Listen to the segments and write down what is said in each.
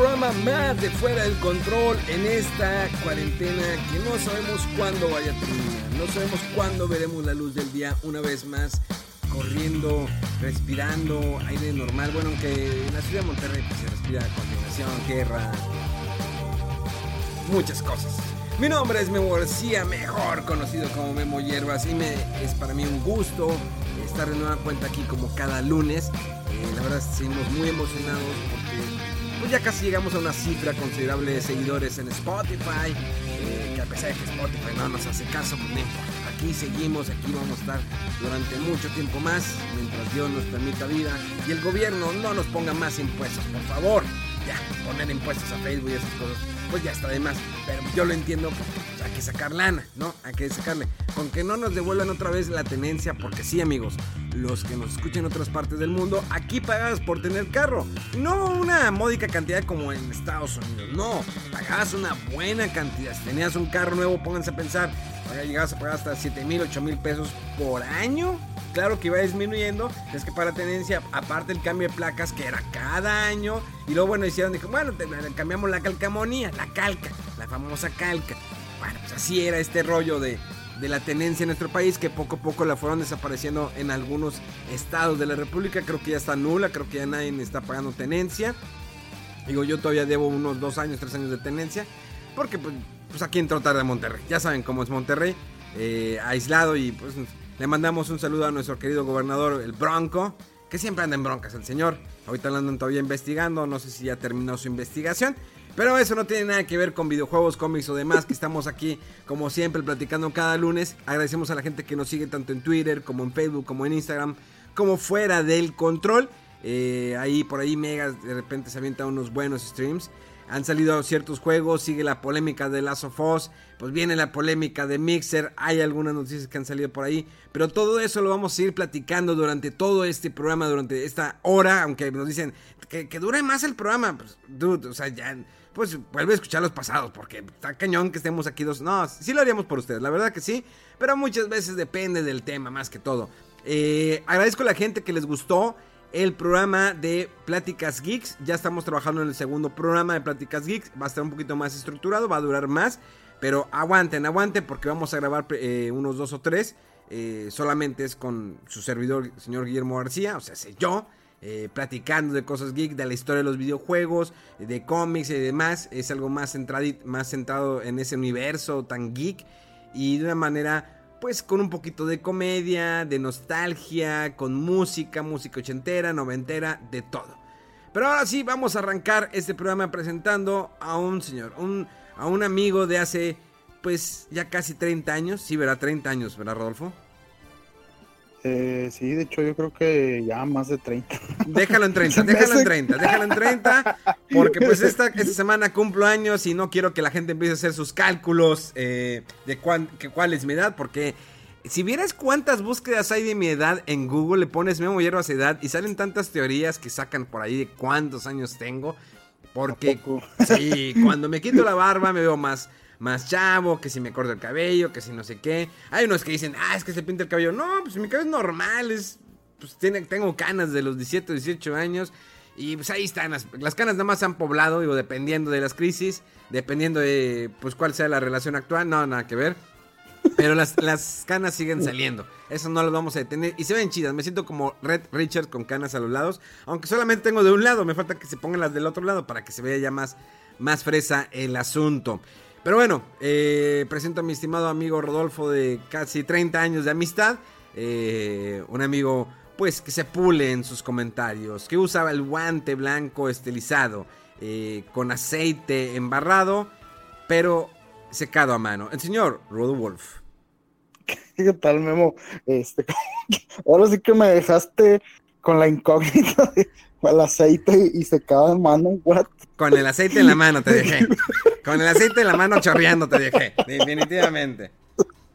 Programa más de Fuera del Control en esta cuarentena que no sabemos cuándo vaya a terminar. No sabemos cuándo veremos la luz del día una vez más corriendo, respirando, aire normal. Bueno, aunque en la ciudad de Monterrey pues, se respira contaminación, guerra, muchas cosas. Mi nombre es Memo García, mejor conocido como Memo Hierbas, y es para mí un gusto estar de nueva cuenta aquí como cada lunes. Eh, la verdad seguimos muy emocionados porque pues ya casi llegamos a una cifra considerable de seguidores en Spotify. eh, que a pesar de que Spotify no nos hace caso, pues no. Aquí seguimos, aquí vamos a estar durante mucho tiempo más, mientras Dios nos permita vida. Y el gobierno no nos ponga más impuestos, por favor. Ya, poner impuestos a Facebook y esas cosas, pues ya está de más. Pero yo lo entiendo, pues, hay que sacar lana, ¿no? Hay que sacarle. Con que no nos devuelvan otra vez la tenencia, porque sí, amigos, los que nos escuchan en otras partes del mundo, aquí pagas por tener carro. No una módica cantidad como en Estados Unidos, no. Pagabas una buena cantidad. Si tenías un carro nuevo, pónganse a pensar, llegabas a pagar hasta 7 mil, 8 mil pesos por año. Claro que iba disminuyendo, es que para tenencia, aparte el cambio de placas que era cada año, y luego bueno, hicieron, dijo, bueno, cambiamos la calcamonía, la calca, la famosa calca. Bueno, pues así era este rollo de, de la tenencia en nuestro país, que poco a poco la fueron desapareciendo en algunos estados de la República, creo que ya está nula, creo que ya nadie está pagando tenencia. Digo, yo todavía debo unos dos años, tres años de tenencia, porque pues, pues aquí en Trotar de Monterrey, ya saben cómo es Monterrey, eh, aislado y pues le mandamos un saludo a nuestro querido gobernador, el Bronco, que siempre anda en broncas el señor. Ahorita lo andan todavía investigando, no sé si ya terminó su investigación. Pero eso no tiene nada que ver con videojuegos, cómics o demás, que estamos aquí como siempre platicando cada lunes. Agradecemos a la gente que nos sigue tanto en Twitter como en Facebook como en Instagram, como fuera del control. Eh, ahí por ahí Megas de repente se avienta unos buenos streams. Han salido ciertos juegos, sigue la polémica de Last of Us, pues viene la polémica de Mixer, hay algunas noticias que han salido por ahí, pero todo eso lo vamos a ir platicando durante todo este programa, durante esta hora, aunque nos dicen que, que dure más el programa, pues dude, o sea, ya, pues vuelve a escuchar los pasados, porque está cañón que estemos aquí dos, no, sí lo haríamos por ustedes, la verdad que sí, pero muchas veces depende del tema más que todo. Eh, agradezco a la gente que les gustó el programa de Pláticas Geeks. Ya estamos trabajando en el segundo programa de Pláticas Geeks. Va a estar un poquito más estructurado, va a durar más. Pero aguanten, aguanten porque vamos a grabar eh, unos dos o tres. Eh, solamente es con su servidor, señor Guillermo García, o sea, sé yo. eh, platicando de cosas geek, de la historia de los videojuegos, de cómics y demás. Es algo más, centradi- más centrado en ese universo tan geek. Y de una manera pues con un poquito de comedia, de nostalgia, con música, música ochentera, noventera, de todo. Pero ahora sí, vamos a arrancar este programa presentando a un señor, un, a un amigo de hace, pues ya casi 30 años, sí, verá 30 años, ¿verdad, Rodolfo? Eh, sí, de hecho yo creo que ya más de 30. Déjalo en 30, Se me déjalo en hace- 30, déjalo en 30, porque pues esta, esta semana cumplo años y no quiero que la gente empiece a hacer sus cálculos eh, de cuán, que cuál es mi edad, porque si vieras cuántas búsquedas hay de mi edad en Google, le pones Memo Hierbas edad y salen tantas teorías que sacan por ahí de cuántos años tengo, porque sí, cuando me quito la barba me veo más... Más chavo, que si me corto el cabello, que si no sé qué. Hay unos que dicen, ah, es que se pinta el cabello. No, pues mi cabello es normal, es pues tiene, tengo canas de los 17, 18 años. Y pues ahí están, las, las canas nada más se han poblado, digo, dependiendo de las crisis, dependiendo de pues cuál sea la relación actual, no, nada que ver. Pero las, las canas siguen saliendo, eso no lo vamos a detener. Y se ven chidas, me siento como Red Richards con canas a los lados, aunque solamente tengo de un lado, me falta que se pongan las del otro lado para que se vea ya más, más fresa el asunto. Pero bueno, eh, presento a mi estimado amigo Rodolfo de casi 30 años de amistad. eh, un amigo pues que se pule en sus comentarios, que usaba el guante blanco estilizado, eh, con aceite embarrado, pero secado a mano. El señor Rodolf. ¿Qué tal, Memo? Este, ahora sí que me dejaste con la incógnita de el aceite y secado en mano. What? Con el aceite en la mano te dejé. Con el aceite en la mano chorreando te dejé. Definitivamente.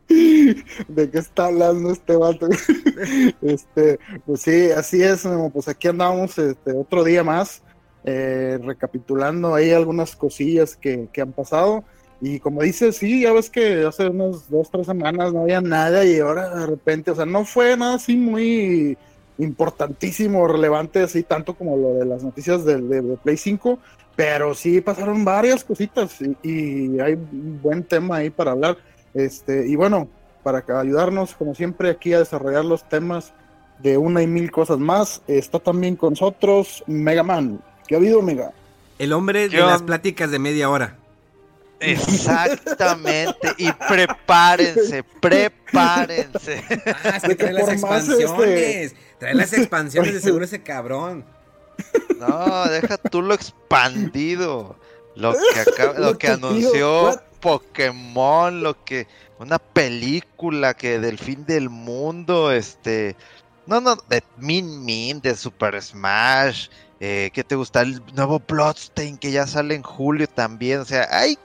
¿De qué está hablando este vato? Este, pues sí, así es. Pues aquí andamos este, otro día más, eh, recapitulando ahí algunas cosillas que, que han pasado. Y como dices, sí, ya ves que hace unas dos, tres semanas no había nada y ahora de repente, o sea, no fue nada así muy importantísimo, relevante, así tanto como lo de las noticias de, de, Play 5, pero sí pasaron varias cositas y, y, hay un buen tema ahí para hablar. Este, y bueno, para ayudarnos, como siempre, aquí a desarrollar los temas de una y mil cosas más, está también con nosotros Mega Man. ¿Qué ha habido, Mega? El hombre de las pláticas de media hora. Exactamente, y prepárense, prepárense. Ah, es que trae las expansiones. Este... Trae las expansiones de seguro ese cabrón. No, deja tú lo expandido. Lo que, acaba, lo que anunció Pokémon, lo que. Una película que del fin del mundo, este. No, no, de Min Min, de Super Smash. Eh, ¿Qué te gusta? El nuevo Bloodstain que ya sale en julio también. O sea, hay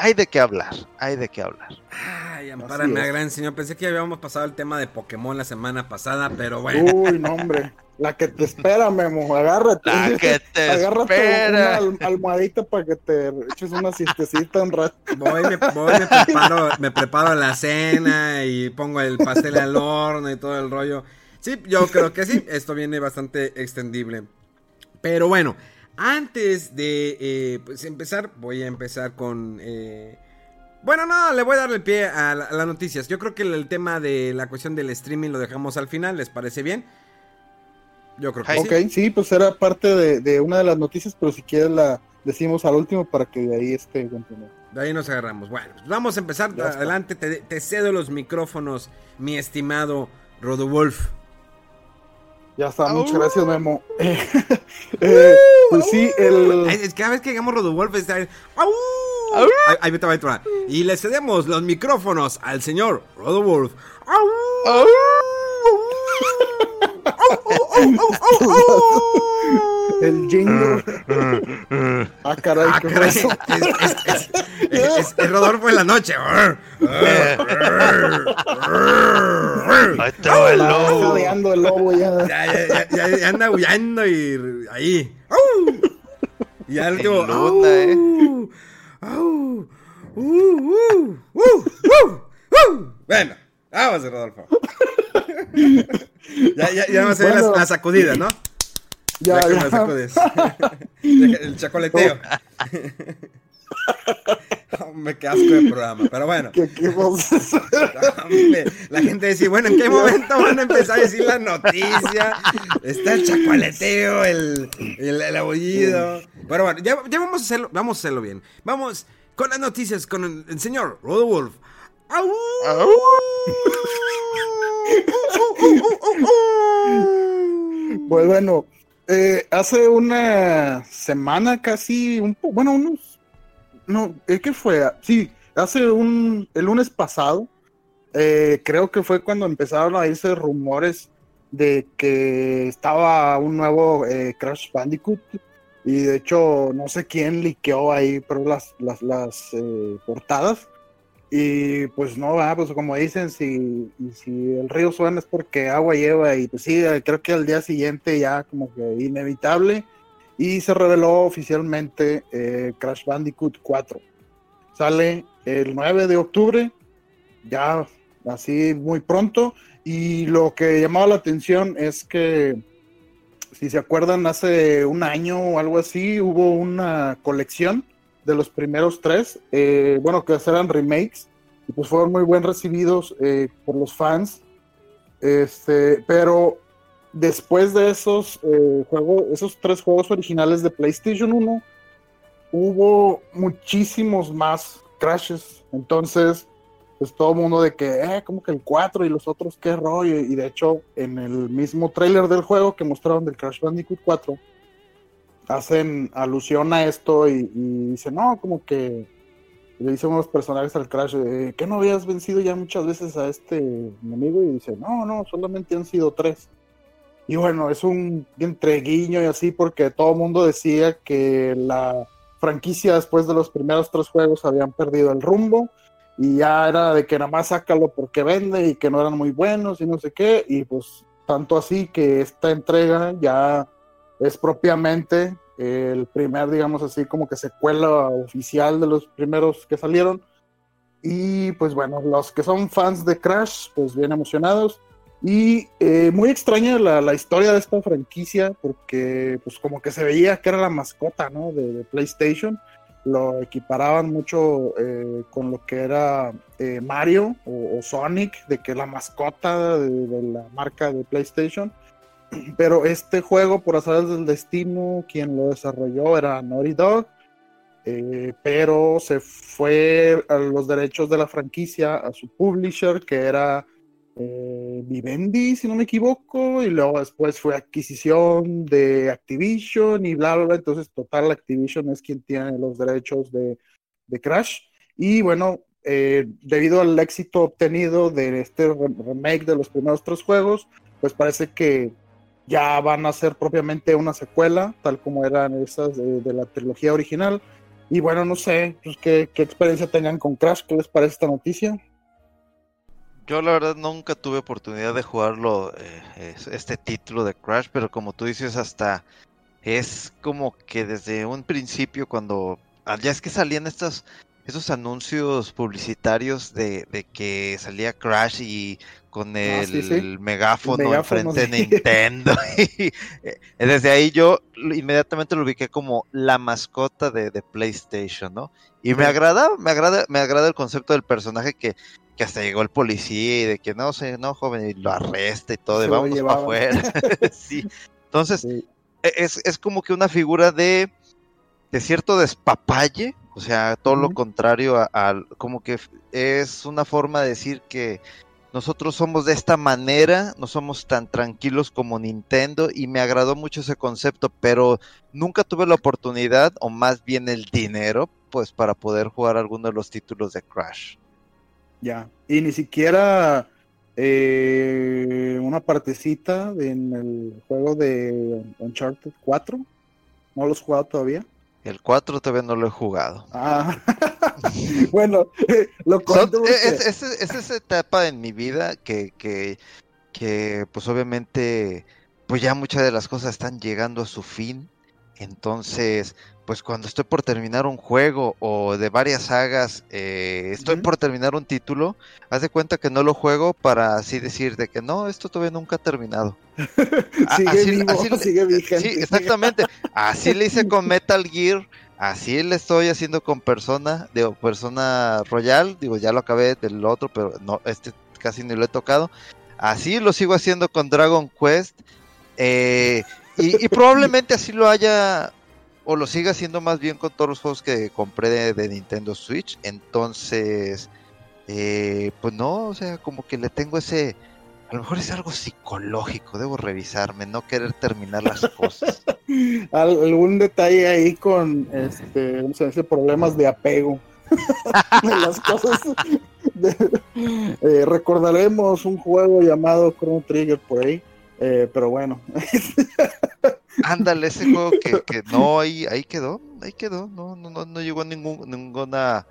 hay de qué hablar, hay de qué hablar. Ay, ampárame, gran señor. Pensé que habíamos pasado el tema de Pokémon la semana pasada, pero bueno. Uy, no, hombre. La que te espera, Memo, agárrate. La que te agárrate espera. una almohadita para que te eches una siestecita un rato. Voy, me, voy, me, preparo, me preparo la cena y pongo el pastel al horno y todo el rollo. Sí, yo creo que sí, esto viene bastante extendible. Pero bueno, antes de eh, pues empezar, voy a empezar con... Eh... Bueno, no, le voy a darle el pie a, la, a, las noticias. Yo creo que el, el, tema de la cuestión del streaming lo dejamos al final, ¿les parece bien? Yo creo que Ok, sí, sí pues era parte de, de, una de las noticias, pero si quieres la decimos al último para que de ahí esté continúe. De ahí nos agarramos. Bueno, pues vamos a empezar. Adelante, te, te, cedo los micrófonos, mi estimado Rodowolf. Ya está, muchas gracias, Memo. eh, pues sí, el. Cada vez que llegamos Rodowolf está. Ahí, ahí te va a entrar. Y le cedemos los micrófonos al señor Rodowolf. El jingle. ah, caray, ah, caray. Es, es, es, es, Rodolfo en la noche. Ahí está el lobo. Está el lobo ya. Ya, ya, ya, ya anda huyendo y ahí. Y último. Luna, eh. Uh, uh, uh, bueno, vamos, Rodolfo. ya, ya, ya vamos a ver bueno, la, la sacudida, ¿no? Ya, ya. ya. sacudes. El chocoleteo. Hombre, qué asco de programa, pero bueno. ¿Qué, qué Hombre, la gente dice, bueno, ¿en qué momento van a empezar a decir la noticia? Está el chocoleteo, el, el, el aullido. Pero bueno, ya, ya, vamos a hacerlo, vamos a hacerlo bien. Vamos con las noticias con el, el señor Rodolf. ¡Au! ¡Au! Pues bueno, eh, hace una semana casi, un bueno, unos, no, ¿qué fue? Sí, hace un, el lunes pasado, eh, creo que fue cuando empezaron a irse rumores de que estaba un nuevo eh, Crash Bandicoot y de hecho no sé quién liqueó ahí pero las, las, eh, portadas y pues no, ah, pues como dicen, si, si el río suena es porque agua lleva y pues sí, creo que al día siguiente ya como que inevitable y se reveló oficialmente eh, Crash Bandicoot 4. Sale el 9 de octubre, ya así muy pronto y lo que llamaba la atención es que si se acuerdan hace un año o algo así hubo una colección de los primeros tres, eh, bueno, que eran remakes, y pues fueron muy bien recibidos eh, por los fans. Este, pero después de esos eh, juegos, esos tres juegos originales de PlayStation 1, hubo muchísimos más crashes. Entonces, pues todo el mundo de que, eh, como que el 4 y los otros qué rollo. Y de hecho, en el mismo trailer del juego que mostraron del Crash Bandicoot 4, hacen alusión a esto y, y dicen, no, como que le dicen unos personajes al Crash, eh, ¿que no habías vencido ya muchas veces a este enemigo? Y dice, no, no, solamente han sido tres. Y bueno, es un entre guiño y así porque todo el mundo decía que la franquicia después de los primeros tres juegos habían perdido el rumbo y ya era de que nada más sácalo porque vende y que no eran muy buenos y no sé qué. Y pues tanto así que esta entrega ya es propiamente el primer, digamos así, como que secuela oficial de los primeros que salieron. Y pues bueno, los que son fans de Crash, pues bien emocionados. Y eh, muy extraña la, la, historia de esta franquicia, porque pues como que se veía que era la mascota, ¿no? De, de PlayStation. Lo equiparaban mucho eh, con lo que era eh, Mario o, Sonic, de que la mascota de, de la marca de PlayStation pero este juego, por azar del destino, quien lo desarrolló era Naughty Dog, eh, pero se fue a los derechos de la franquicia a su publisher, que era eh, Vivendi, si no me equivoco, y luego después fue adquisición de Activision y bla, bla, bla. Entonces, total, Activision es quien tiene los derechos de, de Crash. Y bueno, eh, debido al éxito obtenido de este remake de los primeros tres juegos, pues parece que ya van a ser propiamente una secuela, tal como eran esas de, la trilogía original. Y bueno, no sé pues, ¿qué, qué, experiencia tengan con Crash, ¿qué les parece esta noticia? Yo la verdad nunca tuve oportunidad de jugarlo, eh, este título de Crash, pero como tú dices, hasta es como que desde un principio cuando ah, ya es que salían estas esos anuncios publicitarios de, de, que salía Crash y con el, ah, sí, sí. megáfono, el megáfono enfrente de Nintendo. y, desde ahí yo inmediatamente lo ubiqué como la mascota de, de PlayStation, ¿no? Y me agrada, me agrada, me agrada el concepto del personaje que, que hasta llegó el policía y de que no sé, no, joven, y lo arresta y todo, Se y vamos para afuera. sí. Entonces, sí. Es, es como que una figura de, de cierto despapalle, o sea, todo uh -huh. lo contrario a, a, como que es una forma de decir que nosotros somos de esta manera, no somos tan tranquilos como Nintendo y me agradó mucho ese concepto, pero nunca tuve la oportunidad o más bien el dinero pues para poder jugar alguno de los títulos de Crash. Ya, y ni siquiera eh, una partecita en el juego de Uncharted 4, ¿no lo has jugado todavía? El 4 todavía no lo he jugado. Ah, bueno, lo cuento. Porque... Es, es, es, esa etapa en mi vida que, que, que, pues obviamente, pues ya muchas de las cosas están llegando a su fin. Entonces, pues cuando estoy por terminar un juego o de varias sagas, eh, estoy uh -huh. por terminar un título, haz de cuenta que no lo juego para así decir de que no, esto todavía nunca ha terminado. sigue así, vivo, así, sigue vigente. Sí, exactamente. Así le hice con Metal Gear, así le estoy haciendo con Persona, digo, Persona Royal, digo, ya lo acabé del otro, pero no, este casi ni lo he tocado. Así lo sigo haciendo con Dragon Quest. Eh, y, y, probablemente así lo haya o lo siga haciendo más bien con todos los juegos que compré de, Nintendo Switch. Entonces, eh, pues no, o sea, como que le tengo ese, a lo mejor es algo psicológico, debo revisarme, no querer terminar las cosas. Algún detalle ahí con, este. Problemas de apego. las cosas. Eh, recordaremos un juego llamado Chrono Trigger por ahí. Eh, pero bueno. Ándale, ese juego que, que, no, ahí, ahí quedó, ahí quedó, no, no, no llegó a ningún, ninguna,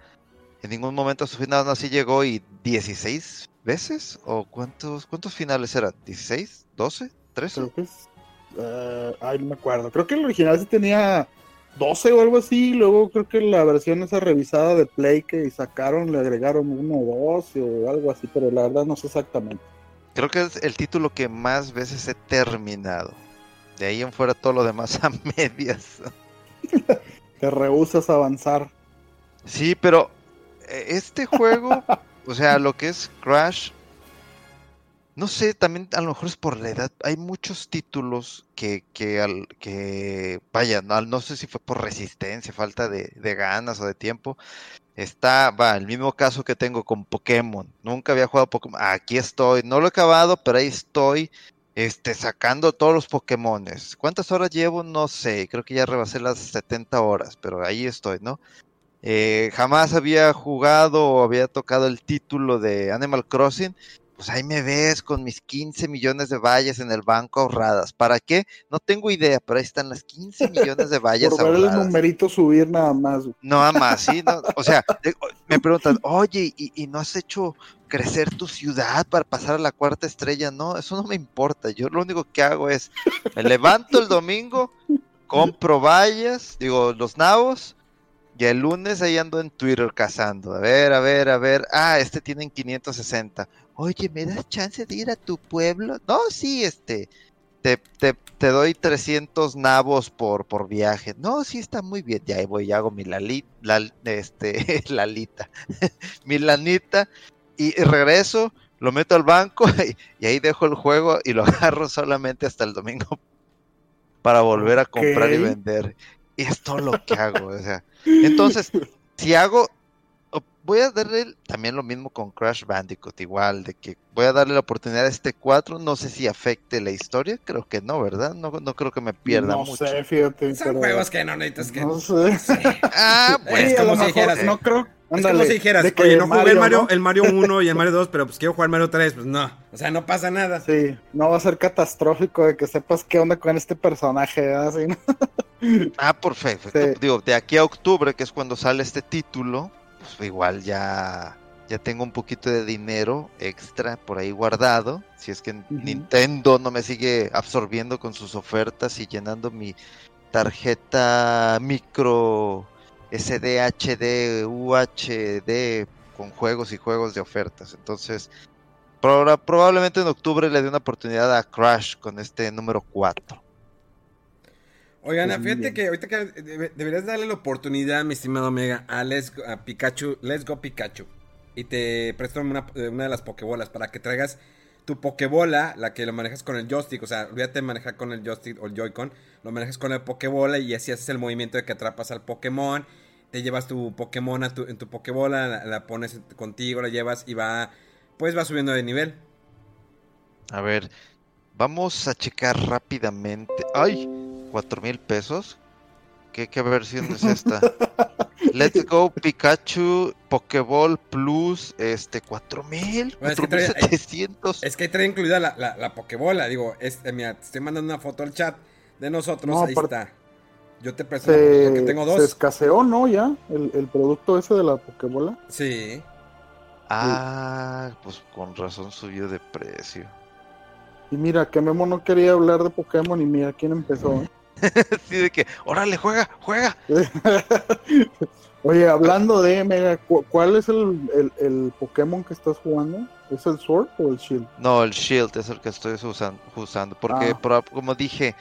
en ningún momento a su final, no, así llegó y 16 veces, o cuántos, cuántos finales eran, 16, 12, 13? Creo que es, uh, ay, no me acuerdo, creo que el original sí tenía 12 o algo así, luego creo que la versión esa revisada de Play que sacaron le agregaron uno o 12 o algo así, pero la verdad no sé exactamente. Creo que es el título que más veces he terminado. De ahí en fuera todo lo demás a medias. Te rehusas a avanzar. Sí, pero este juego, o sea, lo que es Crash, no sé, también a lo mejor es por la edad. Hay muchos títulos que, que, al, que vaya, no, no sé si fue por resistencia, falta de, de ganas o de tiempo. Está, va, el mismo caso que tengo con Pokémon. Nunca había jugado Pokémon. Aquí estoy, no lo he acabado, pero ahí estoy, este, sacando todos los Pokémones. ¿Cuántas horas llevo? No sé, creo que ya rebasé las 70 horas, pero ahí estoy, ¿no? Eh, jamás había jugado o había tocado el título de Animal Crossing pues ahí me ves con mis 15 millones de vallas en el banco ahorradas. ¿Para qué? No tengo idea, pero ahí están las 15 millones de vallas Por ver el numerito subir nada más. Nada más, sí. o sea, me preguntan, oye, ¿y, no has hecho crecer tu ciudad para pasar a la cuarta estrella? No, eso no me importa. Yo lo único que hago es, me levanto el domingo, compro vallas, digo, los nabos, y el lunes ahí ando en Twitter cazando. A ver, a ver, a ver. Ah, este tienen 560 oye, ¿me das chance de ir a tu pueblo? No, sí, este, te, te, te doy 300 nabos por, por viaje. No, sí, está muy bien. Ya voy y hago mi este, lalita, mi lanita, y, regreso, lo meto al banco y, ahí dejo el juego y lo agarro solamente hasta el domingo para volver a comprar y vender. Y es todo lo que hago, o sea. Entonces, si hago voy a darle también lo mismo con Crash Bandicoot, igual, de que voy a darle la oportunidad a este 4, no sé si afecte la historia, creo que no, ¿verdad? No, no creo que me pierda no mucho. sé, fíjate. Son juegos que no necesitas que... No sé. Ah, pues es como si dijeras... No creo... es como si dijeras, oye, no jugué el Mario, el Mario 1 y el Mario 2, pero pues quiero jugar Mario 3, pues no, o sea, no pasa nada. Sí, no va a ser catastrófico de que sepas qué onda con este personaje, así, ¿no? Ah, perfecto. Digo, de aquí a octubre, que es cuando sale este título, pues, igual ya, ya tengo un poquito de dinero extra por ahí guardado. Si es que Nintendo no me sigue absorbiendo con sus ofertas y llenando mi tarjeta micro SDHD, UHD con juegos y juegos de ofertas. Entonces, probablemente en octubre le dé una oportunidad a Crash con este número 4. Oigan, fíjate que ahorita que deberías darle la oportunidad, mi estimado Omega, a, Let's Go, a Pikachu, Let's Go Pikachu. Y te presto una, de las Pokébolas para que traigas tu Pokébola, la que lo manejas con el joystick. O sea, olvídate de manejar con el joystick o el Joy-Con. Lo manejas con el Pokébola y así haces el movimiento de que atrapas al Pokémon. Te llevas tu Pokémon a tu, en tu Pokébola, la, la, pones contigo, la llevas y va, pues va subiendo de nivel. A ver, vamos a checar rápidamente. ¡Ay! Cuatro mil pesos. ¿Qué, ¿Qué, versión es esta? Let's Go Pikachu Pokéball Plus, este, cuatro mil, es, que trae, es que trae incluida la, la, la Pokébola, digo, este, mira, te estoy mandando una foto al chat de nosotros, ahí está. Yo te presto que tengo dos. Se escaseó, ¿no? Ya, el, el producto ese de la Pokébola. Sí. Ah, pues con razón subió de precio. Y mira, que Memo no quería hablar de Pokémon y mira quién empezó. ¿eh? sí, de que, órale, juega, juega. Oye, hablando de Mega, ¿cuál es el, el, Pokémon que estás jugando? ¿Es el Sword o el Shield? No, el Shield es el que estoy usando, usando porque ah. como dije,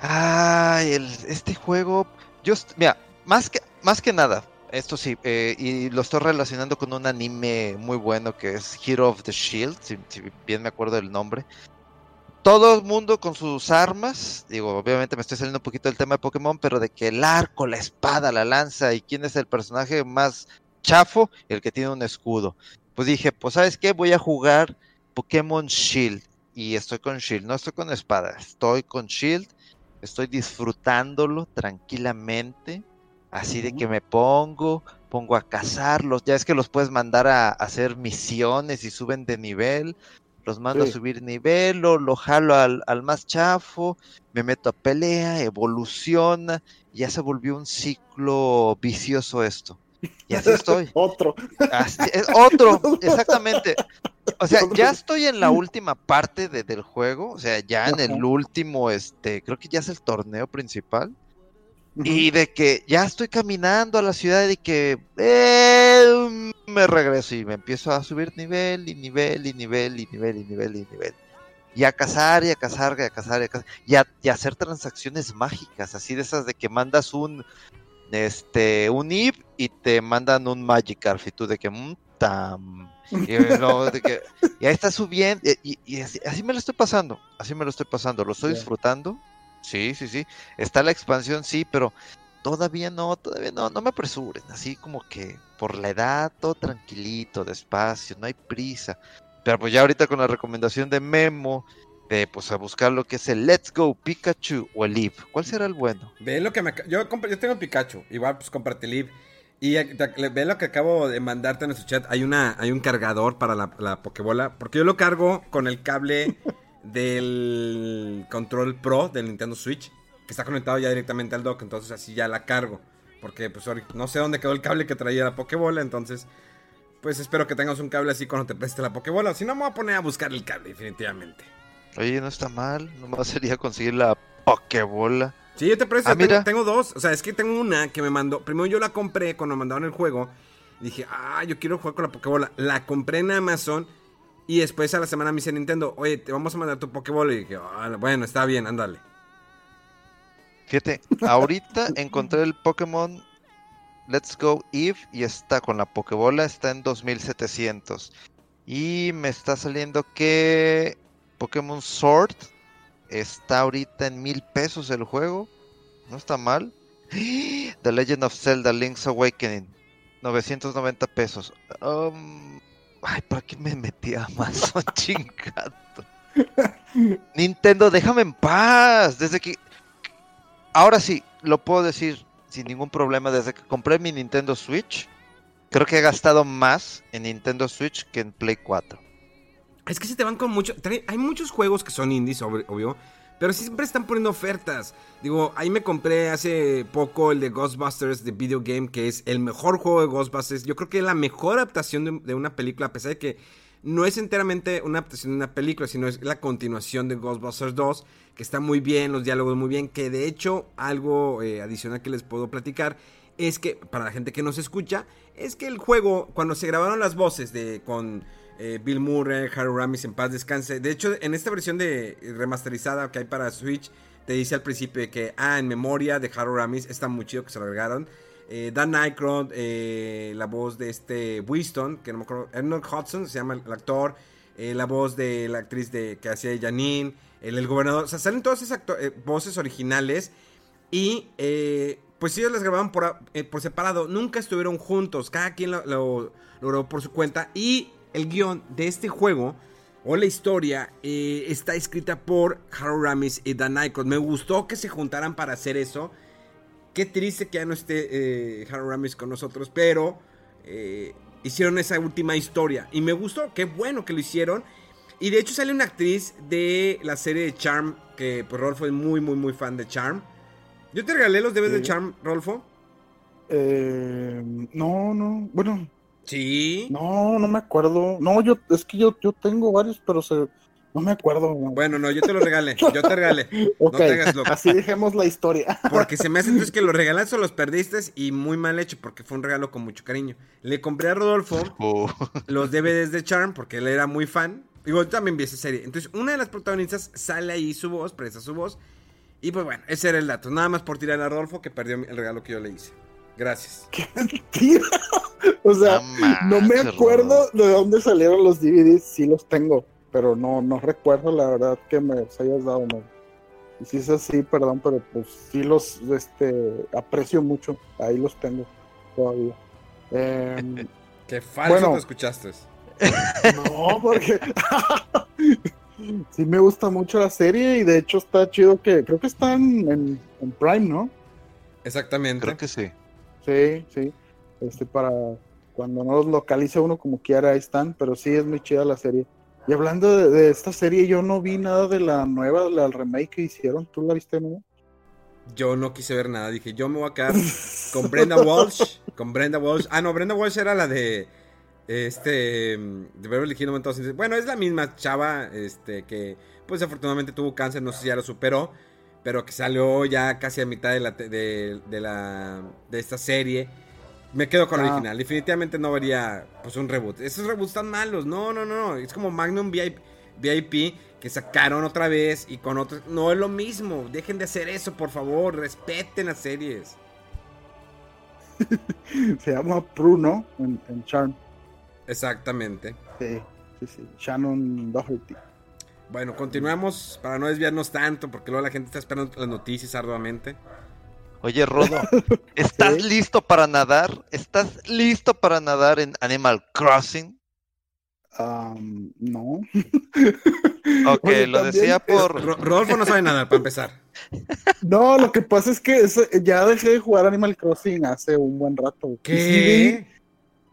ay, el, este juego, yo, mira, más que, más que nada, esto sí, eh, y lo estoy relacionando con un anime muy bueno que es Hero of the Shield, si bien me acuerdo del nombre. Todo el mundo con sus armas, digo, obviamente me estoy saliendo un poquito del tema de Pokémon, pero de que el arco, la espada, la lanza y quién es el personaje más chafo, el que tiene un escudo. Pues dije, pues sabes qué, voy a jugar Pokémon Shield y estoy con Shield, no estoy con espada, estoy con Shield, estoy disfrutándolo tranquilamente, así de que me pongo, pongo a cazarlos, ya es que los puedes mandar a hacer misiones y suben de nivel, los mando a subir nivel, lo, lo jalo al, al, más chafo, me meto a pelea, evoluciona, y ya se volvió un ciclo vicioso esto. Y así estoy. otro. otro, exactamente. O sea, ya estoy en la última parte de, del juego, o sea, ya en el último, este, creo que ya es el torneo principal. Y de que ya estoy caminando a la ciudad y que eh, me regreso y me empiezo a subir nivel y nivel y nivel y nivel y nivel y nivel. Y a cazar y a cazar y a cazar y a cazar. Y a, hacer transacciones mágicas, así de esas de que mandas un este un IP y te mandan un Magikarp y tú de que mm, tam, Y, ahí está subiendo. Y, así, me lo estoy pasando. Así me lo estoy pasando. Lo estoy disfrutando. Sí, sí, sí. Está la expansión, sí, pero todavía no, todavía no. No me apresuren. Así como que por la edad, todo tranquilito, despacio, no hay prisa. Pero pues ya ahorita con la recomendación de Memo, de pues a buscar lo que es el Let's Go Pikachu o el Eve. ¿Cuál será el bueno? Ve lo que me yo, yo tengo Pikachu, igual pues cómprate el Eve. Y ve lo que acabo de mandarte en nuestro chat. Hay una, hay un cargador para la, la Pokébola. Porque yo lo cargo con el cable del control Pro del Nintendo Switch. Que está conectado ya directamente al dock. Entonces así ya la cargo. Porque pues no sé dónde quedó el cable que traía la Pokébola. Entonces, pues espero que tengas un cable así cuando te preste la Pokébola. Si no, me voy a poner a buscar el cable, definitivamente. Oye, no está mal. Nomás sería conseguir la Pokébola. Sí, yo te presto. Ah, tengo, dos. O sea, es que tengo una que me mandó. Primero yo la compré cuando me mandaron el juego. Dije, ah, yo quiero jugar con la Pokébola. La compré en Amazon. Y después a la semana me dice Nintendo, oye, te vamos a mandar tu Pokébola. Y dije, ah, bueno, está bien, ándale. Fíjate, ahorita encontré el Pokémon Let's Go Eve y está con la Pokébola, está en 2700. Y me está saliendo que Pokémon Sword está ahorita en mil pesos el juego. No está mal. The Legend of Zelda Link's Awakening. 990 pesos. Um, ay, ¿para qué me metí a Amazon, chingado? Nintendo, déjame en paz. Desde que. Ahora sí, lo puedo decir sin ningún problema. Desde que compré mi Nintendo Switch, creo que he gastado más en Nintendo Switch que en Play 4. Es que si te van con mucho. Hay muchos juegos que son indies, obvio. Pero siempre están poniendo ofertas. Digo, ahí me compré hace poco el de Ghostbusters de Video Game, que es el mejor juego de Ghostbusters. Yo creo que es la mejor adaptación de, una película, a pesar de que no es enteramente una adaptación de una película, sino es la continuación de Ghostbusters 2, que está muy bien, los diálogos muy bien, que de hecho algo eh, adicional que les puedo platicar es que, para la gente que nos escucha, es que el juego, cuando se grabaron las voces de con eh, Bill Murray, Harold Ramis en paz descanse. De hecho, en esta versión de remasterizada que hay para Switch, te dice al principio que, ah, en memoria de Harold Ramis, está muy chido que se lo agregaron. Eh, Dan Aykroyd, eh, la voz de este Winston, que no me acuerdo, Ernest Hudson se llama el, actor, la voz de la actriz de, que hacía Janine, el, el gobernador, o sea, salen todas esas voces originales y pues ellos las grababan por, por, separado, nunca estuvieron juntos, cada quien lo, lo, lo grabó por su cuenta y el guion de este juego o la historia eh, está escrita por Harold Ramis y Dan Aykroyd. Me gustó que se juntaran para hacer eso. Qué triste que ya no esté eh, Harold Ramis con nosotros, pero eh, hicieron esa última historia. Y me gustó, qué bueno que lo hicieron. Y de hecho sale una actriz de la serie de Charm, que pues Rolfo es muy, muy, muy fan de Charm. Yo te regalé los DVDs de Charm, Rolfo. no, no, bueno, Sí. No, no me acuerdo. No, yo, es que yo, yo tengo varios, pero se, no me acuerdo. Bueno, no, yo te lo regalé. Yo te regalé. No te hagas loco. Así dejemos la historia. Porque se me hace entonces que los regalaste o los perdiste y muy mal hecho, porque fue un regalo con mucho cariño. Le compré a Rodolfo oh. los DVDs de Charm, porque él era muy fan. Igual también vi esa serie. Entonces, una de las protagonistas sale ahí su voz, presta su voz. Y pues bueno, ese era el dato. Nada más por tirar a Rodolfo que perdió el regalo que yo le hice. Gracias. ¡Qué mentira! O sea, no, me acuerdo de dónde salieron los DVDs, sí los tengo, pero no, no recuerdo la verdad que me los hayas dado, no. Y si es así, perdón, pero pues sí los este, aprecio mucho. Ahí los tengo todavía. Eh, Qué falso te escuchaste. No, porque sí me gusta mucho la serie y de hecho está chido que creo que están en, en Prime, ¿no? Exactamente. Creo que sí. Sí, sí. Este, para cuando no los localice uno como quiera, ahí están, pero sí es muy chida la serie. Y hablando de, esta serie, yo no vi nada de la nueva, la remake que hicieron. ¿Tú la viste, no? Yo no quise ver nada, dije, yo me voy a quedar con Brenda Walsh, con Brenda Walsh. Ah, no, Brenda Walsh era la de este de Beverly Hills Bueno, es la misma chava este que pues afortunadamente tuvo cáncer, no sé si ya lo superó, pero que salió ya casi a mitad de la de, de la de esta serie me quedo con el ah. original. Definitivamente no vería pues un reboot. Esos reboots están malos. No, no, no. Es como Magnum VIP, VIP que sacaron otra vez y con otros. No es lo mismo. Dejen de hacer eso, por favor. Respeten las series. Se llama Pruno en, Charm. Exactamente. Sí, sí, sí. Shannon Doherty. Bueno, continuamos para no desviarnos tanto, porque luego la gente está esperando las noticias arduamente. Oye, Rodo, ¿estás listo para nadar? ¿Estás listo para nadar en Animal Crossing? Um, no. Ok, Oye, lo decía por... Ro- Rodolfo no sabe nada, para empezar. No, lo que pasa es que ya dejé de jugar Animal Crossing hace un buen rato. ¿Qué?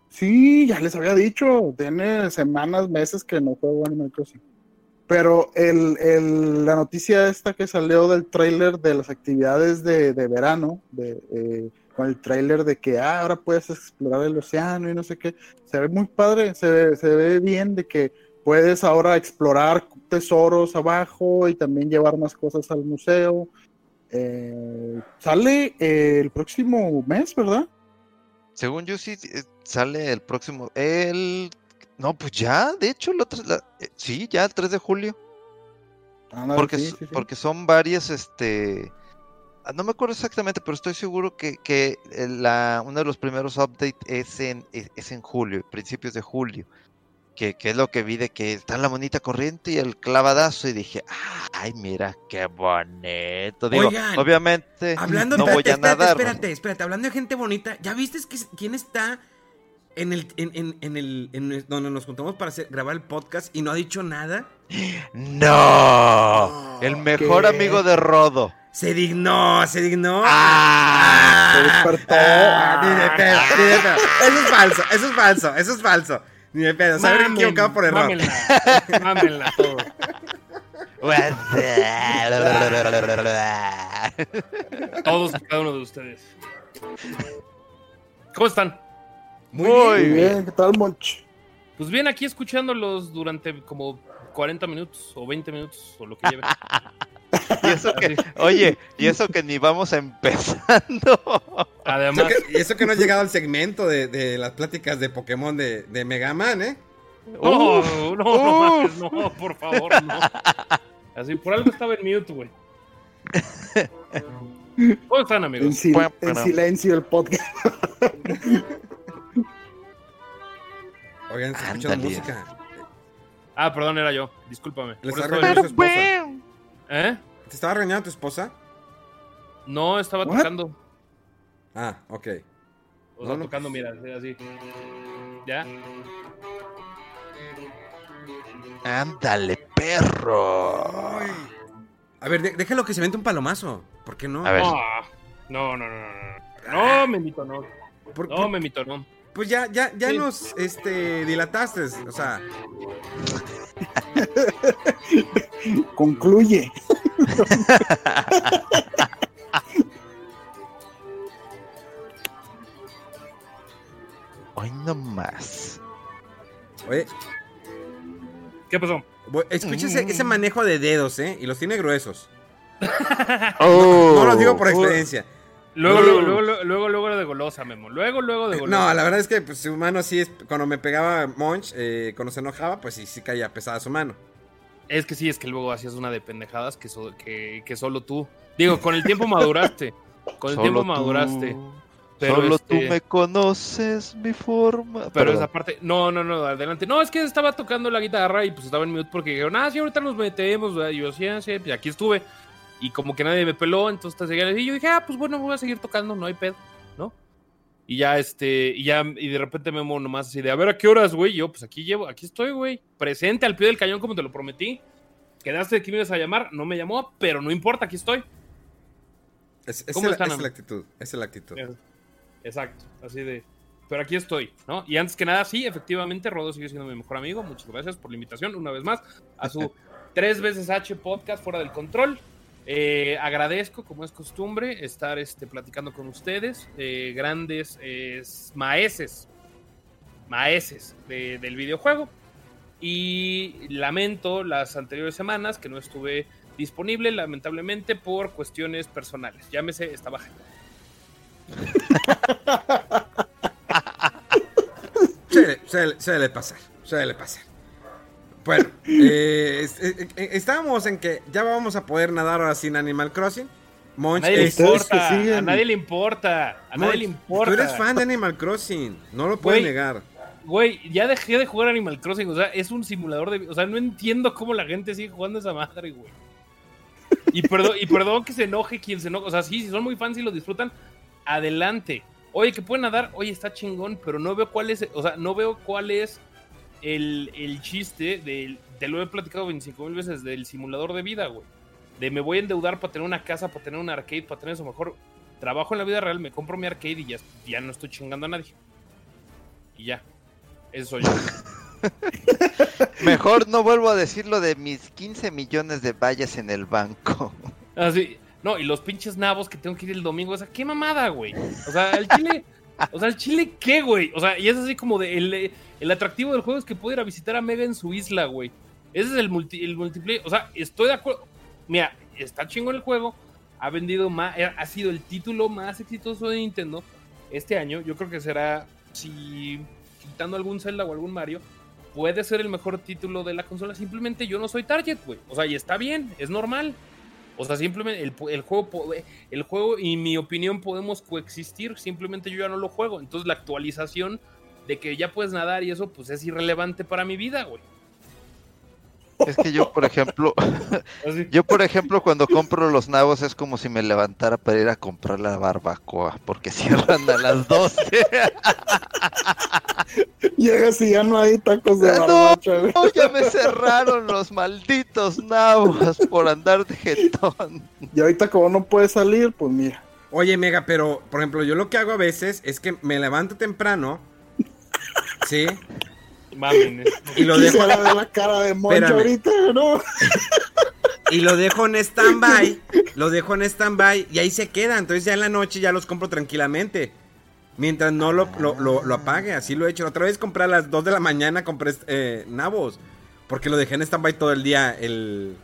sí, ya les había dicho. Tiene semanas, meses que no juego Animal Crossing. Pero el, el- la noticia esta que salió del tráiler de las actividades de, verano, de, eh, con el tráiler de que ah, ahora puedes explorar el océano y no sé qué, se ve muy padre, se ve, se ve bien de que puedes ahora explorar tesoros abajo y también llevar más cosas al museo. Eh, sale eh, el próximo mes, ¿verdad? Según yo sí eh, sale el próximo... El... No, pues ya, de hecho, el otro... la- eh, Sí, ya el 3 de julio. Porque, sí, s- sí, sí. porque son varias, este... ah, No me acuerdo exactamente, pero estoy seguro que, que eh, la, uno de los primeros updates es en, es, es en julio, principios de julio. Que, que es lo que vi de que está la monita corriente y el clavadazo. Y dije, ay, mira qué bonito. Digo, Oigan, obviamente Hablando no voy a espérate, nadar. espérate, espérate. Hablando de gente bonita, ¿ya viste que, quién está en el. En, en- en el. en- donde nos juntamos para hacer- grabar el podcast y no ha dicho nada? No, el mejor ¿Qué? amigo de Rodo. Se dignó, se dignó. Ah, Se despertó. Ah, ni de pedo, ni de pedo. Eso es falso, eso es falso, eso es falso. Ni de pedo, se habrá Mamen, equivocado por error. Mámenla, mámenla todo. Todos y cada uno de ustedes. ¿Cómo están? Muy bien. bien, ¿qué tal, Monch? Pues bien, aquí escuchándolos durante como 40 minutos o 20 minutos o lo que lleve. y eso que, oye, y eso que ni vamos empezando. Eso Además, que- y eso que no has llegado al segmento de, de las pláticas de Pokémon de, de Mega Man, ¿eh? no, Uf, no, no, uf. mames, no, por favor, no. Así, por algo estaba en mute, güey. ¿Cómo están, En, amigos? sil- en silencio el podcast. Oigan, se escucha música. Ah, perdón, era yo. Discúlpame. Le regañando esposa. ¿Eh? ¿Te estaba regañando tu esposa? No, estaba What? tocando. Ah, ok. O sea, No, no, tocando, pues. mira, así. ¿Ya? Ándale, perro. A ver, de- déjalo que se vente un palomazo. ¿Por qué no? A ver. Ah, No, no, no, no, no. No, Memito, no. Por- No, por- Memito, no. Pues ya, ya, ya Sí. nos este, dilataste. O sea, Concluye. Hoy no más. oye, ¿Qué pasó? escucha ese, ese manejo de dedos, ¿eh? Y los tiene gruesos. Oh, No lo digo por experiencia. Luego, Uh. Luego, luego, luego, luego, luego de golosa, Memo. Luego, luego de golosa. No, la verdad es que pues, su mano sí es. Cuando me pegaba Monch, eh, cuando se enojaba, pues sí, sí caía pesada su mano. Es que sí, es que luego hacías una de pendejadas que, so- que, que solo tú. Digo, con el tiempo maduraste. Con el Solo tiempo tú. maduraste. Pero Solo este- tú me conoces mi forma. Pero Perdón. esa parte, no, no, no, adelante. No, es que estaba tocando la guitarra y pues estaba en mute porque dijeron, ah, sí, ahorita nos metemos. ¿verdad? Y yo, sí, sí, y aquí estuve. Y como que nadie me peló, entonces te seguía y yo dije, ah, pues bueno, voy a seguir tocando, no hay pedo, ¿no? Y ya, este, y ya, y de repente Memo nomás así de, a ver, ¿a qué horas, güey? Yo, pues aquí llevo, aquí estoy, güey, presente al pie del cañón como te lo prometí. Quedaste de que me ibas a llamar, no me llamó, pero no importa, aquí estoy. Es, es ¿Cómo el- están, esa es amigo? la actitud. Es la actitud. Exacto, así de. Pero aquí estoy, ¿no? Y antes que nada, sí, efectivamente, Rodo sigue siendo mi mejor amigo. Muchas gracias por la invitación, una vez más, a su tres veces H podcast fuera del control. Eh, agradezco, como es costumbre, estar este, platicando con ustedes, eh, grandes eh, maeses, maeses de- del videojuego. Y lamento las anteriores semanas que no estuve disponible, lamentablemente, por cuestiones personales. Llámese, estaba Suele, suele- suele pasar. Suele pasar. Bueno, eh, es- eh, eh, estábamos en que ya vamos a poder nadar ahora sin Animal Crossing. Monch, nadie le es- que importa. siguen. A nadie le importa. A nadie le importa. Tú eres fan de Animal Crossing. No lo puedes negar. güey, ya dejé de jugar Animal Crossing. O sea, es un simulador de. O sea, no entiendo cómo la gente sigue jugando esa madre, güey. Y perdón, y perdón que se enoje quien se enoje. O sea, sí, si son muy fans y lo disfrutan, adelante. Oye, que pueden nadar, oye, está chingón, pero no veo cuál es, o sea, no veo cuál es el, el chiste del, te lo he platicado 25 mil veces, del simulador de vida, güey. De me voy a endeudar para tener una casa, para tener un arcade, para tener eso mejor. Trabajo en la vida real, me compro mi arcade y ya, ya no estoy chingando a nadie. Y ya. Eso soy yo. Mejor no vuelvo a decir lo de mis 15 millones de vallas en el banco. Así. No, y los pinches nabos que tengo que ir el domingo. O sea, qué mamada, güey. O sea, el chile. O sea, el chile, ¿qué, güey? O sea, y es así como de. El, el atractivo del juego es que puedo ir a visitar a Mega en su isla, güey. Ese es el, multi, el multiplayer. O sea, estoy de acuerdo. Mira, está chingo el juego. Ha vendido más. Ha sido el título más exitoso de Nintendo este año. Yo creo que será. Si quitando algún Zelda o algún Mario, puede ser el mejor título de la consola. Simplemente yo no soy target, güey. O sea, y está bien, es normal. O sea, simplemente el, juego, el juego y mi opinión podemos coexistir, simplemente yo ya no lo juego. Entonces la actualización de que ya puedes nadar y eso, pues es irrelevante para mi vida, güey. Es que yo, por ejemplo, yo, por ejemplo, cuando compro los nabos es como si me levantara para ir a comprar la barbacoa, porque cierran a las 12. Llegas y ya no hay tacos de barbacha. No, ya me cerraron los malditos nabos por andar de jetón. Y ahorita como no puede salir, pues mira. Oye, Mega, pero, por ejemplo, yo lo que hago a veces es que me levanto temprano, ¿sí? Y lo dejo de la cara de Moncho ahorita, ¿no? Y lo dejo en stand-by, lo dejo en stand-by y ahí se queda. Entonces ya en la noche ya los compro tranquilamente. Mientras no lo, lo, apague, así lo he hecho. Otra vez compré a las 2 de la mañana, compré eh, nabos. Porque lo dejé en stand-by todo el día el,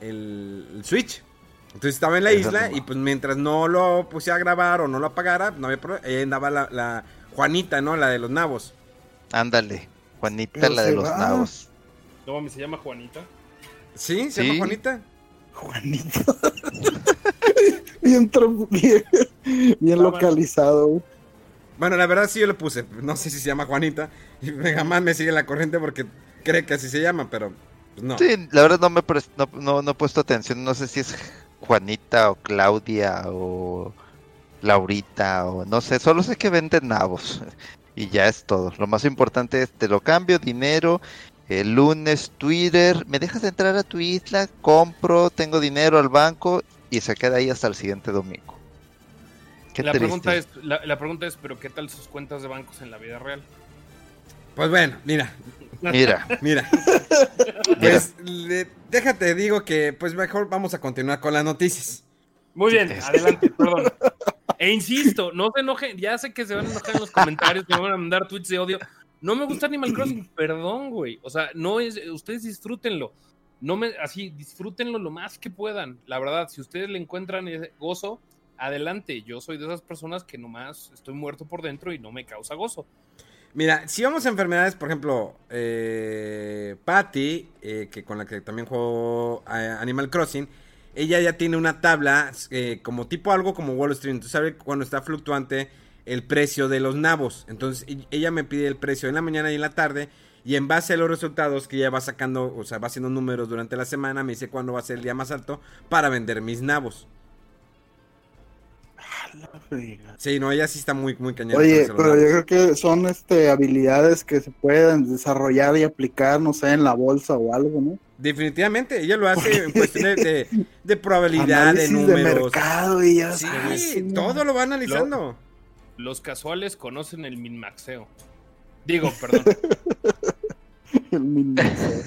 el, Switch. Entonces estaba en la isla y pues mientras no lo puse a grabar o no lo apagara, no había problema. Ahí andaba la, la Juanita, ¿no? La de los nabos. Ándale. Juanita, la de los nabos. No, ¿se llama Juanita? ¿Sí? ¿Se llama Juanita? Juanita. bien, bien, bien localizado. Bueno, la verdad sí yo le puse. No sé si se llama Juanita. Y jamás me sigue la corriente porque cree que así se llama, pero pues, no. Sí, la verdad no me no, no, he puesto atención. No sé si es Juanita o Claudia o Laurita o no sé. Solo sé que venden nabos y ya es todo. Lo más importante es te lo cambio, dinero, el lunes Twitter, me dejas entrar a tu isla, compro, tengo dinero al banco y se queda ahí hasta el siguiente domingo. la, pregunta es, la, pregunta es, pero ¿qué tal sus cuentas de bancos en la vida real? Pues bueno, mira. Mira. Mira. Pues déjate, digo que pues mejor vamos a continuar con las noticias. Muy bien, adelante, perdón. E insisto, no se enojen, ya sé que se van a enojar en los comentarios, que me van a mandar tweets de odio. No me gusta Animal Crossing, perdón, güey. O sea, no es, ustedes disfrútenlo. No me, así, disfrútenlo lo más que puedan. La verdad, si ustedes le encuentran gozo, adelante. Yo soy de esas personas que nomás estoy muerto por dentro y no me causa gozo. Mira, si vamos a enfermedades, por ejemplo, eh, Patty, eh, que con la que también juego Animal Crossing, ella ya tiene una tabla eh, como tipo algo como Wall Street. Entonces sabe cuando está fluctuante el precio de los nabos. Entonces ella me pide el precio en la mañana y en la tarde. Y en base a los resultados que ella va sacando, o sea, va haciendo números durante la semana, me dice cuándo va a ser el día más alto para vender mis nabos. Sí, no, ella sí está muy, muy cañona. Oye, pero yo creo que son este habilidades que se pueden desarrollar y aplicar, no sé, en la bolsa o algo, ¿no? Definitivamente, ella lo hace en cuestiones de, probabilidad, de números. De mercado y ya sí, todo lo va analizando. los casuales conocen el minmaxeo. Digo, perdón. el minmaxeo.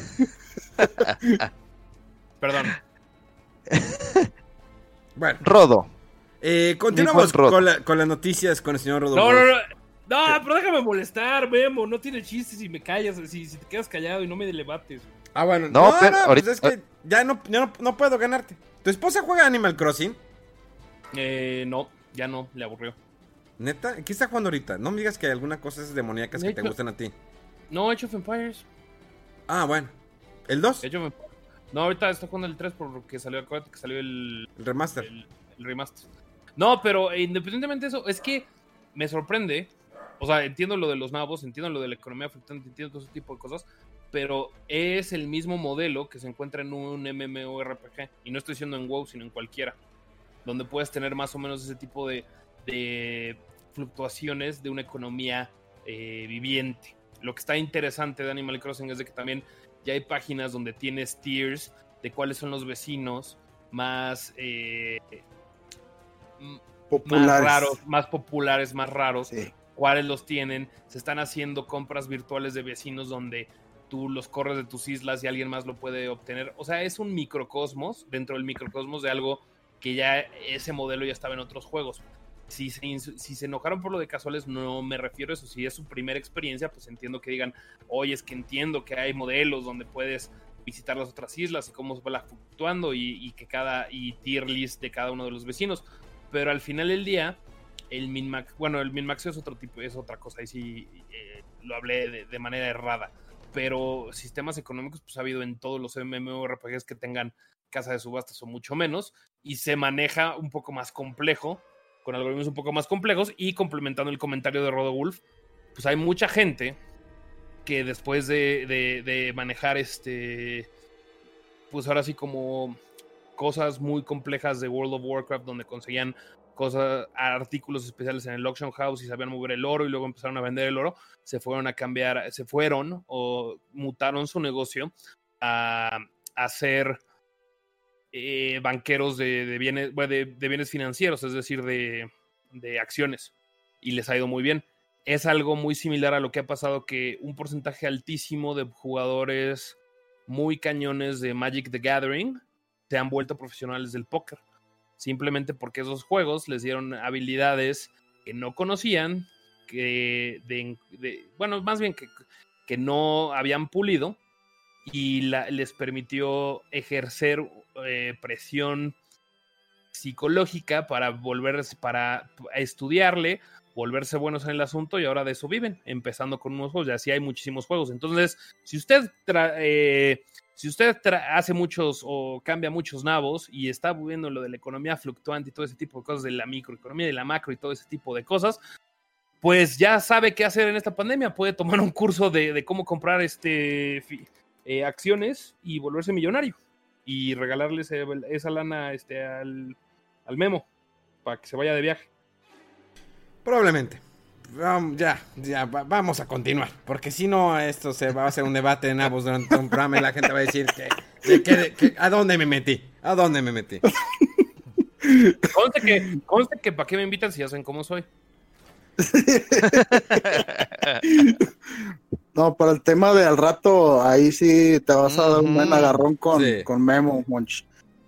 perdón. Bueno. Rodo. Eh, continuamos con, con, las noticias con el señor Rodo. No, no, no. No, pero déjame molestar, Memo. No tiene chistes si me callas, si, si te quedas callado y no me debates. Ah, bueno. No, no, pero, pues es que ya no, no, puedo ganarte. ¿Tu esposa juega Animal Crossing? Eh, no, ya no, le aburrió. ¿Neta? ¿Qué está jugando ahorita? No me digas que hay alguna cosa demoníacas que te gusten a ti. No, Age of Empires. Ah, bueno. ¿El 2? No, ahorita está jugando el 3 porque salió, acuérdate que salió el... El remaster. El, remaster. No, pero independientemente de eso, es que me sorprende O sea, entiendo lo de los nabos, entiendo lo de la economía fluctuante, entiendo todo ese tipo de cosas, pero es el mismo modelo que se encuentra en un MMORPG. Y no estoy diciendo en WoW, sino en cualquiera. Donde puedes tener más o menos ese tipo de, de fluctuaciones de una economía eh, viviente. Lo que está interesante de Animal Crossing es de que también ya hay páginas donde tienes tiers de cuáles son los vecinos más, eh, populares. más raros, más populares, más raros, cuáles los tienen. Se están haciendo compras virtuales de vecinos donde tú los corres de tus islas y alguien más lo puede obtener. O sea, es un microcosmos dentro del microcosmos de algo que ya ese modelo ya estaba en otros juegos. Si se, si se enojaron por lo de casuales, no me refiero a eso. Si es su primera experiencia, pues entiendo que digan, oye, es que entiendo que hay modelos donde puedes visitar las otras islas y cómo se va fluctuando y, que cada y tier list de cada uno de los vecinos. Pero al final del día, el minmax, bueno, el minmax es otro tipo, es otra cosa. Y sí eh, lo hablé de, manera errada. Pero sistemas económicos, pues ha habido en todos los MMORPGs que tengan casa de subastas o mucho menos. Y se maneja un poco más complejo, con algoritmos un poco más complejos. Y complementando el comentario de Rodo Wolf, pues hay mucha gente que después de, manejar este, pues ahora sí como cosas muy complejas de World of Warcraft donde conseguían cosas, artículos especiales en el auction house y sabían mover el oro y luego empezaron a vender el oro, se fueron a cambiar, se fueron o mutaron su negocio a, ser eh, banqueros de, bienes, de, bienes financieros, es decir, de, de acciones. Y les ha ido muy bien es algo muy similar a lo que ha pasado que un porcentaje altísimo de jugadores muy cañones de Magic the Gathering se han vuelto profesionales del póker. Simplemente porque esos juegos les dieron habilidades que no conocían, que bueno, más bien que, que no habían pulido y les permitió ejercer eh, presión psicológica para volver, para estudiarle, volverse buenos en el asunto y ahora de eso viven, empezando con unos juegos, ya sí hay muchísimos juegos. Entonces, si usted, eh, si usted hace muchos o cambia muchos nabos y está viendo lo de la economía fluctuante y todo ese tipo de cosas, de la microeconomía, de la macro y todo ese tipo de cosas, pues ya sabe qué hacer en esta pandemia. Puede tomar un curso de, cómo comprar este, eh, acciones y volverse millonario y regalarle esa lana este, al, al memo para que se vaya de viaje. Probablemente. Ya, ya, vamos a continuar. Porque si no, esto se va a hacer un debate de nabos durante un programa y la gente va a decir que, ¿a dónde me metí? ¿A dónde me metí? Conste que, conste que para qué me invitan si ya saben cómo soy. No, para el tema de al rato, ahí sí te vas a dar un buen agarrón con, con Memo, Monch.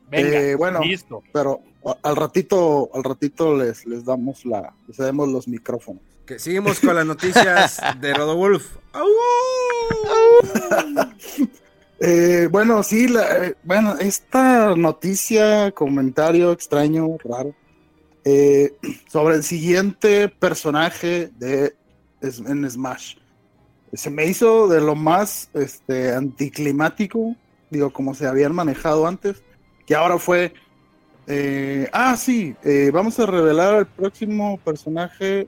Venga, eh, bueno, listo. Pero al ratito, al ratito les, les damos la, les damos los micrófonos. Que seguimos con las noticias de Rodowulf. eh, bueno, sí, eh, bueno, esta noticia, comentario extraño, raro, eh, sobre el siguiente personaje de en Smash. Se me hizo de lo más este, anticlimático, digo, como se habían manejado antes, que ahora fue eh, ah, sí, vamos a revelar al próximo personaje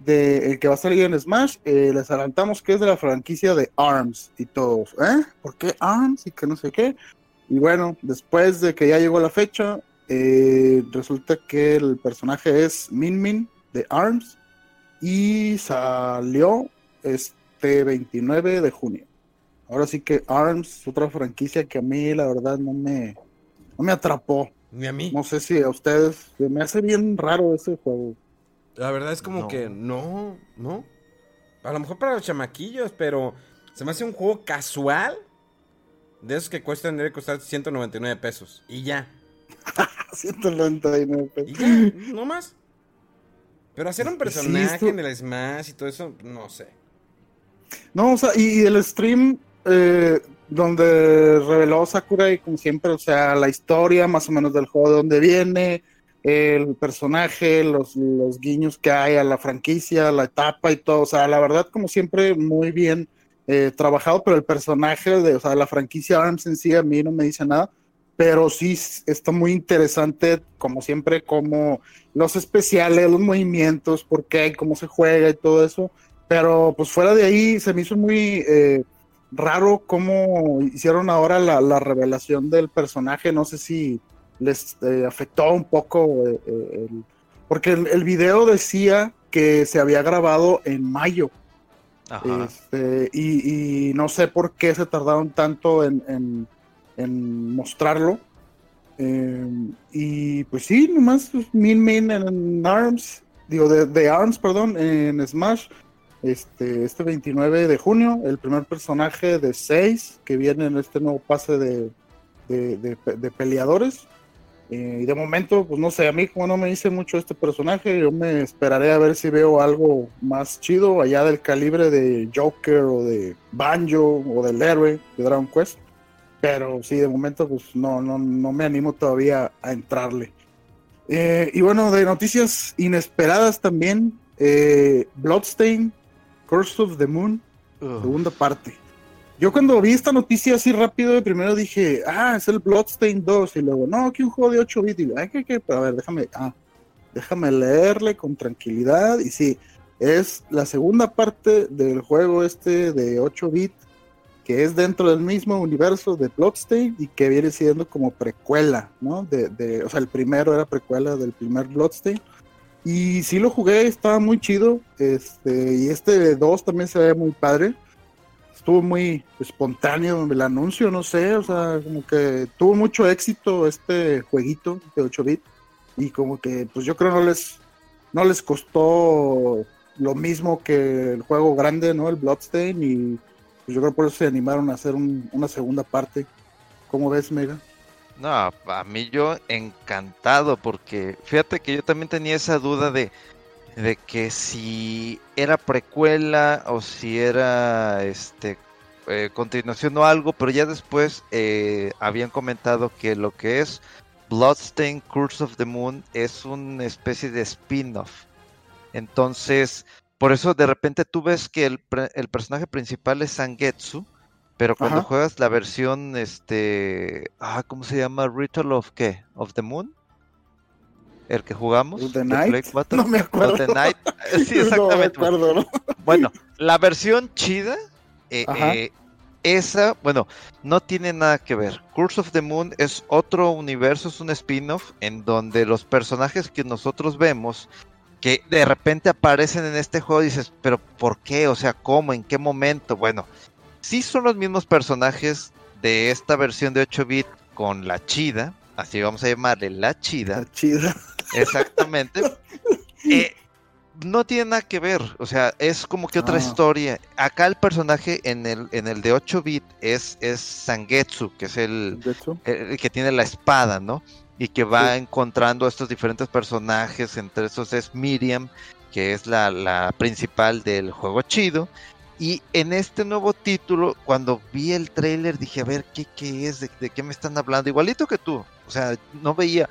de el que va a salir en Smash. Eh, les adelantamos que es de la franquicia de ARMS y todos. ¿Eh? ¿Por qué ARMS y que no sé qué? Y bueno, después de que ya llegó la fecha, resulta que el personaje es Min Min de ARMS y salió este 29 de junio. Ahora sí que ARMS, otra franquicia que a mí la verdad no me, no me atrapó. Ni a mí. No sé si a ustedes. Me hace bien raro ese juego. La verdad es como que no, no. A lo mejor para los chamaquillos, pero se me hace un juego casual. De esos que cuestan, debe costar 199 pesos. Y ya. 199 pesos. Y ya, no más. Pero hacer un personaje en el Smash y todo eso, no sé. No, o sea, y el stream eh, donde reveló Sakurai, como siempre, o sea, la historia más o menos del juego, de dónde viene, el personaje, los, los guiños que hay a la franquicia, la etapa y todo, o sea, la verdad, como siempre, muy bien eh, trabajado, pero el personaje de, o sea, la franquicia ARMS en sí a mí no me dice nada. pero sí está muy interesante, como siempre, como los especiales, los movimientos, por qué, cómo se juega y todo eso. Pero pues fuera de ahí se me hizo muy eh, raro cómo hicieron ahora la, revelación del personaje. No sé si les eh, afectó un poco, eh, porque el, video decía que se había grabado en mayo. Este, y, no sé por qué se tardaron tanto en en mostrarlo. Eh, y pues sí, nomás pues, Min Min en ARMS, digo, de, ARMS, perdón, en Smash, este, este 29 de junio, el primer personaje de 6 que viene en este nuevo pase de, de, peleadores. Eh, y de momento, pues no sé, a mí como no me dice mucho este personaje, yo me esperaré a ver si veo algo más chido allá del calibre de Joker o de Banjo o del héroe de Dragon Quest. Pero sí, de momento, pues no, no, no me animo todavía a entrarle. Eh, y bueno, de noticias inesperadas también, eh, Bloodstain, Curse of the Moon, segunda parte. Yo cuando vi esta noticia así rápido, primero dije, ah, es el Bloodstain 2, y luego, no, que un juego de 8 bits, y ay, que, que, a ver, déjame, ah, déjame leerle con tranquilidad, y sí, es la segunda parte del juego este de 8 bits que es dentro del mismo universo de Bloodstain y que viene siendo como precuela, ¿no? De, o sea, el primero era precuela del primer Bloodstain. Y sí lo jugué, estaba muy chido. Este, y este 2 también se ve muy padre. Estuvo muy espontáneo el anuncio, no sé, o sea, como que tuvo mucho éxito este jueguito de 8 bit y como que pues yo creo no les no les costó lo mismo que el juego grande, ¿no? El Bloodstain y pues yo creo por eso se animaron a hacer una segunda parte. ¿Cómo ves, Mega? No, a mí yo encantado, porque fíjate que yo también tenía esa duda de, de que si era precuela o si era este eh, continuación o algo, pero ya después eh, habían comentado que lo que es Bloodstained Curse of the Moon es una especie de spin-off. Entonces, por eso de repente tú ves que el, el personaje principal es Sangetsu, pero cuando juegas la versión, este, ah, ¿cómo se llama? Ritual of qué? Of the Moon. El que jugamos. The Night. No me acuerdo. The Night. Sí, exactamente. No me acuerdo, ¿no? Bueno, la versión chida, eh, eh, esa, bueno, no tiene nada que ver. Curse of the Moon es otro universo, es un spin-off en donde los personajes que nosotros vemos que de repente aparecen en este juego y dices, pero ¿por qué? O sea, ¿cómo? ¿En qué momento? Bueno, sí son los mismos personajes de esta versión de 8 bit con la chida, así vamos a llamarle la chida. La chida. Exactamente. Eh, no tiene nada que ver, o sea, es como que otra ah. historia. Acá el personaje en el, en el de 8 bit es, es Sangetsu, que es el, el, que tiene la espada, ¿no? y que va encontrando a estos diferentes personajes, entre esos es Miriam, que es la, principal del juego chido. Y en este nuevo título, cuando vi el trailer, dije, a ver, ¿qué, qué es? ¿De, qué me están hablando? Igualito que tú. O sea, no veía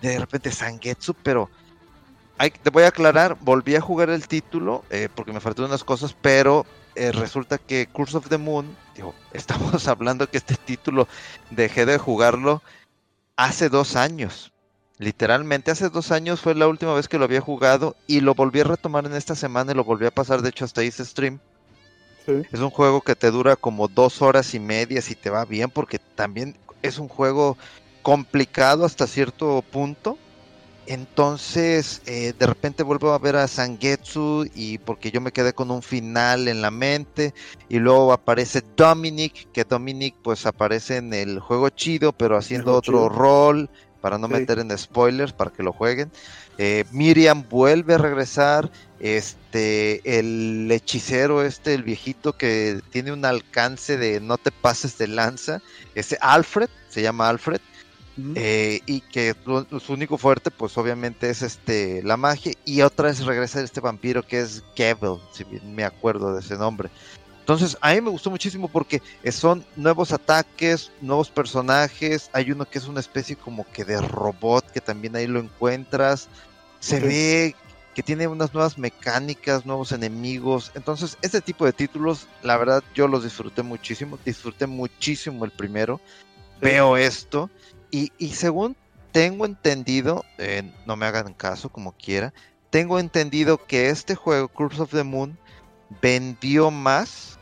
de repente Sangetsu, pero hay, te voy a aclarar, volví a jugar el título eh, porque me faltaron unas cosas, pero eh, resulta que Curse of the Moon, digo, estamos hablando que este título dejé de jugarlo hace dos años. Literalmente hace dos años fue la última vez que lo había jugado y lo volví a retomar en esta semana y lo volví a pasar, de hecho hasta hice stream. Es un juego que te dura como dos horas y media si te va bien porque también es un juego complicado hasta cierto punto. Entonces, eh, de repente vuelvo a ver a Sangetsu y porque yo me quedé con un final en la mente y luego aparece Dominic, que Dominic pues aparece en el juego chido, pero haciendo otro rol para no meter en spoilers para que lo jueguen. Eh, Miriam vuelve a regresar, este, el hechicero este, el viejito que tiene un alcance de no te pases de lanza, ese Alfred, se llama Alfred eh, y que su, único fuerte, pues obviamente es este la magia. Y otra vez regresa este vampiro que es Gabel, si bien me acuerdo de ese nombre. Entonces, a mí me gustó muchísimo porque son nuevos ataques, nuevos personajes. Hay uno que es una especie como que de robot, que también ahí lo encuentras. Se ve que tiene unas nuevas mecánicas, nuevos enemigos. Entonces, este tipo de títulos, la verdad, yo los disfruté muchísimo. Disfruté muchísimo el primero. Veo esto y, y según tengo entendido, eh, no me hagan caso como quiera, tengo entendido que este juego, Curse of the Moon, vendió más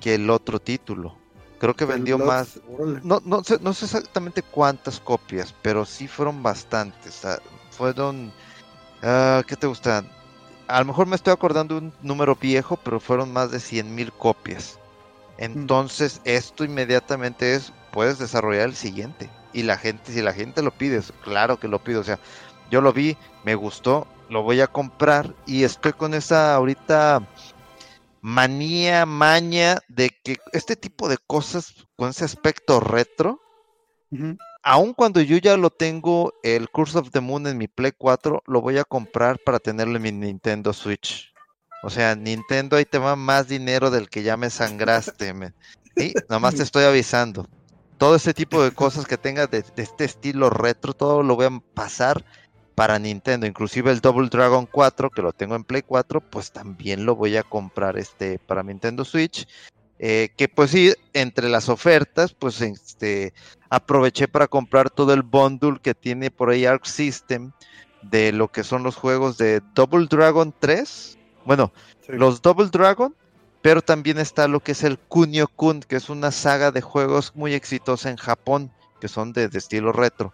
que el otro título. Creo que vendió más. No, no, sé, no sé exactamente cuántas copias, pero sí fueron bastantes. fueron. Uh, ¿Qué te gusta? A lo mejor me estoy acordando de un número viejo, pero fueron más de 100 mil copias. Mm. Entonces, esto inmediatamente es: puedes desarrollar el siguiente. Y la gente, si la gente lo pide, claro que lo pido. O sea, yo lo vi, me gustó, lo voy a comprar y estoy con esa ahorita manía, maña de que este tipo de cosas con ese aspecto retro, aun cuando yo ya lo tengo el Curse of the Moon en mi Play 4, lo voy a comprar para tenerlo en mi Nintendo Switch. O sea, Nintendo ahí te va más dinero del que ya me sangraste. y Nomás te estoy avisando. Todo ese tipo de cosas que tengas de, de, este estilo retro, todo lo voy a pasar para Nintendo, inclusive el Double Dragon 4 que lo tengo en Play 4, pues también lo voy a comprar este para Nintendo Switch. Eh, que pues sí, entre las ofertas, pues este aproveché para comprar todo el bundle que tiene por ahí Arc System de lo que son los juegos de Double Dragon 3. Bueno, los Double Dragon, pero también está lo que es el Kunio Kun, que es una saga de juegos muy exitosa en Japón, que son de estilo retro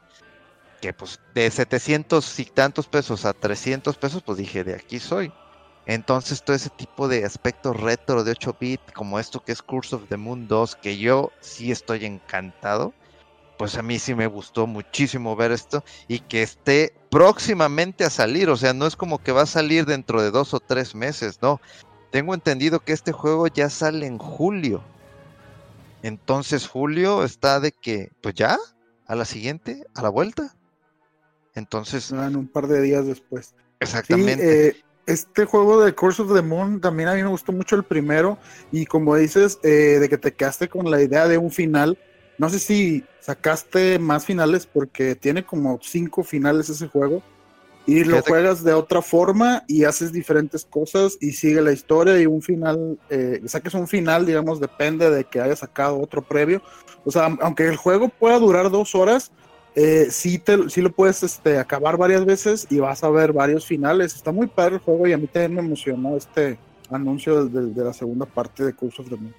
que pues de 700 y tantos pesos a 300 pesos, pues dije, de aquí soy. Entonces todo ese tipo de aspecto retro de 8 bit, como esto que es Curse of the Moon 2, que yo sí estoy encantado, pues a mí sí me gustó muchísimo ver esto y que esté próximamente a salir, o sea, no es como que va a salir dentro de dos o tres meses, no. Tengo entendido que este juego ya sale en julio. Entonces julio está de que, pues ya, a la siguiente, a la vuelta. Entonces. En un par de días después. Exactamente. Eh, este juego de Course of the Moon también a mí me gustó mucho el primero. Y como dices, eh, de que te quedaste con la idea de un final. No sé si sacaste más finales porque tiene como cinco finales ese juego. Y lo juegas de otra forma y haces diferentes cosas y sigue la historia y un final, eh, saques un final, digamos, depende de que hayas sacado otro previo. O sea, aunque el juego pueda durar dos horas, eh, sí, te, lo puedes este, acabar varias veces y vas a ver varios finales. Está muy padre el juego y a mí también me emocionó este anuncio de, la segunda parte de Curse of the Moon.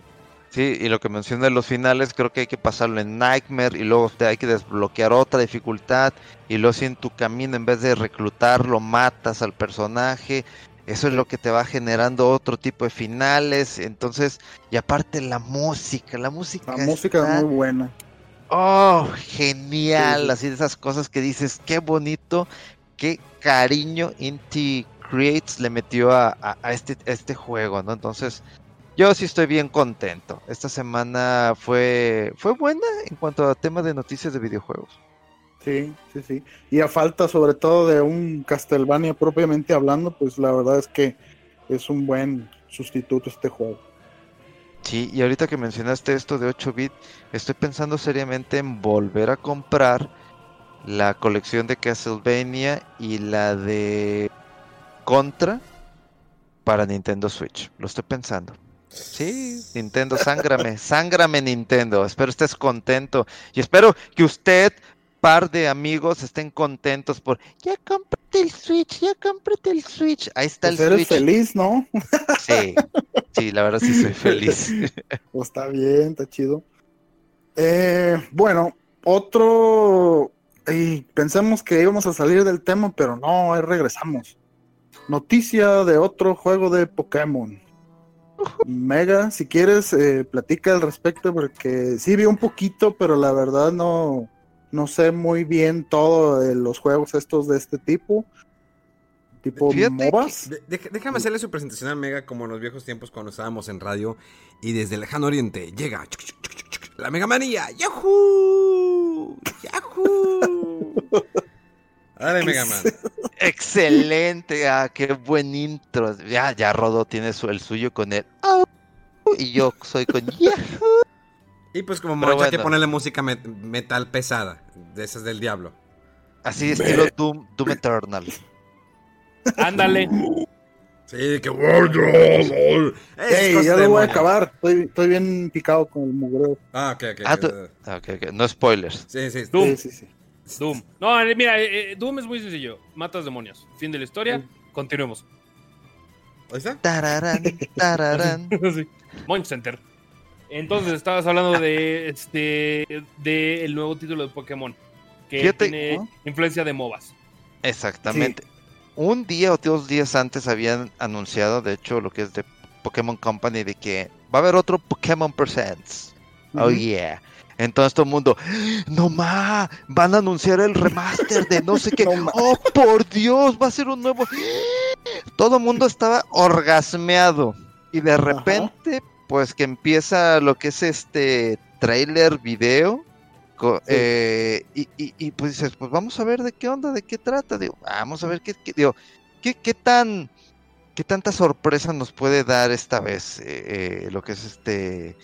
Sí, y lo que menciona de los finales, creo que hay que pasarlo en Nightmare y luego te hay que desbloquear otra dificultad y luego si en tu camino en vez de reclutarlo matas al personaje, eso es lo que te va generando otro tipo de finales, entonces, y aparte la música, la música. La música es muy buena. Oh, genial, así de esas cosas que dices, qué bonito, qué cariño Inti Creates le metió a, este, este juego, ¿no? Entonces, yo sí estoy bien contento. Esta semana fue, fue buena en cuanto a tema de noticias de videojuegos. Sí, sí, sí. Y a falta sobre todo de un Castlevania propiamente hablando, pues la verdad es que es un buen sustituto este juego. Sí, y ahorita que mencionaste esto de 8 bit, estoy pensando seriamente en volver a comprar la colección de Castlevania y la de Contra para Nintendo Switch. Lo estoy pensando. Sí, Nintendo, sángrame, sángrame Nintendo. Espero estés contento y espero que usted par de amigos estén contentos por ya cómprate el Switch, ya cómprate el Switch. Ahí está pues el eres feliz, ¿no? Sí, sí, la verdad sí soy feliz. Pues está bien, está chido. Eh, bueno, otro. Y pensamos que íbamos a salir del tema, pero no, ahí regresamos. Noticia de otro juego de Pokémon. Mega, si quieres, eh, platica al respecto, porque sí vi un poquito, pero la verdad no, no sé muy bien todo de los juegos estos de este tipo. Tipo MOBAs. déjame hacerle su presentación a Mega como en los viejos tiempos cuando estábamos en radio y desde el lejano oriente llega la Mega Manía. ¡Yahoo! ¡Yahoo! Dale, Mega Man. Excelente, ah, qué buen intro. Ya, ya Rodo tiene el suyo con el y yo soy con Yahoo. Y pues como mucho hay que ponerle música metal pesada, de esas del diablo. Así estilo Doom, Doom Eternal. Ándale. Sí, que Ey, ya lo voy a acabar. Estoy, estoy bien picado con el mugreo. Ah, ok, ok. Ah, ah, ok, ok. No spoilers. Sí, sí. Doom. Sí, sí, sí. Doom. No, eh, mira, eh, eh, Doom es muy sencillo. Matas demonios. Fin de la historia. Continuemos. ¿Ahí está? Tararán, tararán. sí. Monch Center. Entonces, estabas hablando de este de el nuevo título de Pokémon. Que Fíjate, tiene ¿no? influencia de MOBAs. Exactamente. Un día o dos días antes habían anunciado, de hecho, lo que es de Pokémon Company, de que va a haber otro Pokémon Presents. Oh, yeah. Entonces todo el mundo, no ma, van a anunciar el remaster de no sé qué. No oh, por Dios, va a ser un nuevo. Todo el mundo estaba orgasmeado. Y de repente, pues que empieza lo que es este trailer video. co- Sí. eh, y, y- y, pues dices, pues vamos a ver de qué onda, de qué trata. Digo, vamos a ver qué, qué- digo, qué, qué tan, qué tanta sorpresa nos puede dar esta vez eh, eh, lo que es este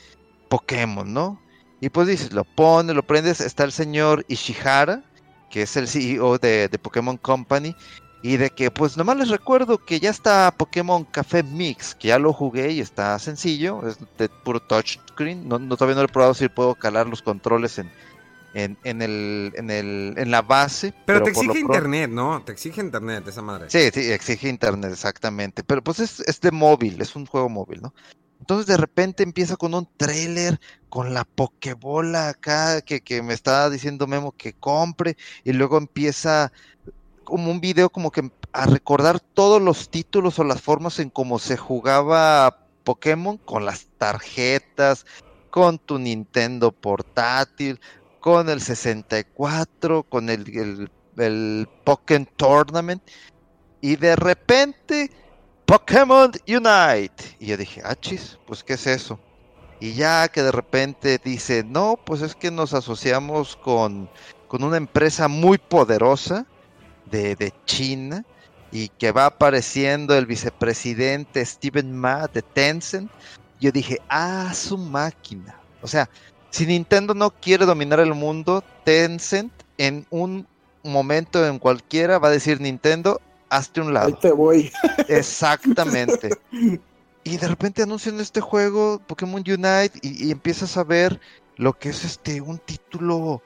Pokémon, ¿no? Y pues dices, lo pones, lo prendes, está el señor Ishihara, que es el CEO de, de Pokémon Company, y de que pues nomás les recuerdo que ya está Pokémon Café Mix, que ya lo jugué y está sencillo, es de puro touchscreen, no, no, todavía no lo he probado si puedo calar los controles en, en, en el, en, el, en la base. Pero, te exige pronto- internet, ¿no? Te exige internet esa madre. Sí, sí, exige internet, exactamente. Pero pues es, es de móvil, es un juego móvil, ¿no? Entonces de repente empieza con un trailer, con la pokebola acá que, que me estaba diciendo Memo que compre, y luego empieza como un video como que a recordar todos los títulos o las formas en cómo se jugaba Pokémon con las tarjetas, con tu Nintendo portátil, con el 64, con el, el, el Pokémon Tournament, y de repente Pokémon Unite. Y yo dije, ah, chis, pues ¿qué es eso? Y ya que de repente dice, no, pues es que nos asociamos con, con una empresa muy poderosa de, de China y que va apareciendo el vicepresidente Steven Ma de Tencent. Yo dije, ah, su máquina. O sea, si Nintendo no quiere dominar el mundo, Tencent en un momento en cualquiera va a decir Nintendo, hazte un Ahí lado. te voy. Exactamente. Y de repente anuncian este juego, Pokémon Unite, y, y empiezas a ver lo que es este un título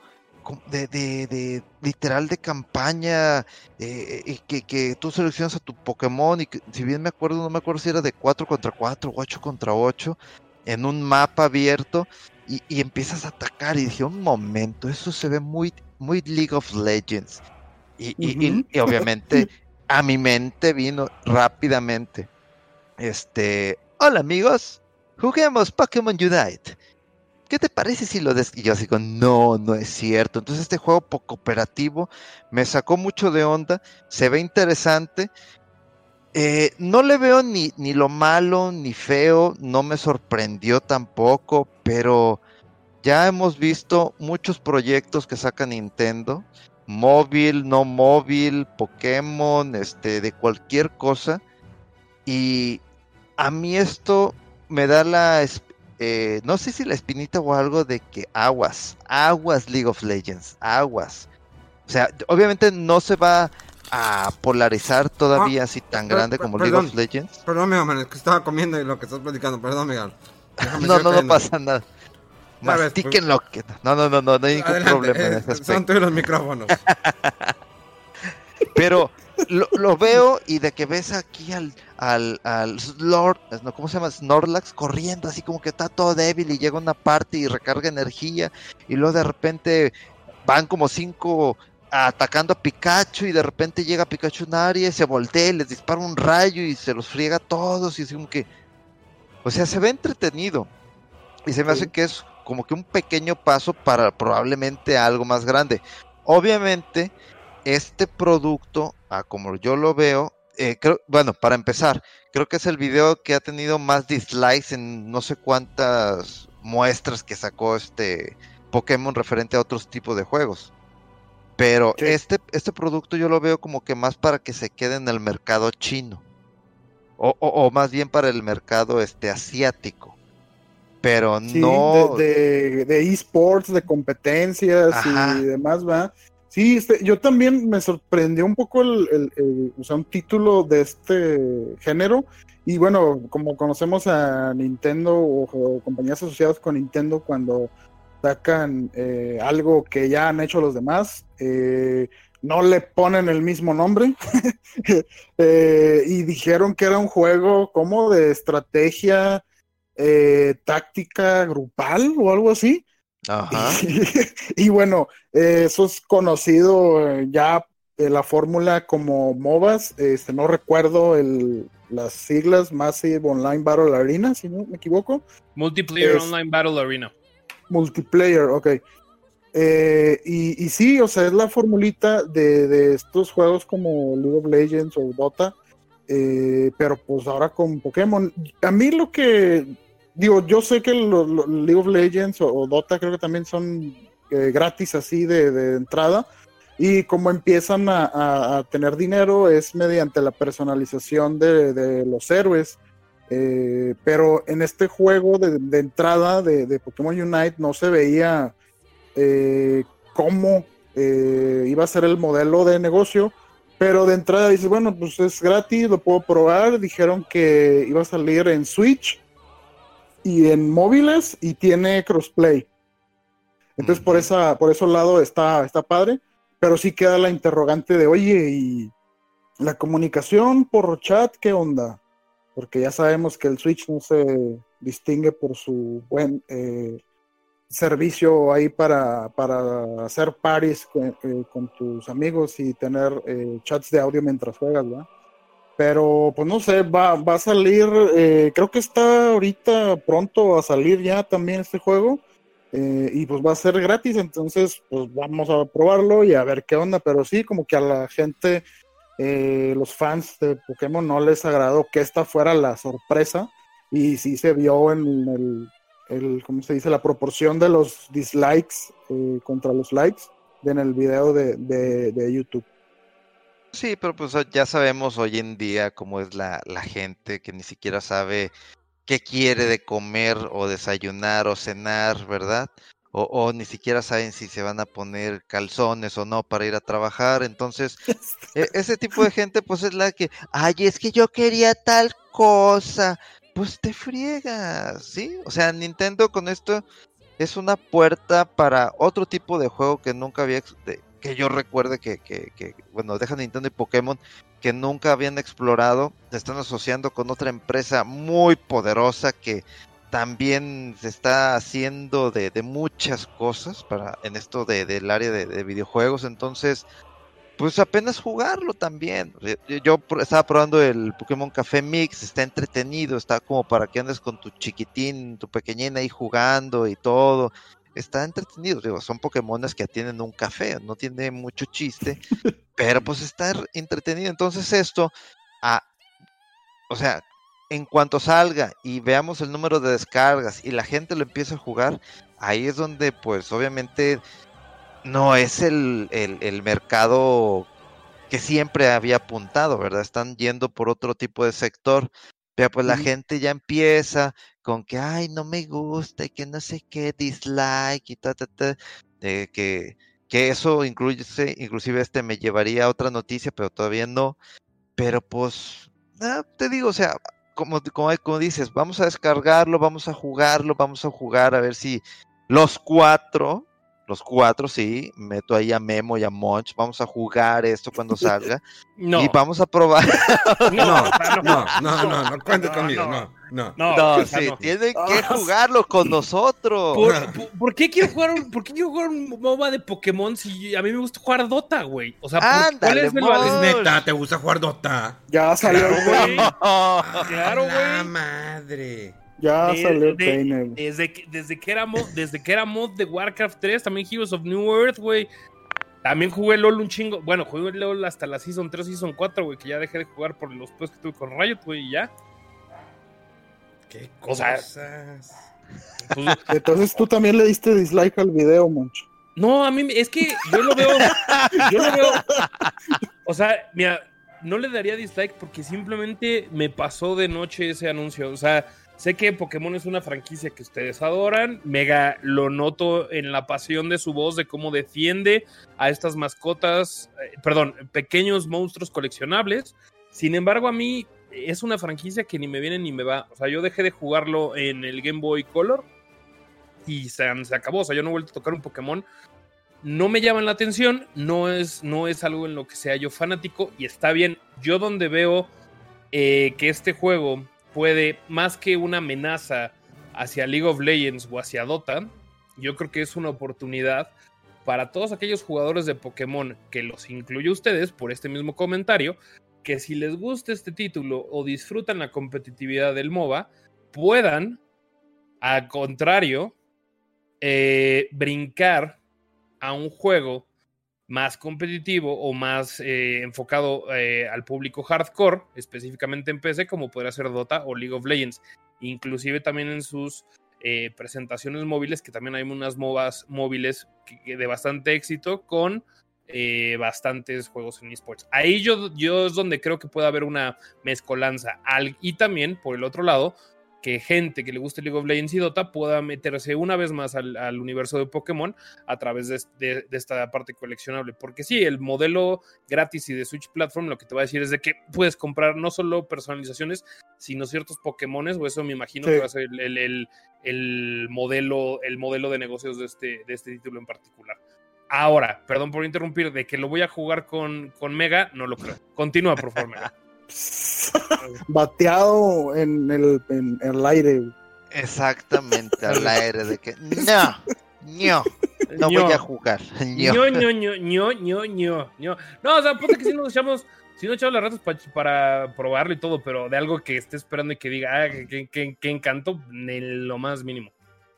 de, de- de- literal de campaña, eh, y que, que tú seleccionas a tu Pokémon, y que, si bien me acuerdo, no me acuerdo si era de 4 contra 4 o 8 contra 8, en un mapa abierto, y, y empiezas a atacar, y dije, un momento, eso se ve muy, muy League of Legends. Y, y- y- y obviamente a mi mente vino rápidamente. Este, hola amigos, juguemos Pokémon Unite. ¿Qué te parece si lo des... Y yo así con, no, no es cierto. Entonces este juego po- cooperativo me sacó mucho de onda, se ve interesante. Eh, no le veo ni, ni lo malo ni feo, no me sorprendió tampoco, pero ya hemos visto muchos proyectos que saca Nintendo, móvil, no móvil, Pokémon, este, de cualquier cosa. Y a mí esto me da la, eh, no sé si la espinita o algo de que aguas, aguas League of Legends, aguas. O sea, obviamente no se va a polarizar todavía así tan grande como perdón. League of Legends. Perdón, Man, es que estaba comiendo y lo que estás platicando. Perdón, Miguel. No, no, no pasa nada. Ya ves, Mastiquen lo que. No, no, no, no, no hay ningún Adelante, problema en eh, ese aspecto. son tuyos los micrófonos. Pero lo, lo veo y de que ves aquí al, al, al no, ¿cómo se llama? Snorlax corriendo así como que está todo débil y llega a una parte y recarga energía y luego de repente van como cinco atacando a Pikachu y de repente llega Pikachu a un área y se voltea y les dispara un rayo y se los friega a todos y así como que... O sea, se ve entretenido y se me hace que es como que un pequeño paso para probablemente algo más grande. Obviamente, este producto, a como yo lo veo, eh, creo, bueno, para empezar, creo que es el video que ha tenido más dislikes en no sé cuántas muestras que sacó este Pokémon referente a otros tipos de juegos. Pero Sí. este, este producto yo lo veo como que más para que se quede en el mercado chino. O, o- o más bien para el mercado este asiático. Pero Sí, no. de, de, de esports, de competencias Ajá. y demás, va. Sí, este, yo también me sorprendió un poco el, o sea, un título de este género. Y bueno, como conocemos a Nintendo o, compañías asociadas con Nintendo cuando sacan eh, algo que ya han hecho los demás, eh, no le ponen el mismo nombre. Eh, y dijeron que era un juego como de estrategia táctica grupal o algo así. Y, bueno, eso es conocido eh, ya eh, la fórmula como MOBAs. Este, no recuerdo el, las siglas, Massive Online Battle Arena, si no me equivoco. Multiplayer Online Battle Arena. Multiplayer, ok. Eh, y, y, sí, o sea, es la formulita de, de, estos juegos como League of Legends o Dota, pero pues ahora con Pokémon. A mí lo que digo, yo sé que los, League of Legends o, Dota creo que también son eh, gratis así de, entrada. Y como empiezan a, tener dinero es mediante la personalización de, los héroes. Eh, pero en este juego de, entrada de, Pokémon Unite no se veía eh, cómo iba a ser el modelo de negocio. Pero de entrada dices, bueno, pues es gratis, lo puedo probar. Dijeron que iba a salir en Switch y en móviles y tiene crossplay. Entonces por esa, por ese lado está, está padre, pero sí queda la interrogante de oye, y la comunicación por chat, ¿qué onda? Porque ya sabemos que el Switch no se distingue por su buen eh, servicio ahí para, para hacer paris con, eh, con, tus amigos y tener eh, chats de audio mientras juegas, ¿verdad? Pero, pues no sé, va, va a salir, eh, creo que está ahorita pronto a salir ya también este juego. Eh, y pues va a ser gratis, entonces pues vamos a probarlo y a ver qué onda. Pero sí, como que a la gente, eh, los fans de Pokémon no les agradó que esta fuera la sorpresa. Y sí se vio en el, el ¿cómo se dice? La proporción de los dislikes contra los likes en el video de, de, de YouTube. Sí, pero pues ya sabemos hoy en día cómo es la, la gente que ni siquiera sabe qué quiere de comer o desayunar o cenar, ¿verdad? O, o, ni siquiera saben si se van a poner calzones o no para ir a trabajar. Entonces, e, ese tipo de gente, pues es la que, ay, es que yo quería tal cosa. Pues te friegas, ¿sí? O sea, Nintendo con esto es una puerta para otro tipo de juego que nunca había que yo recuerde que, bueno, deja Nintendo y Pokémon que nunca habían explorado, se están asociando con otra empresa muy poderosa que también se está haciendo de, muchas cosas para en esto de, del área de, videojuegos, entonces pues apenas jugarlo también. Yo, estaba probando el Pokémon Café Mix, está entretenido, está como para que andes con tu chiquitín, tu pequeñina ahí jugando y todo está entretenido. Digo, son Pokémones que tienen un café, no tiene mucho chiste, pero pues está entretenido. Entonces esto, o sea, en cuanto salga y veamos el número de descargas y la gente lo empieza a jugar, ahí es donde pues obviamente no es el, el mercado que siempre había apuntado, ¿verdad? Están yendo por otro tipo de sector. Pero pues la gente ya empieza con que, ay, no me gusta y que no sé qué, dislike y ta, ta, ta, de que, que eso incluye, inclusive este me llevaría a otra noticia, pero todavía no. Pero pues, ah, te digo, o sea, como, como, como dices, vamos a descargarlo, vamos a jugarlo, vamos a jugar a ver si los cuatro, los cuatro, sí, meto ahí a Memo y a Monch, vamos a jugar esto cuando salga. no. Y vamos a probar. no, no, no, no, no, cuente conmigo, no. No, no, sí, tienen que jugarlo con nosotros. ¿Por, qué quiero jugar un, ¿Por qué quiero jugar un MOBA de Pokémon si a mí me gusta jugar Dota, güey? O sea, ¿cuál es el neta? ¿Te gusta jugar Dota? Ya salió, güey. claro, güey. La madre. Ya salió desde, que, desde, que era mod, desde que era mod de Warcraft 3, también Heroes of New Earth, güey. También jugué LOL un chingo. Bueno, jugué LOL hasta la Season 3, Season 4, güey, que ya dejé de jugar por los pedos que tuve con Riot, güey, y ya. Qué cosas. Pues, Entonces tú también le diste dislike al video, Moncho. No, a mí es que yo lo veo. yo lo veo. O sea, mira, no le daría dislike porque simplemente me pasó de noche ese anuncio. O sea, Sé que Pokémon es una franquicia que ustedes adoran. Mega lo noto en la pasión de su voz, de cómo defiende a estas mascotas, eh, perdón, pequeños monstruos coleccionables. Sin embargo, a mí es una franquicia que ni me viene ni me va. O sea, yo dejé de jugarlo en el Game Boy Color y se, acabó. O sea, yo no he vuelto a tocar un Pokémon. No me llaman la atención, no es, no es algo en lo que sea yo fanático y está bien. Yo donde veo eh, que este juego puede, más que una amenaza hacia League of Legends o hacia Dota, yo creo que es una oportunidad para todos aquellos jugadores de Pokémon que los incluyo ustedes por este mismo comentario, que si les gusta este título o disfrutan la competitividad del MOBA, puedan, al contrario, eh, brincar a un juego más competitivo o más eh, enfocado eh, al público hardcore, específicamente en PC, como podría ser Dota o League of Legends. Inclusive también en sus eh, presentaciones móviles, que también hay unas MOBAs móviles de bastante éxito con bastantes juegos en esports. Ahí yo, yo es donde creo que puede haber una mezcolanza. y también, por el otro lado, que gente que le guste League of Legends y Dota pueda meterse una vez más al, universo de Pokémon a través de, esta parte coleccionable. Porque sí, el modelo gratis y de Switch Platform lo que te va a decir es de que puedes comprar no solo personalizaciones, sino ciertos Pokémones, o eso me imagino que va a ser el, modelo, el modelo de negocios de este, de este título en particular. Ahora, perdón por interrumpir, de que lo voy a jugar con, con Mega, no lo creo. Continúa, por favor, Mega. Bateado en el, en el aire. Exactamente, al aire de que no, no, no voy a jugar. No, no, no, no, no, no. No, o sea, puta que si nos echamos, si nos echamos las ratas para probarlo y todo, pero de algo que esté esperando y que diga, ah, que, que, que encanto, en lo más mínimo.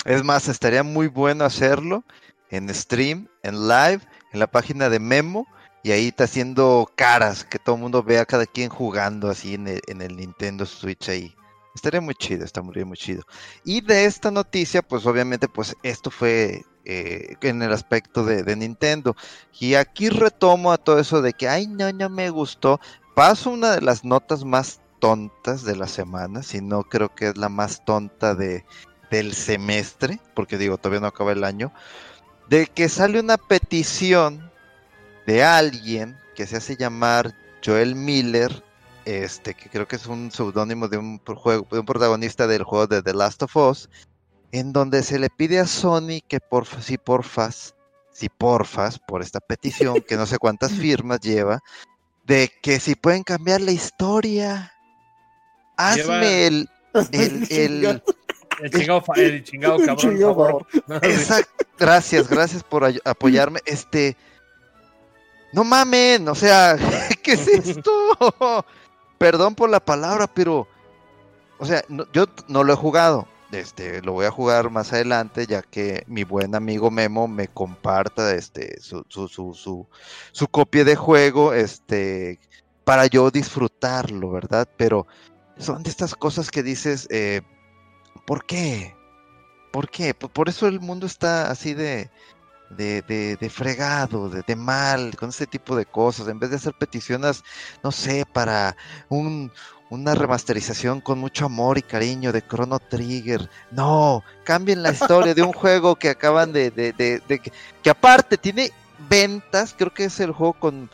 Es más, estaría muy bueno hacerlo en stream, en live, en la página de Memo y ahí está haciendo caras, que todo el mundo vea cada quien jugando así en el, Nintendo Switch ahí. Estaría muy chido, muy, muy chido. Y de esta noticia, pues obviamente, pues esto fue eh, en el aspecto de, Nintendo. Y aquí retomo a todo eso de que, ay, no, no me gustó. Paso una de las notas más tontas de la semana, si no creo que es la más tonta de, del semestre, porque digo, todavía no acaba el año, de que sale una petición de alguien que se hace llamar Joel Miller, este, que creo que es un seudónimo de un juego, de un protagonista del juego de The Last of Us, en donde se le pide a Sony que por si porfas, si porfas, por esta petición, que no sé cuántas firmas lleva, de que si pueden cambiar la historia. Hazme el, el, el, el chingado, el chingado cabrón. Exacto. Gracias, gracias por apoyarme. Este, no mamen, o sea, ¿qué es esto? Perdón por la palabra, pero, o sea, yo no lo he jugado. Este, lo voy a jugar más adelante, ya que mi buen amigo Memo me comparta este, su, su, su, su, copia de juego, este, para yo disfrutarlo, ¿verdad? Pero son de estas cosas que dices, eh, ¿por qué? ¿Por qué? Por eso el mundo está así de, de, de, de fregado, de, de, mal, con ese tipo de cosas, en vez de hacer peticiones, no sé, para un, una remasterización con mucho amor y cariño de Chrono Trigger. No, cambien la historia de un juego que acaban de, de, de, que, aparte tiene ventas, creo que es el juego con,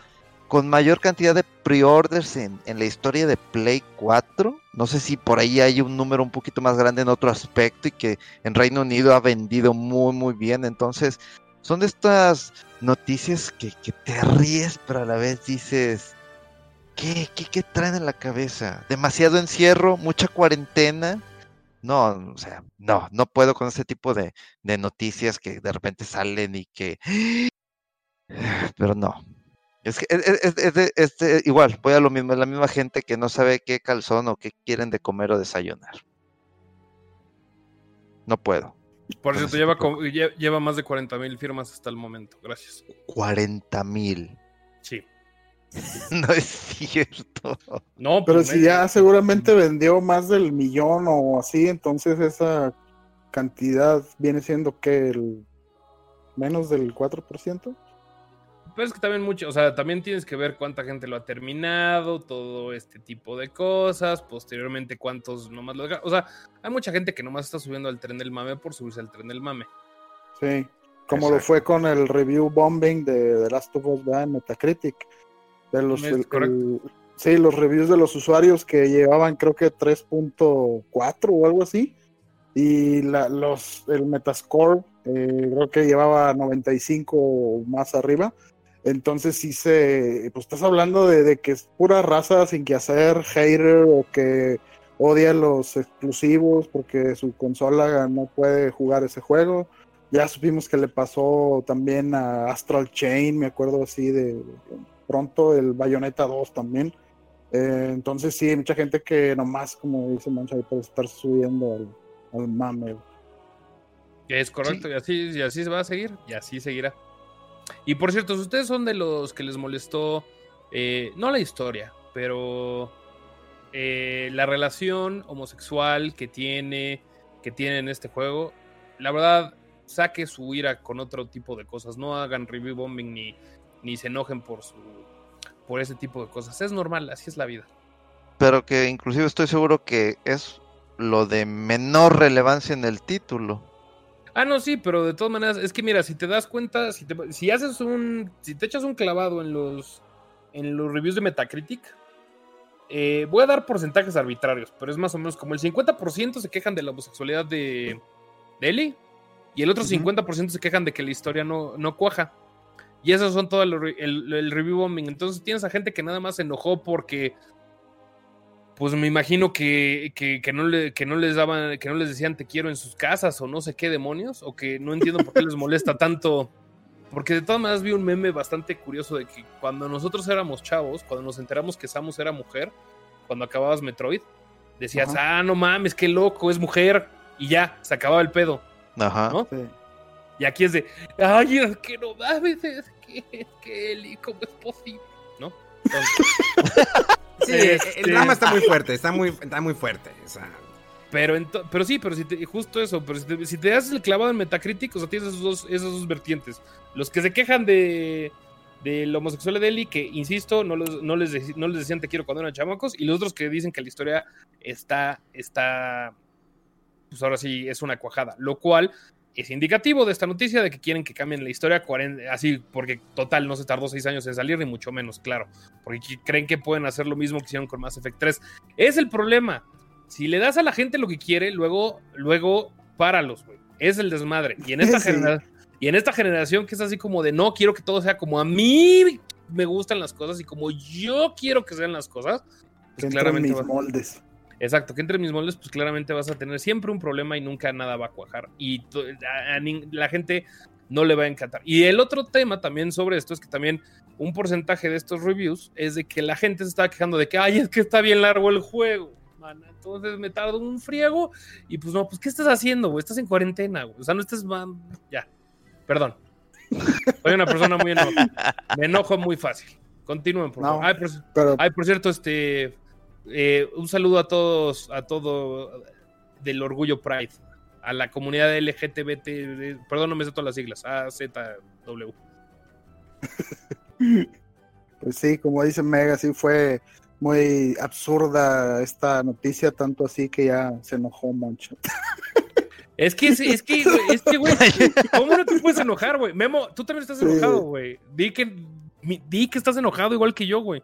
con mayor cantidad de pre-orders en, en, la historia de Play 4. No sé si por ahí hay un número un poquito más grande en otro aspecto y que en Reino Unido ha vendido muy muy bien. Entonces, son de estas noticias que, te ríes, pero a la vez dices, ¿qué, qué, qué traen en la cabeza? ¿Demasiado encierro? ¿Mucha cuarentena? No, o sea, no, no puedo con ese tipo de, noticias que de repente salen y que... Pero no. Es que es, igual, voy a lo mismo, es la misma gente que no sabe qué calzón o qué quieren de comer o desayunar. No puedo. Por cierto, lleva, lleva más de 40 mil firmas hasta el momento. Gracias. 40 mil. Sí. no es cierto. No, pero pues, si ya seguramente vendió más del millón o así, entonces esa cantidad viene siendo que el menos del 4%. Pero es que también mucho, o sea, también tienes que ver cuánta gente lo ha terminado, todo este tipo de cosas, posteriormente cuántos nomás lo O sea, hay mucha gente que nomás está subiendo al tren del mame por subirse al tren del mame. Sí, como lo fue con el review bombing de The Last of Us en Metacritic. De los, sí, los reviews de los usuarios que llevaban creo que 3.4 o algo así. Y la, los, el Metascore eh, creo que llevaba 95 o más arriba. Entonces sí se, pues estás hablando de, que es pura raza sin que hacer, hater o que odia los exclusivos porque su consola no puede jugar ese juego. Ya supimos que le pasó también a Astral Chain, me acuerdo así de, pronto el Bayonetta 2 también. Eh, entonces sí, hay mucha gente que nomás, como dice Mancha, puede estar subiendo al, al mame. Es correcto, y, así, y así se va a seguir, y así seguirá. Y por cierto, si ustedes son de los que les molestó, eh, no la historia, pero eh, la relación homosexual que tiene, que tiene en este juego, la verdad, saque su ira con otro tipo de cosas. No hagan review bombing ni, ni se enojen por su por ese tipo de cosas. Es normal, así es la vida. Pero que inclusive estoy seguro que es lo de menor relevancia en el título. Ah, no, sí, pero de todas maneras, es que mira, si te das cuenta, si, te, si haces un, si te echas un clavado en los, en los reviews de Metacritic, eh, voy a dar porcentajes arbitrarios, pero es más o menos como el 50% se quejan de la homosexualidad de, de Ellie y el otro 50% se quejan de que la historia no, no cuaja. Y esos son todo el, el, review bombing. Entonces tienes a gente que nada más se enojó porque pues me imagino que, no le, que no les daban, que no les decían te quiero en sus casas o no sé qué demonios, o que no entiendo por qué les molesta tanto. Porque de todas maneras vi un meme bastante curioso de que cuando nosotros éramos chavos, cuando nos enteramos que Samus era mujer, cuando acababas Metroid, decías, ah, no mames, qué loco, es mujer, y ya, se acababa el pedo. Ajá. Y aquí es de, ay, es que no mames, es que, es que Eli, ¿cómo es posible? ¿No? Sí, este, el drama está muy fuerte, está muy, está muy fuerte. Pero, pero sí, pero si te, justo eso, pero si te, haces el clavado en Metacritic, o sea, tienes esos dos, esos dos vertientes. Los que se quejan de, de la homosexual de Eli, que insisto, no, no, les, no les decían te quiero cuando eran chamacos, y los otros que dicen que la historia está, está, pues ahora sí es una cuajada, lo cual es indicativo de esta noticia de que quieren que cambien la historia así, porque total no se tardó seis años en salir, ni mucho menos, claro, porque creen que pueden hacer lo mismo que hicieron con Mass Effect 3. Es el problema. Si le das a la gente lo que quiere, luego, luego, páralos, güey. Es el desmadre. Y en esta generación. Y en esta generación que es así como de no quiero que todo sea como a mí me gustan las cosas y como yo quiero que sean las cosas, pues claramente mis moldes. Exacto, que entre mis moldes, pues claramente vas a tener siempre un problema y nunca nada va a cuajar. Y la gente no le va a encantar. Y el otro tema también sobre esto es que también un porcentaje de estos reviews es de que la gente se está quejando de que, ay, es que está bien largo el juego. Entonces me tardo un friego y pues no, pues ¿qué estás haciendo, güey? Estás en cuarentena, güey. O sea, no estás... Ya, perdón. Soy una persona muy enojada. Me enojo muy fácil. Continúen, por favor. ay, por cierto, este eh, un saludo a todos, a todo del Orgullo Pride, a la comunidad LGTBT, perdón, no me sé todas las siglas, AZW. Pues sí, como dice Mega, sí fue muy absurda esta noticia, tanto así que ya se enojó mucho. Es que, es que, es que, güey, ¿cómo no te puedes enojar, güey? Memo, tú también estás enojado, güey. Di que, di que estás enojado igual que yo, güey.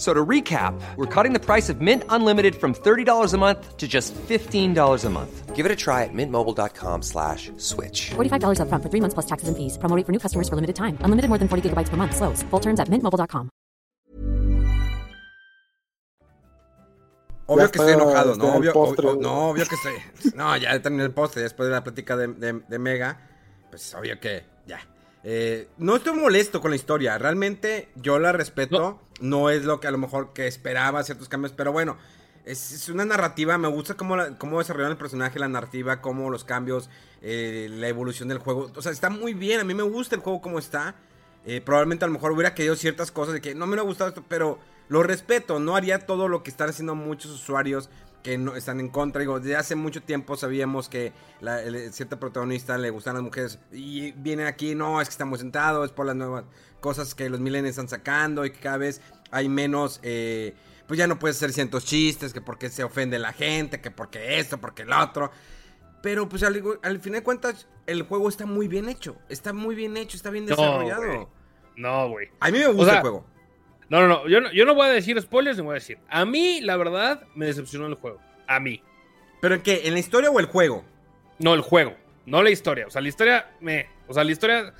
So to recap, we're cutting the price of Mint Unlimited from $30 a month to just $15 a month. Give it a try at mintmobile.com slash switch. $45 up front for three months plus taxes and fees. Promoting for new customers for limited time. Unlimited more than 40 gigabytes per month. Slows. Full terms at mintmobile.com. Obvio que estoy enojado, ¿no? Obvio, obvio, no, obvio que estoy... No, ya terminé el postre después de la plática de, de, de Mega. Pues obvio que ya Eh, no estoy molesto con la historia, realmente yo la respeto, no. Es lo que a lo mejor que esperaba ciertos cambios, pero bueno, Es, una narrativa, me gusta cómo, cómo desarrollaron el personaje, la narrativa, cómo los cambios, eh, la evolución del juego. O sea, está muy bien, a mí me gusta el juego como está. Eh, probablemente a lo mejor hubiera querido ciertas cosas de que no me ha gustado esto, pero lo respeto, no haría todo lo que están haciendo muchos usuarios que no están en contra. Digo, desde hace mucho tiempo sabíamos que la, cierta protagonista le gustan las mujeres y viene aquí, no, es que estamos sentados, es por las nuevas cosas que los millennials están sacando y que cada vez hay menos, eh, pues ya no puedes hacer cientos chistes, que porque se ofende la gente, que porque esto, porque el otro. Pero pues al, final de cuentas el juego está muy bien hecho, está muy bien hecho, está bien desarrollado. No, güey. A mí me gusta el juego. No, no, no yo, no. yo no voy a decir spoilers ni voy a decir. A mí, la verdad, me decepcionó el juego. A mí. ¿Pero en qué? ¿En la historia o el juego? No, el juego. No la historia. O sea, la historia me. O sea, la historia.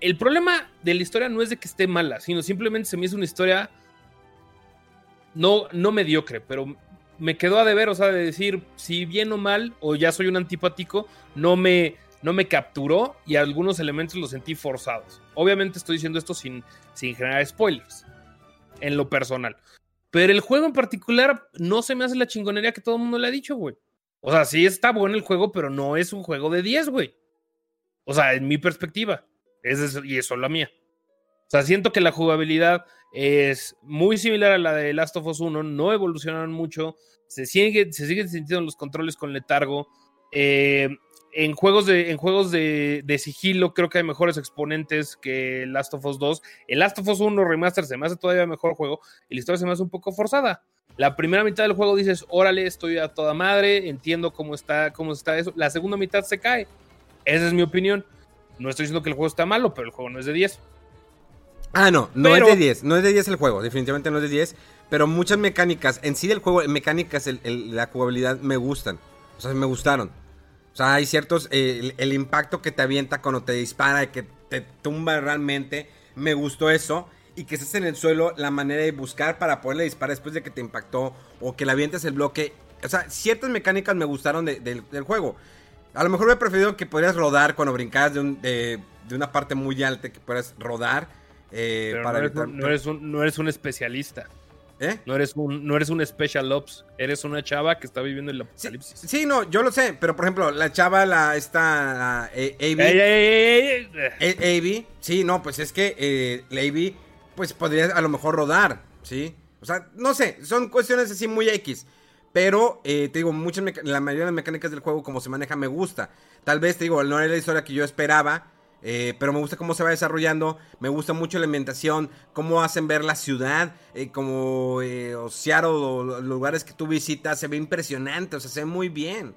El problema de la historia no es de que esté mala, sino simplemente se me hizo una historia. No, no mediocre, pero me quedó a deber, o sea, de decir si bien o mal, o ya soy un antipático, no me, no me capturó y algunos elementos los sentí forzados. Obviamente estoy diciendo esto sin, sin generar spoilers en lo personal. Pero el juego en particular no se me hace la chingonería que todo el mundo le ha dicho, güey. O sea, sí está bueno el juego, pero no es un juego de 10, güey. O sea, en mi perspectiva. Es, y eso es la mía. O sea, siento que la jugabilidad es muy similar a la de Last of Us 1, no evolucionaron mucho, se, sigue, se siguen sintiendo los controles con letargo. Eh, en juegos, de, en juegos de, sigilo creo que hay mejores exponentes que Last of Us 2. El Last of Us 1 Remaster se me hace todavía mejor juego y la historia se me hace un poco forzada. La primera mitad del juego dices, órale, estoy a toda madre, entiendo cómo está, cómo está eso. La segunda mitad se cae. Esa es mi opinión. No estoy diciendo que el juego está malo, pero el juego no es de 10. Ah, no, no es de 10. No es de 10 el juego, definitivamente no es de 10. Pero muchas mecánicas, en sí del juego, mecánicas, la jugabilidad me gustan. O sea, me gustaron. O sea, hay ciertos. Eh, el, impacto que te avienta cuando te dispara y que te tumba realmente. Me gustó eso. Y que estés en el suelo, la manera de buscar para poderle disparar después de que te impactó. O que le avientes el bloque. O sea, ciertas mecánicas me gustaron del, juego. A lo mejor me he preferido que podrías rodar cuando brincabas de, de, una parte muy alta, que puedas rodar. Eh, para no, eres un, no, eres un, especialista. ¿Eh? No eres un, no eres un special ops, eres una chava que está viviendo el apocalipsis. Sí, no, yo lo sé, pero por ejemplo, la chava, la esta AB, sí, no, pues es que eh, la AB, pues podría a lo mejor rodar, ¿sí? O sea, no sé, son cuestiones así muy X. Pero, eh, te digo, muchas la mayoría de las mecánicas del juego, como se maneja, me gusta. Tal vez, te digo, no era la historia que yo esperaba. Eh, pero me gusta cómo se va desarrollando, me gusta mucho la ambientación, cómo hacen ver la ciudad, eh, como eh, o los lugares que tú visitas, se ve impresionante, o sea, se ve muy bien.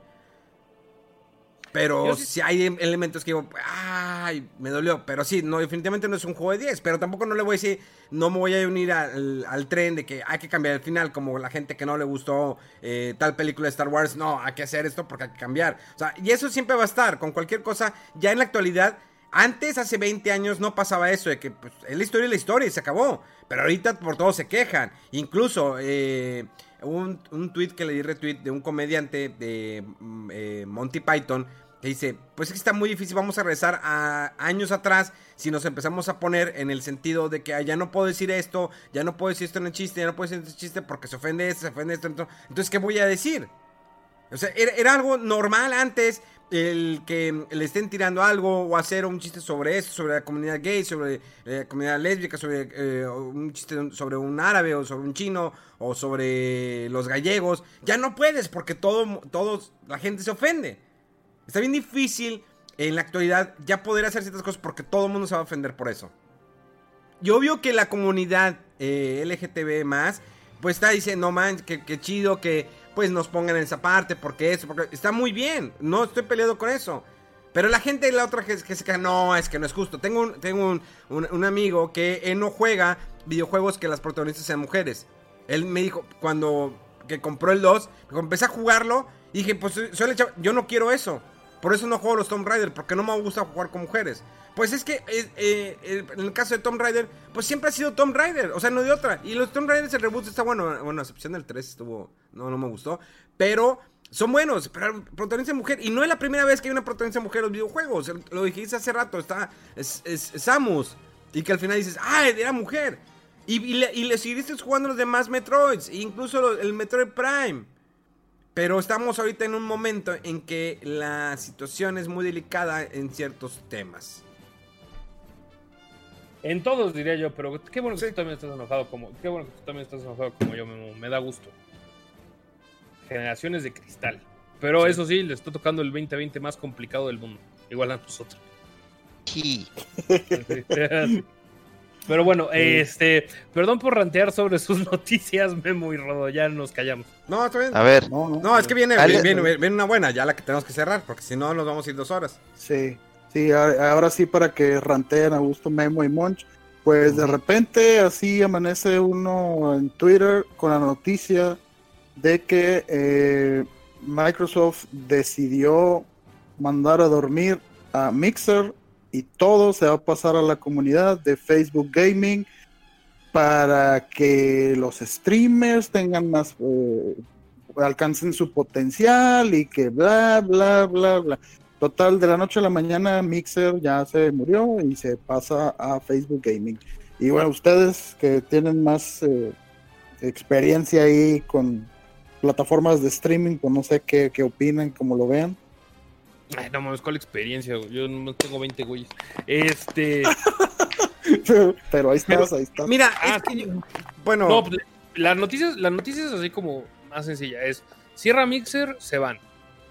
Pero si hay em, elementos que digo, ay, me dolió. Pero sí, no, definitivamente no es un juego de 10. Pero tampoco no le voy a decir, no me voy a unir al, tren de que hay que cambiar el final. Como la gente que no le gustó eh, tal película de Star Wars. No, hay que hacer esto porque hay que cambiar. O sea, y eso siempre va a estar. Con cualquier cosa, ya en la actualidad antes, hace 20 años, no pasaba eso de que pues, es la historia y la historia y se acabó. Pero ahorita por todo se quejan. Incluso eh, un, un tweet que le di retweet de un comediante de mm, eh, Monty Python que dice, pues es que está muy difícil, vamos a regresar a años atrás si nos empezamos a poner en el sentido de que ya no puedo decir esto, ya no puedo decir esto en el chiste, ya no puedo decir este chiste porque se ofende esto, se ofende esto, entonces ¿qué voy a decir? O sea, era, algo normal antes el que le estén tirando algo o hacer un chiste sobre eso, sobre la comunidad gay, sobre eh, la comunidad lésbica, sobre eh, un chiste sobre un árabe o sobre un chino o sobre los gallegos, ya no puedes porque todo, todos, la gente se ofende. Está bien difícil en la actualidad ya poder hacer ciertas cosas porque todo el mundo se va a ofender por eso. Y obvio que la comunidad eh, LGTB más, pues está diciendo, no man, que, que chido que pues nos pongan en esa parte, porque eso, porque está muy bien, no estoy peleado con eso. Pero la gente de la otra que, se no, es que no es justo. Tengo, un, tengo un, amigo que él no juega videojuegos que las protagonistas sean mujeres. Él me dijo, cuando que compró el 2, empecé a jugarlo, y dije, pues yo no quiero eso. Por eso no juego los Tomb Raider, porque no me gusta jugar con mujeres. Pues es que eh, eh, en el caso de Tomb Raider, pues siempre ha sido Tomb Raider, o sea, no de otra. Y los Tomb Raiders, el reboot está bueno, bueno, a excepción del 3 estuvo, no, no me gustó, pero son buenos, pero protagonista mujer, y no es la primera vez que hay una protagonista mujer en los videojuegos, lo dijiste hace rato, está, es, Samus, y que al final dices, ah, era mujer. Y, y le seguiste jugando los demás Metroids, incluso el Metroid Prime. Pero estamos ahorita en un momento en que la situación es muy delicada en ciertos temas. En todos diría yo, pero qué bueno que tú también estás enojado como, qué bueno que tú también estás enojado como yo, me, me da gusto. Generaciones de cristal. Pero eso sí, le está tocando el 2020 más complicado del mundo, igual a nosotros. Sí. Pero bueno, este, perdón por rantear sobre sus noticias, Memo y Rodo, ya nos callamos. No, está bien. A ver. No, es que viene, viene, viene, una buena, ya la que tenemos que cerrar, porque si no nos vamos a ir dos horas. Sí, sí, ahora sí para que ranteen a gusto Memo y Monch. Pues de repente así amanece uno en Twitter con la noticia de que eh, Microsoft decidió mandar a dormir a Mixer y todo se va a pasar a la comunidad de Facebook Gaming para que los streamers tengan más, eh, alcancen su potencial y que bla, bla, bla, bla. Total, de la noche a la mañana Mixer ya se murió y se pasa a Facebook Gaming. Y bueno, ustedes que tienen más eh, experiencia ahí con plataformas de streaming, pues no sé qué, qué opinan, cómo lo vean. Ay, no mames, ¿cuál experiencia? Yo no tengo 20 güeyes. Este. pero, ahí estás, ahí estás. Mira, es ah, bueno. No, pues, las noticias, las noticias así como más sencilla es cierra Mixer, se van.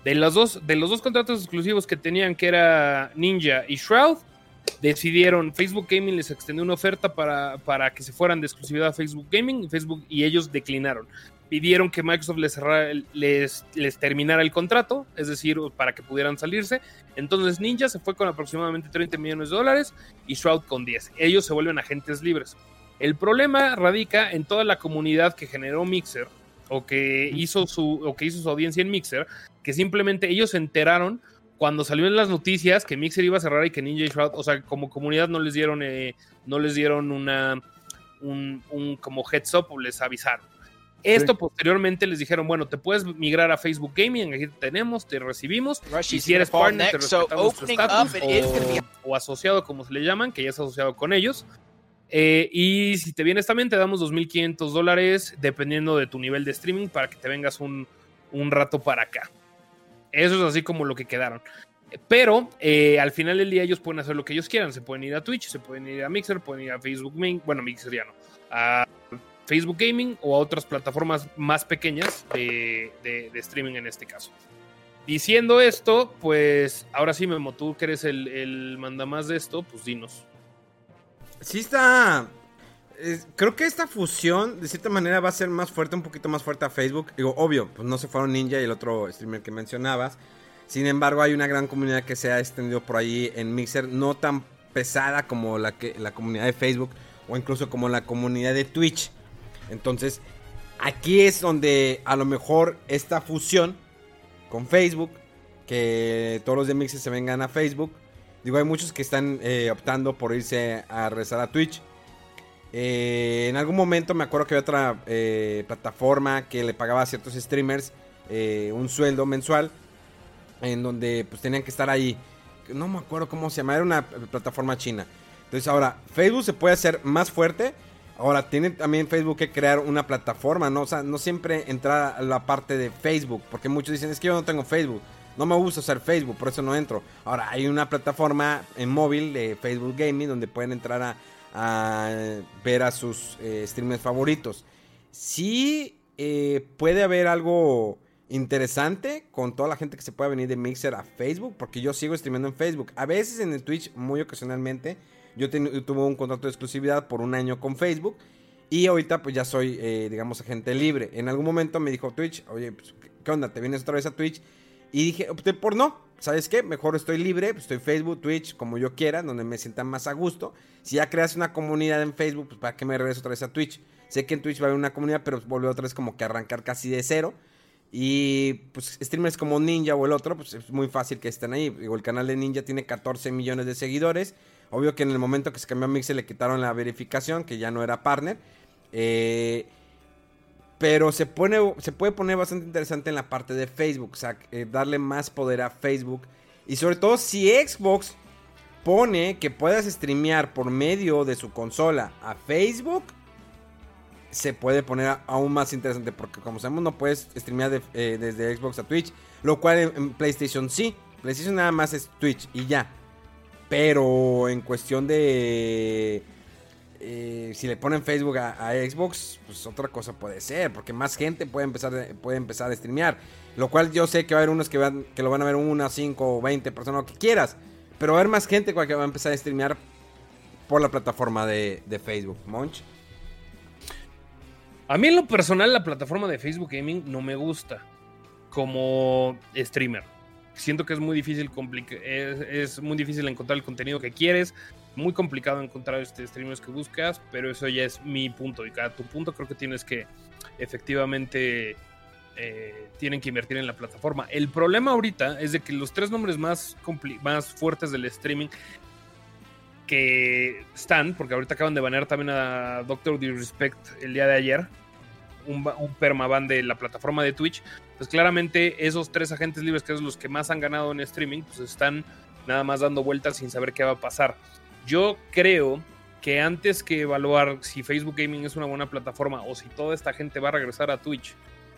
De los dos, de los dos contratos exclusivos que tenían, que era Ninja y Shroud, decidieron, Facebook Gaming les extendió una oferta para, para que se fueran de exclusividad a Facebook Gaming y Facebook y ellos declinaron pidieron que Microsoft les, les, les, terminara el contrato, es decir, para que pudieran salirse. Entonces Ninja se fue con aproximadamente 30 millones de dólares y Shroud con 10. Ellos se vuelven agentes libres. El problema radica en toda la comunidad que generó Mixer o que hizo su, o que hizo su audiencia en Mixer, que simplemente ellos se enteraron cuando salió en las noticias que Mixer iba a cerrar y que Ninja y Shroud, o sea, como comunidad no les dieron, eh, no les dieron una, un, un como heads up o les avisaron. Esto posteriormente les dijeron, bueno, te puedes migrar a Facebook Gaming, aquí te tenemos, te recibimos, y si eres partner, te respetamos tu estatus, o, asociado, como se le llaman, que ya es asociado con ellos. Eh, y si te vienes también, te damos 2.500 dólares, dependiendo de tu nivel de streaming, para que te vengas un, un rato para acá. Eso es así como lo que quedaron. Pero eh, al final del día ellos pueden hacer lo que ellos quieran. Se pueden ir a Twitch, se pueden ir a Mixer, pueden ir a Facebook Gaming. Bueno, Mixer ya no. A Facebook Gaming o a otras plataformas más pequeñas de, streaming en este caso. Diciendo esto, pues ahora sí, Memo, tú que eres el, el mandamás de esto, pues dinos. Sí está... creo que esta fusión de cierta manera va a ser más fuerte, un poquito más fuerte a Facebook. Digo, obvio, pues no se fueron Ninja y el otro streamer que mencionabas. Sin embargo, hay una gran comunidad que se ha extendido por ahí en Mixer, no tan pesada como la, que, la comunidad de Facebook o incluso como la comunidad de Twitch. Entonces, aquí es donde a lo mejor esta fusión con Facebook, que todos los de Mixer se vengan a Facebook. Digo, hay muchos que están eh, optando por irse a rezar a Twitch. Eh, en algún momento me acuerdo que había otra eh, plataforma que le pagaba a ciertos streamers un sueldo mensual. En donde pues tenían que estar ahí. No me acuerdo cómo se llama. Era una plataforma china. Entonces ahora Facebook se puede hacer más fuerte Ahora, tiene también Facebook que crear una plataforma, ¿no? O sea, no siempre entrar a la parte de Facebook, porque muchos dicen, es que yo no tengo Facebook, no me gusta usar Facebook, por eso no entro. Ahora, hay una plataforma en móvil de Facebook Gaming donde pueden entrar a, ver a sus eh, streamers favoritos. Sí eh, puede haber algo interesante con toda la gente que se pueda venir de Mixer a Facebook, porque yo sigo streamando en Facebook. A veces en el Twitch, muy ocasionalmente yo, tuve un contrato de exclusividad por un año con Facebook. Y ahorita pues ya soy, eh, digamos, agente libre. En algún momento me dijo Twitch, oye, pues, ¿qué onda? ¿Te vienes otra vez a Twitch? Y dije, opté por no. ¿Sabes qué? Mejor estoy libre, pues, estoy Facebook, Twitch, como yo quiera, donde me sienta más a gusto. Si ya creas una comunidad en Facebook, pues para qué me regreso otra vez a Twitch. Sé que en Twitch va a haber una comunidad, pero vuelve otra vez como que arrancar casi de cero. Y pues streamers como Ninja o el otro, pues es muy fácil que estén ahí. Digo, el canal de Ninja tiene 14 millones de seguidores. Obvio que en el momento que se cambió a Mixer le quitaron la verificación, que ya no era partner. Eh, pero se, se puede poner bastante interesante en la parte de Facebook. O sea, eh, darle más poder a Facebook. Y sobre todo si Xbox pone que puedas streamear por medio de su consola a Facebook. se puede poner aún más interesante porque como sabemos no puedes streamear eh, desde Xbox a Twitch, lo cual en, PlayStation sí, PlayStation nada más es Twitch y ya. Pero en cuestión de eh, si le ponen Facebook a, Xbox, pues otra cosa puede ser, porque más gente puede empezar, puede empezar a streamear. Lo cual yo sé que va a haber unos que, lo van a ver una, 5 o 20 personas, lo que quieras. Pero va a haber más gente que va a empezar a streamear por la plataforma de, de Facebook. Monch. A mí en lo personal la plataforma de Facebook Gaming no me gusta como streamer. Siento que es muy difícil es, es, muy difícil encontrar el contenido que quieres, muy complicado encontrar este streamers que buscas, pero eso ya es mi punto y cada tu punto creo que tienes que efectivamente eh, tienen que invertir en la plataforma. El problema ahorita es de que los tres nombres más, más fuertes del streaming que están, porque ahorita acaban de banear también a Doctor Disrespect el día de ayer, un, un permaban de la plataforma de Twitch, pues claramente esos tres agentes libres, que son los que más han ganado en streaming, pues están nada más dando vueltas sin saber qué va a pasar. Yo creo que antes que evaluar si Facebook Gaming es una buena plataforma o si toda esta gente va a regresar a Twitch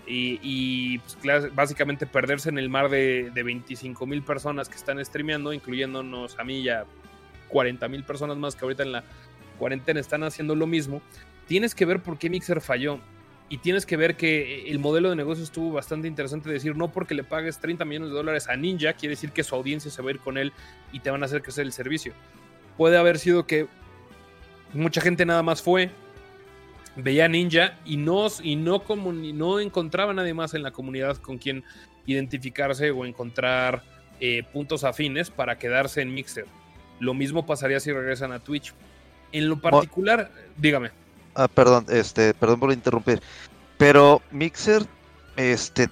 y, pues, básicamente perderse en el mar de, de 25 mil personas que están streameando, incluyéndonos a mí y a 40 mil personas más que ahorita en la cuarentena están haciendo lo mismo, tienes que ver por qué Mixer falló. Y tienes que ver que el modelo de negocio estuvo bastante interesante. Decir, no porque le pagues 30 millones de dólares a Ninja, quiere decir que su audiencia se va a ir con él y te van a hacer crecer el servicio. Puede haber sido que mucha gente nada más fue, veía Ninja y no, y no, como, no encontraba nadie más en la comunidad con quien identificarse o encontrar eh, puntos afines para quedarse en Mixer. Lo mismo pasaría si regresan a Twitch. En lo particular, dígame. Ah, perdón, este, perdón por interrumpir. Pero Mixer, este,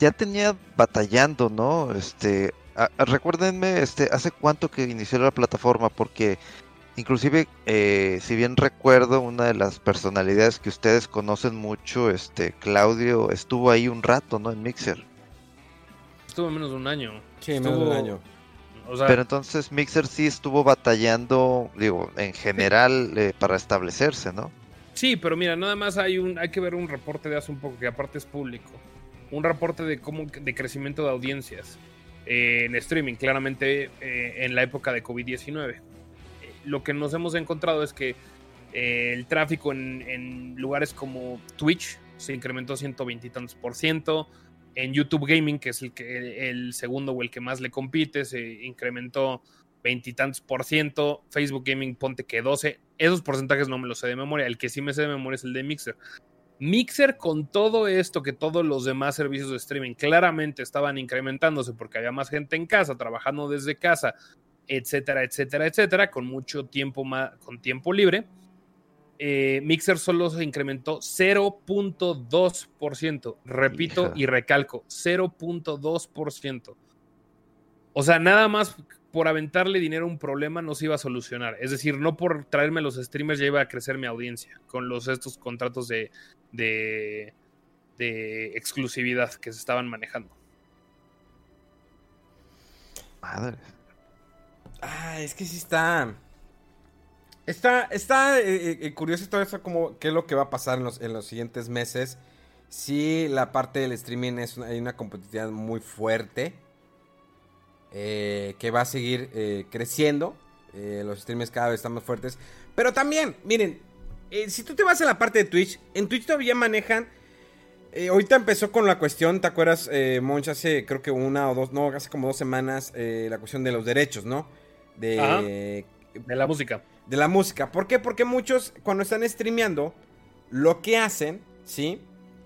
ya tenía batallando, ¿no? Este, recuérdenme, este, hace cuánto que inició la plataforma, porque inclusive, eh, si bien recuerdo, una de las personalidades que ustedes conocen mucho, este, Claudio, estuvo ahí un rato, ¿no? En Mixer. Estuvo menos de un año. Sí, menos de un año. Pero entonces Mixer sí estuvo batallando, digo, en general eh, para establecerse, ¿no? Sí, pero mira, nada más hay un, hay que ver un reporte de hace un poco que aparte es público, un reporte de cómo de crecimiento de audiencias eh, en streaming, claramente eh, en la época de COVID-19. lo que nos hemos encontrado es que el tráfico en, en, lugares como Twitch se incrementó 120 y tantos por ciento en YouTube Gaming, que es el, que, el segundo o el que más le compite, se incrementó veintitantos por ciento. Facebook Gaming, ponte que 12. Esos porcentajes no me los sé de memoria. El que sí me sé de memoria es el de Mixer. Mixer con todo esto que todos los demás servicios de streaming claramente estaban incrementándose porque había más gente en casa, trabajando desde casa, etcétera, etcétera, etcétera, con mucho tiempo más, con tiempo libre eh, Mixer solo se incrementó 0.2%. Repito y recalco, 0.2%. O sea, nada más por aventarle dinero a un problema no se iba a solucionar. Es decir, no por traerme los streamers ya iba a crecer mi audiencia con los, estos contratos de, de, de exclusividad que se estaban manejando. Madre. Ah, es que sí está. Está, está eh, eh, curioso todo eso, como qué es lo que va a pasar en los, en los siguientes meses. Sí, la parte del streaming es una, hay una competitividad muy fuerte. Eh, que va a seguir creciendo. los streamers cada vez están más fuertes. Pero también, miren, si tú te vas a la parte de Twitch, en Twitch todavía manejan. ahorita empezó con la cuestión, ¿te acuerdas, Monch? Hace creo que una o dos, no, hace como dos semanas, la cuestión de los derechos, ¿no? De, de la música de la música. ¿Por qué? Porque muchos cuando están streameando, lo que hacen, ¿sí?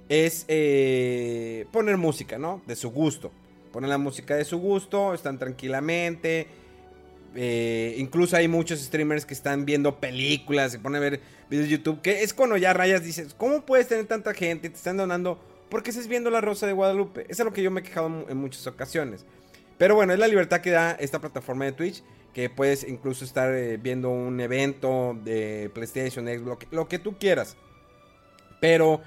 Es eh, poner música, ¿no? De su gusto. Ponen la música de su gusto, están tranquilamente. Eh, incluso hay muchos streamers que están viendo películas, se ponen a ver videos de YouTube, que es cuando ya rayas dices, ¿cómo puedes tener tanta gente? Te están donando, ¿por qué estás viendo La Rosa de Guadalupe? Eso es lo que yo me he quejado en muchas ocasiones. Pero bueno, es la libertad que da esta plataforma de Twitch que puedes incluso estar eh, viendo un evento de PlayStation, Xbox, lo que, tú quieras. Pero,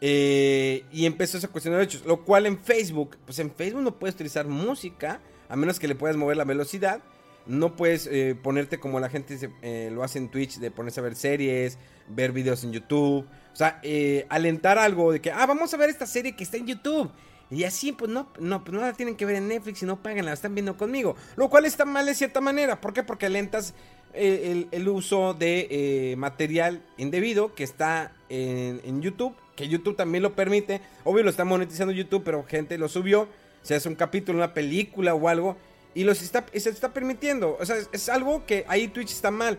eh, y empezó esa cuestión de derechos, lo cual en Facebook, pues en Facebook no puedes utilizar música, a menos que le puedas mover la velocidad. No puedes eh, ponerte como la gente eh, lo hace en Twitch, de ponerse a ver series, ver videos en YouTube. O sea, eh, alentar algo de que, ah, vamos a ver esta serie que está en YouTube. Y así, pues no, no, pues no la tienen que ver en Netflix y no pagan, la están viendo conmigo. Lo cual está mal de cierta manera. ¿Por qué? Porque alentas el, uso de material indebido que está en, en, YouTube. Que YouTube también lo permite. Obvio lo está monetizando YouTube, pero gente lo subió. Se hace un capítulo, una película o algo. Y los está, se está permitiendo. O sea, es, algo que ahí Twitch está mal.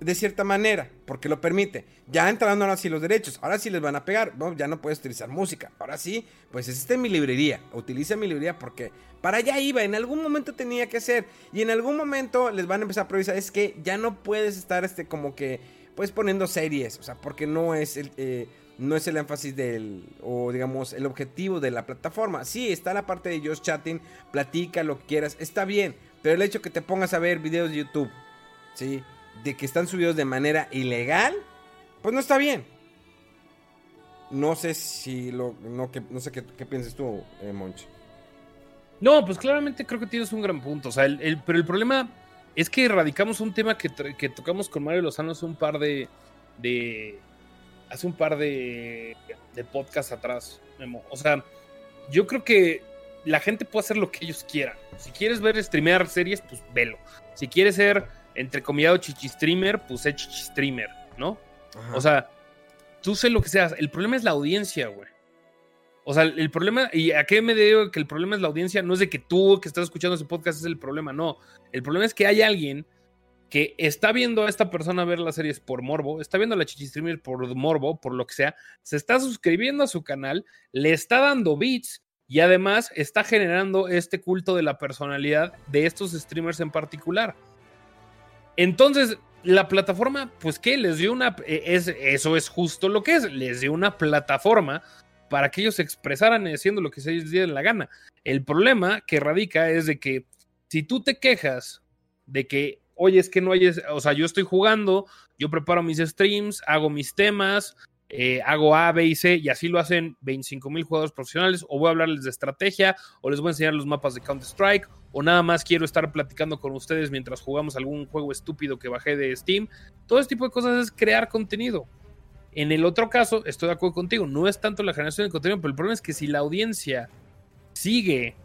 De cierta manera, porque lo permite. Ya entrando ahora sí los derechos. Ahora sí les van a pegar. No, ya no puedes utilizar música. Ahora sí, pues está en mi librería. Utiliza mi librería porque para allá iba. En algún momento tenía que hacer. Y en algún momento les van a empezar a provisar. Es que ya no puedes estar este como que. Pues poniendo series. O sea, porque no es el. Eh, no es el énfasis del, o digamos, el objetivo de la plataforma. Sí, está la parte de Just Chatting, platica lo que quieras, está bien, pero el hecho que te pongas a ver videos de YouTube, ¿sí? De que están subidos de manera ilegal, pues no está bien. No sé si lo, no, que, no sé qué, qué piensas tú, eh, Monch. No, pues claramente creo que tienes un gran punto, o sea, el, pero el problema es que erradicamos un tema que, que tocamos con Mario Lozano hace un par de, de hace un par de, de podcasts atrás, Memo. O sea, yo creo que la gente puede hacer lo que ellos quieran. Si quieres ver streamear series, pues velo. Si quieres ser entrecomillado chichi streamer, pues sé chichi streamer, ¿no? O sea, tú sé lo que seas. El problema es la audiencia, güey. O sea, el problema, y a qué me digo que el problema es la audiencia, no es de que tú que estás escuchando ese podcast es el problema, no. El problema es que hay alguien que está viendo a esta persona ver las series por morbo, está viendo a la chichi streamer por morbo, por lo que sea, se está suscribiendo a su canal, le está dando beats y además está generando este culto de la personalidad de estos streamers en particular. Entonces, la plataforma, pues que les dio una, e, es, eso es justo lo que es, les dio una plataforma para que ellos se expresaran haciendo lo que se les diera la gana. El problema que radica es de que si tú te quejas de que oye, es que no hay, o sea, yo estoy jugando, yo preparo mis streams, hago mis temas, eh, hago A, B y C, y así lo hacen 25 mil jugadores profesionales, o voy a hablarles de estrategia, o les voy a enseñar los mapas de Counter-Strike, o nada más quiero estar platicando con ustedes mientras jugamos algún juego estúpido que bajé de Steam. Todo este tipo de cosas es crear contenido. En el otro caso, estoy de acuerdo contigo, no es tanto la generación de contenido, pero el problema es que si la audiencia sigue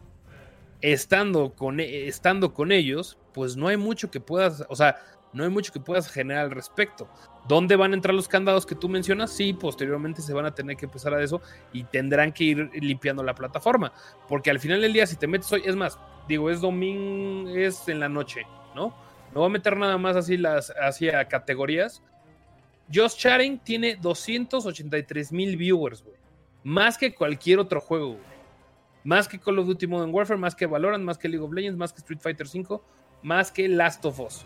estando con, e, estando con ellos, pues no hay mucho que puedas, o sea, no hay mucho que puedas generar al respecto. ¿Dónde van a entrar los candados que tú mencionas? Sí, posteriormente se van a tener que empezar a eso y tendrán que ir limpiando la plataforma. Porque al final del día, si te metes hoy, es más, digo, es domingo, es en la noche, ¿no? No voy a meter nada más así las hacia categorías. Just Chatting tiene 283 mil viewers, güey. Más que cualquier otro juego, güey. Más que Call of Duty Modern Warfare, más que Valorant, más que League of Legends, más que Street Fighter V, más que Last of Us.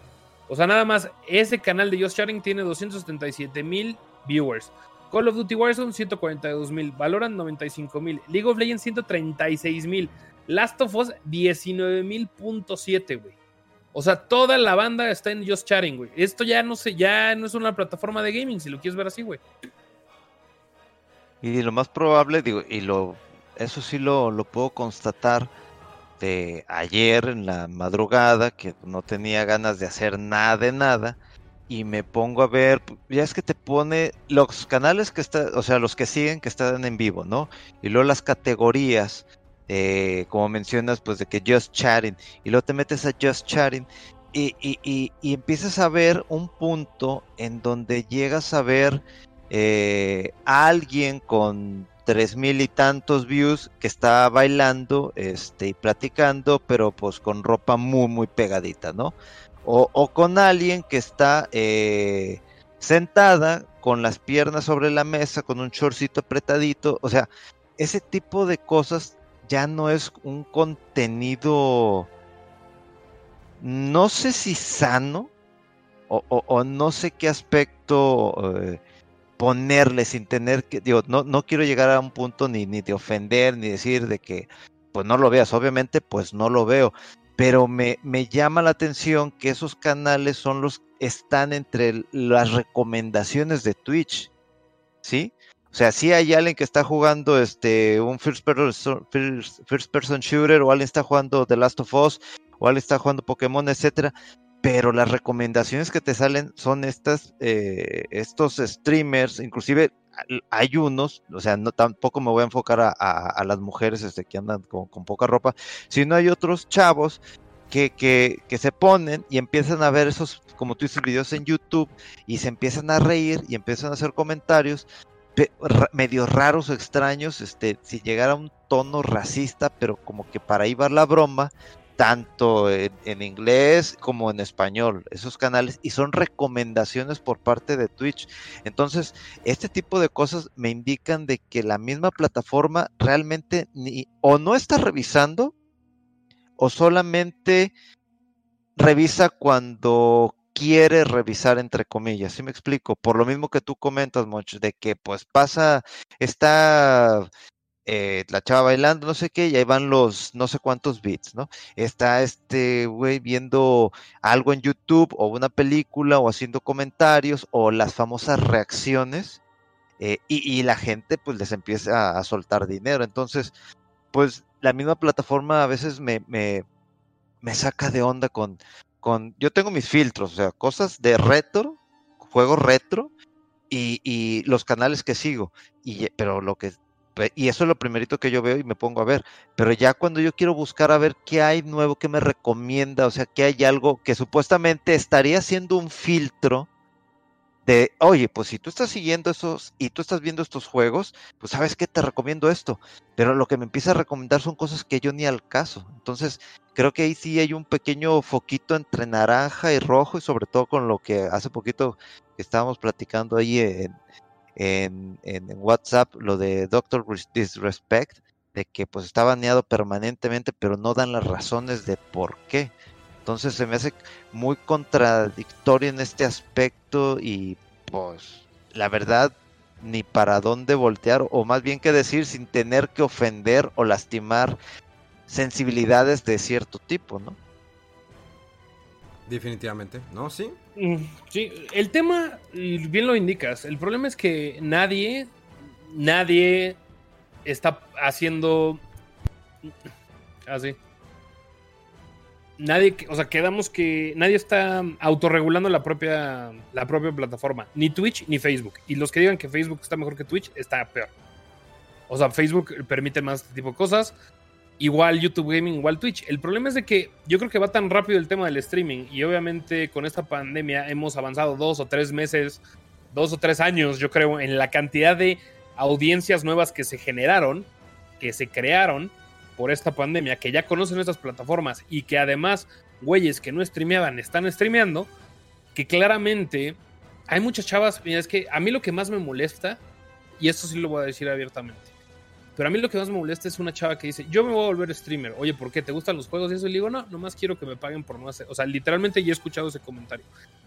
O sea, nada más, ese canal de Just Sharing tiene 277 mil viewers. Call of Duty Warzone 142 mil, Valorant 95 mil, League of Legends 136 mil, Last of Us 19 mil punto güey. O sea, toda la banda está en Just Chatting, güey. Esto ya no sé, ya no es una plataforma de gaming, si lo quieres ver así, güey. Y lo más probable, digo, y lo eso sí lo, lo puedo constatar de ayer en la madrugada, que no tenía ganas de hacer nada de nada, y me pongo a ver, ya es que te pone los canales que están, o sea, los que siguen que están en vivo, ¿no? Y luego las categorías, eh, como mencionas, pues de que Just Chatting, y luego te metes a Just Chatting, y, y, y, y empiezas a ver un punto en donde llegas a ver eh, a alguien con tres mil y tantos views que está bailando este, y platicando, pero pues con ropa muy, muy pegadita, ¿no? O, con alguien que está eh, sentada con las piernas sobre la mesa, con un shortcito apretadito, o sea, ese tipo de cosas ya no es un contenido, no sé si sano, o, no sé qué aspecto eh, ponerle sin tener que, digo, no, no quiero llegar a un punto ni, ni de ofender, ni decir de que, pues no lo veas, obviamente, pues no lo veo, pero me, me llama la atención que esos canales son los, están entre las recomendaciones de Twitch, ¿sí? O sea, si hay alguien que está jugando este un first person, first, person shooter o alguien está jugando The Last of Us o alguien está jugando Pokémon, etcétera. Pero las recomendaciones que te salen son estas, eh, estos streamers, inclusive hay unos, o sea, no tampoco me voy a enfocar a, las mujeres este, que andan con, poca ropa, sino hay otros chavos que, que, que, se ponen y empiezan a ver esos, como tú dices, videos en YouTube y se empiezan a reír y empiezan a hacer comentarios medio raros o extraños, este, si llegara un tono racista, pero como que para ahí va la broma, tanto en, inglés como en español, esos canales, y son recomendaciones por parte de Twitch. Entonces, este tipo de cosas me indican de que la misma plataforma realmente ni, o no está revisando, o solamente revisa cuando quiere revisar entre comillas, ¿sí me explico? Por lo mismo que tú comentas, Moch, de que pues pasa, está eh, la chava bailando, no sé qué, y ahí van los no sé cuántos bits, ¿no? Está este güey viendo algo en YouTube o una película o haciendo comentarios o las famosas reacciones eh, y, la gente pues les empieza a, soltar dinero. Entonces, pues la misma plataforma a veces me, me, saca de onda con, con, yo tengo mis filtros, o sea, cosas de retro, juegos retro y, y los canales que sigo. Y, pero lo que y eso es lo primerito que yo veo y me pongo a ver. Pero ya cuando yo quiero buscar a ver qué hay nuevo que me recomienda, o sea, que hay algo que supuestamente estaría siendo un filtro de, oye, pues si tú estás siguiendo esos y tú estás viendo estos juegos, pues sabes que te recomiendo esto, pero lo que me empieza a recomendar son cosas que yo ni al caso. Entonces, creo que ahí sí hay un pequeño foquito entre naranja y rojo y sobre todo con lo que hace poquito estábamos platicando ahí en, en, en WhatsApp, lo de Doctor Disrespect, de que pues está baneado permanentemente, pero no dan las razones de por qué. Entonces se me hace muy contradictorio en este aspecto y pues la verdad ni para dónde voltear o más bien que decir sin tener que ofender o lastimar sensibilidades de cierto tipo, ¿no? Definitivamente, ¿no? Sí. Sí, el tema, bien lo indicas, el problema es que nadie, nadie está haciendo así. nadie, o sea, quedamos que nadie está autorregulando la propia, la propia plataforma, ni Twitch ni Facebook. Y los que digan que Facebook está mejor que Twitch, está peor. O sea, Facebook permite más este tipo de cosas, igual YouTube Gaming, igual Twitch. El problema es de que yo creo que va tan rápido el tema del streaming y obviamente con esta pandemia hemos avanzado dos o tres meses, dos o tres años, yo creo, en la cantidad de audiencias nuevas que se generaron, que se crearon por esta pandemia, que ya conocen estas plataformas y que además güeyes que no streameaban están streameando, que claramente hay muchas chavas, mira, es que a mí lo que más me molesta, y esto sí lo voy a decir abiertamente, pero a mí lo que más me molesta es una chava que dice, yo me voy a volver streamer. Oye, ¿por qué? ¿Te gustan los juegos? Y eso y le digo, no, nomás quiero que me paguen por no hacer. O sea, literalmente ya he escuchado ese comentario.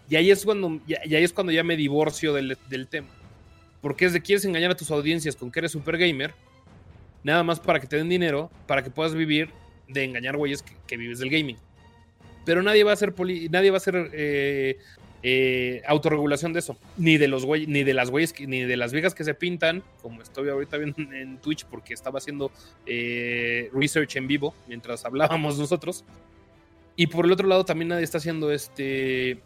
Y ahí es cuando ya, ahí es cuando ya me divorcio del, tema. Porque es de quieres engañar a tus audiencias con que eres super gamer, nada más para que te den dinero, para que puedas vivir de engañar güeyes que, vives del gaming. Pero nadie va a ser nadie va a ser eh, eh, autorregulación de eso, ni de los ni de las güeyes, ni de las viejas que se pintan, como estoy ahorita viendo en Twitch porque estaba haciendo eh, research en vivo mientras hablábamos nosotros. Y por el otro lado también nadie está haciendo este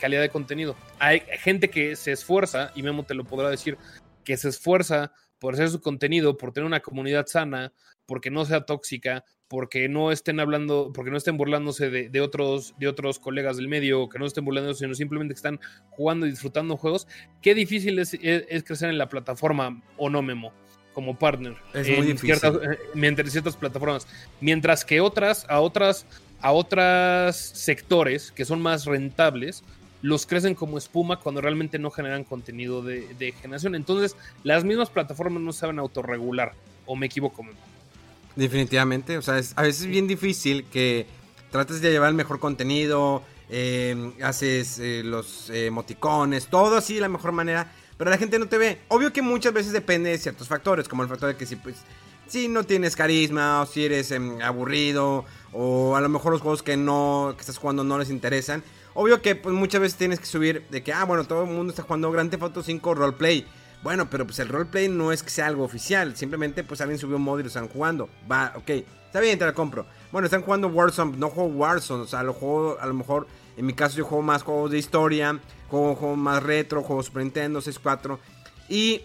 calidad de contenido. Hay gente que se esfuerza, y Memo te lo podrá decir, que se esfuerza por hacer su contenido, por tener una comunidad sana, porque no sea tóxica, porque no estén hablando, porque no estén burlándose de, otros, de otros colegas del medio, que no estén burlándose, sino simplemente que están jugando y disfrutando juegos. Qué difícil es, crecer en la plataforma o no, Memo, como partner. Es muy difícil. Ciertas, eh, mientras ciertas plataformas. Mientras que otras, a otras, a otras sectores que son más rentables, los crecen como espuma cuando realmente no generan contenido de, generación. Entonces, las mismas plataformas no saben autorregular. ¿O me equivoco? Definitivamente, o sea, a veces es bien difícil que trates de llevar el mejor contenido, em, haces eh, los eh, emoticones, todo así de la mejor manera, pero la gente no te ve. Obvio que muchas veces depende de ciertos factores, como el factor de que si, pues, si no tienes carisma, o si eres em, aburrido, o a lo mejor los juegos que no que estás jugando no les interesan. Obvio que pues, muchas veces tienes que subir de que, ah, bueno, todo el mundo está jugando Grand Theft Auto 5 roleplay. Bueno, pero pues el roleplay no es que sea algo oficial. Simplemente pues alguien subió un modo y lo están jugando. Va, ok. Está bien, te la compro. bueno, están jugando Warzone, no juego Warzone, o sea, lo juego, a lo mejor, en mi caso yo juego más juegos de historia, juego juegos más retro, juego Super Nintendo, 64, y,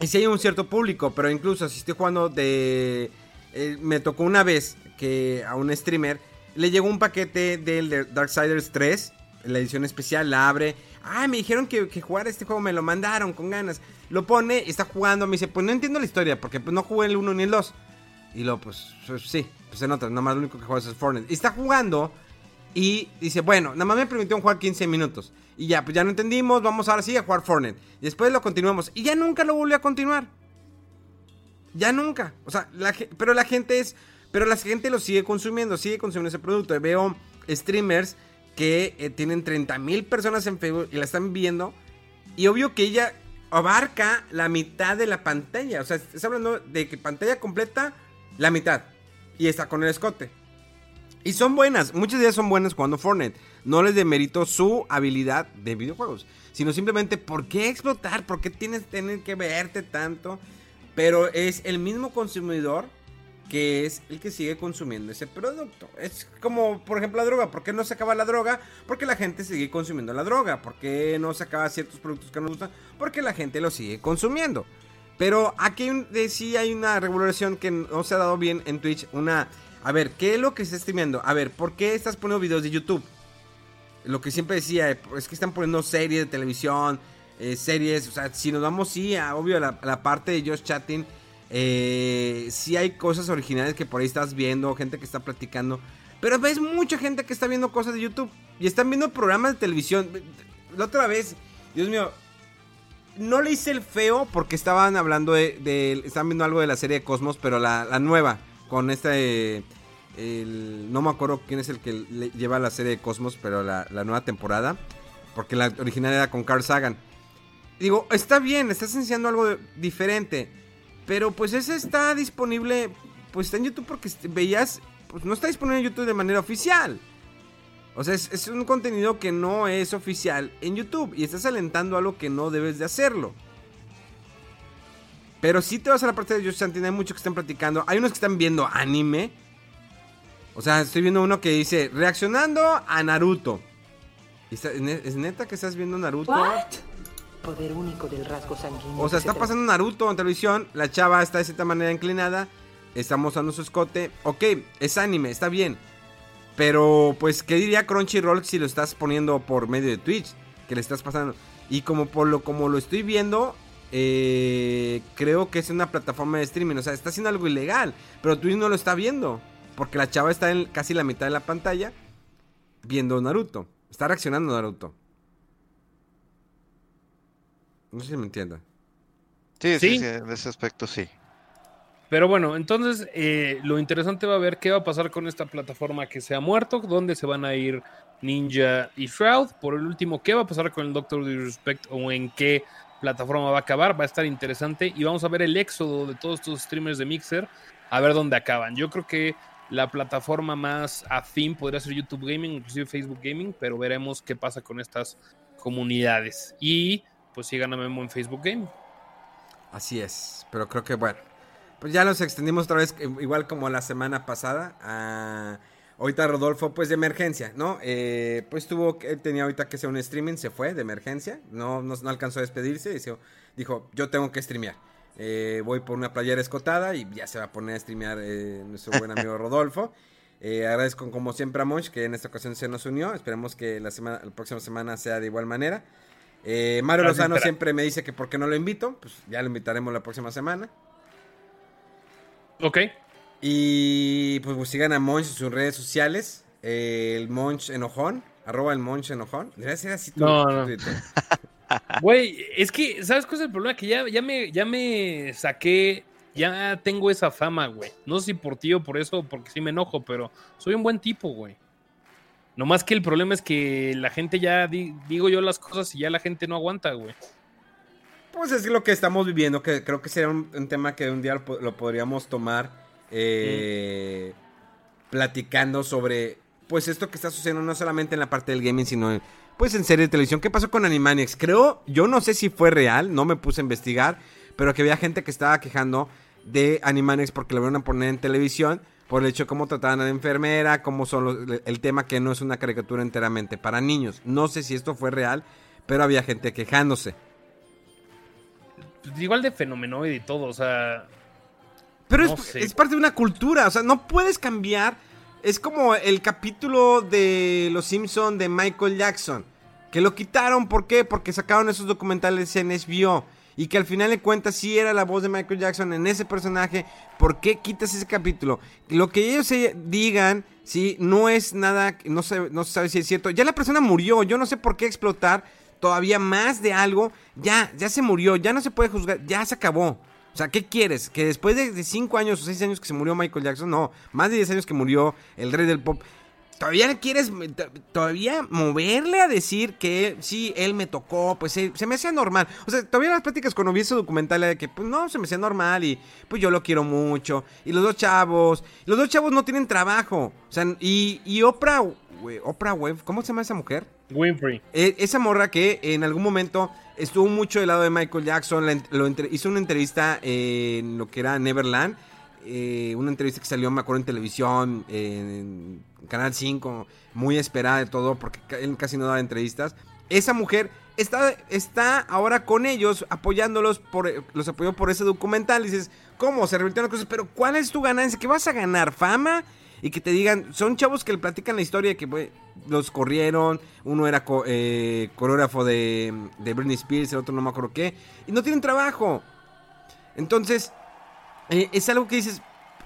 y si hay un cierto público, pero incluso si estoy jugando de... Eh, me tocó una vez que a un streamer le llegó un paquete del Darksiders 3, la edición especial, la abre. Ah, me dijeron que, que jugar este juego, me lo mandaron con ganas. Lo pone está jugando, me dice, pues no entiendo la historia, porque pues no jugué el 1 ni el 2. Y luego, pues, pues, sí, pues se nota, nada más lo único que juega es Fortnite. Está jugando y dice, bueno, nada más me permitieron jugar 15 minutos. Y ya, pues ya no entendimos, vamos ahora sí a jugar Fortnite. Y después lo continuamos. Y ya nunca lo volvió a continuar. Ya nunca. O sea, pero la gente es... Pero la gente lo sigue consumiendo, sigue consumiendo ese producto. Veo streamers que eh, tienen 30 mil personas en Facebook y la están viendo. Y obvio que ella abarca la mitad de la pantalla. O sea, está hablando de que pantalla completa la mitad. Y está con el escote. Y son buenas, muchas de ellas son buenas jugando Fortnite. No les demerito su habilidad de videojuegos. Sino simplemente, ¿por qué explotar? ¿Por qué tienes tener que verte tanto? Pero es el mismo consumidor que es el que sigue consumiendo ese producto. Es como, por ejemplo, la droga. ¿Por qué no se acaba la droga? Porque la gente sigue consumiendo la droga. ¿Por qué no se acaba ciertos productos que nos gustan? Porque la gente lo sigue consumiendo. Pero aquí sí hay una regulación que no se ha dado bien en Twitch. Una, a ver, ¿qué es lo que está streameando? A ver, ¿por qué estás poniendo videos de YouTube? Lo que siempre decía, es que están poniendo series de televisión, eh, series, o sea, si nos vamos, sí, a, obvio, a la, parte de Josh Chatting, eh, sí hay cosas originales que por ahí estás viendo, gente que está platicando, pero ves mucha gente que está viendo cosas de YouTube y están viendo programas de televisión. La otra vez, Dios mío, no le hice el feo porque estaban hablando de, estaban viendo algo de la serie de Cosmos, pero la, nueva, con este, no me acuerdo quién es el que lleva la serie de Cosmos, pero la, nueva temporada, porque la original era con Carl Sagan. Digo, está bien, estás enseñando algo diferente, pero pues ese está disponible, pues está en YouTube porque veías, pues no está disponible en YouTube de manera oficial. O sea, es, un contenido que no es oficial en YouTube y estás alentando algo que no debes de hacerlo. Pero si te vas a la parte de Josh Santin, hay muchos que están platicando. Hay unos que están viendo anime. O sea, estoy viendo uno que dice, reaccionando a Naruto. ¿Es neta que estás viendo Naruto? Poder único del rasgo sanguíneo. O sea, está pasando Naruto en televisión. La chava está de cierta manera inclinada. Está mostrando su escote. Ok, es anime, está bien. Pero, pues, ¿qué diría Crunchyroll si lo estás poniendo por medio de Twitch? Que le estás pasando. Y como por lo, como lo estoy viendo, eh, creo que es una plataforma de streaming. O sea, está haciendo algo ilegal. Pero Twitch no lo está viendo. Porque la chava está en casi la mitad de la pantalla viendo Naruto. Está reaccionando Naruto. No sé si me entienda. sí, sí, sí, en ese aspecto sí. Pero bueno, entonces eh, lo interesante va a ver qué va a pasar con esta plataforma que se ha muerto, dónde se van a ir Ninja y Shroud. Por el último, qué va a pasar con el Doctor Disrespect o en qué plataforma va a acabar. Va a estar interesante y vamos a ver el éxodo de todos estos streamers de Mixer, a ver dónde acaban. Yo creo que la plataforma más afín podría ser YouTube Gaming, inclusive Facebook Gaming, pero veremos qué pasa con estas comunidades. Y pues sigan a Memo en Facebook Gaming. Así es, pero creo que bueno pues ya nos extendimos otra vez, igual como la semana pasada. A... Ahorita Rodolfo, pues de emergencia, ¿no? Eh, pues tuvo, él tenía ahorita que hacer un streaming, se fue de emergencia, no, no, alcanzó a despedirse, dijo, dijo, yo tengo que streamear. Eh, voy por una playera escotada y ya se va a poner a streamear eh, nuestro buen amigo Rodolfo. agradezco como siempre a Monch que en esta ocasión se nos unió. Esperemos que la, semana, la próxima semana sea de igual manera. Mario Lozano siempre me dice que por qué no lo invito. Pues ya lo invitaremos la próxima semana. Ok. Y pues, pues sigan a Monch en sus redes sociales. el Monch Enojón. Arroba el Monch Enojón. Debería ser así No, no. Güey, es que, ¿sabes cuál es el problema? Que ya, ya, me, ya me saqué, ya tengo esa fama, güey. No sé si por ti o por eso, porque sí me enojo, pero soy un buen tipo, güey. No más que el problema es que la gente ya digo yo las cosas y ya la gente no aguanta, güey. Pues es lo que estamos viviendo, que creo que sería un, tema que un día lo, podríamos tomar eh, platicando sobre, pues esto que está sucediendo no solamente en la parte del gaming, sino pues en serie de televisión. ¿Qué pasó con Animaniacs? Creo, yo no sé si fue real, no me puse a investigar, pero que había gente que estaba quejando de Animaniacs porque lo iban a poner en televisión, por el hecho de cómo trataban a la enfermera, cómo son los- el tema que no es una caricatura enteramente para niños. No sé si esto fue real, pero había gente quejándose. Pues igual de fenomenoide y todo, o sea. Pero No es, es parte de una cultura, o sea, no puedes cambiar. Es como el capítulo de Los Simpson de Michael Jackson, que lo quitaron, ¿por qué? Porque sacaron esos documentales en HBO. Y que al final de cuentas sí era la voz de Michael Jackson en ese personaje. ¿Por qué quitas ese capítulo? Lo que ellos se digan, sí, no es nada, no se, no se sabe si es cierto. Ya la persona murió, yo no sé por qué explotar todavía más de algo. Ya, ya se murió, ya no se puede juzgar, ya se acabó. O sea, ¿qué quieres? ¿Que después de, de cinco años o seis años que se murió Michael Jackson? No, más de 10 años que murió el rey del pop. ¿Todavía quieres, todavía moverle a decir que sí, él me tocó? Pues se me hacía normal. O sea, todavía las pláticas cuando vi ese documental era de que, pues no, se me hacía normal y pues yo lo quiero mucho. Y los dos chavos, los dos chavos no tienen trabajo. O sea, y, y Oprah, Oprah Web, ¿cómo se llama esa mujer? Winfrey. Eh, esa morra que en algún momento estuvo mucho del lado de Michael Jackson, la lo entre- hizo una entrevista en lo que era Neverland, eh, una entrevista que salió, me acuerdo, en televisión, en Canal 5, muy esperada de todo, porque él casi no daba entrevistas. Esa mujer está, está ahora con ellos, apoyándolos, por, los apoyó por ese documental. dices, ¿cómo? Se revirtieron las cosas, pero ¿cuál es tu ganancia? ¿Que vas a ganar fama? Y que te digan, son chavos que le platican la historia que los corrieron, uno era co- eh, coreógrafo de, de Britney Spears, el otro no me acuerdo qué, y no tienen trabajo. Entonces, eh, es algo que dices,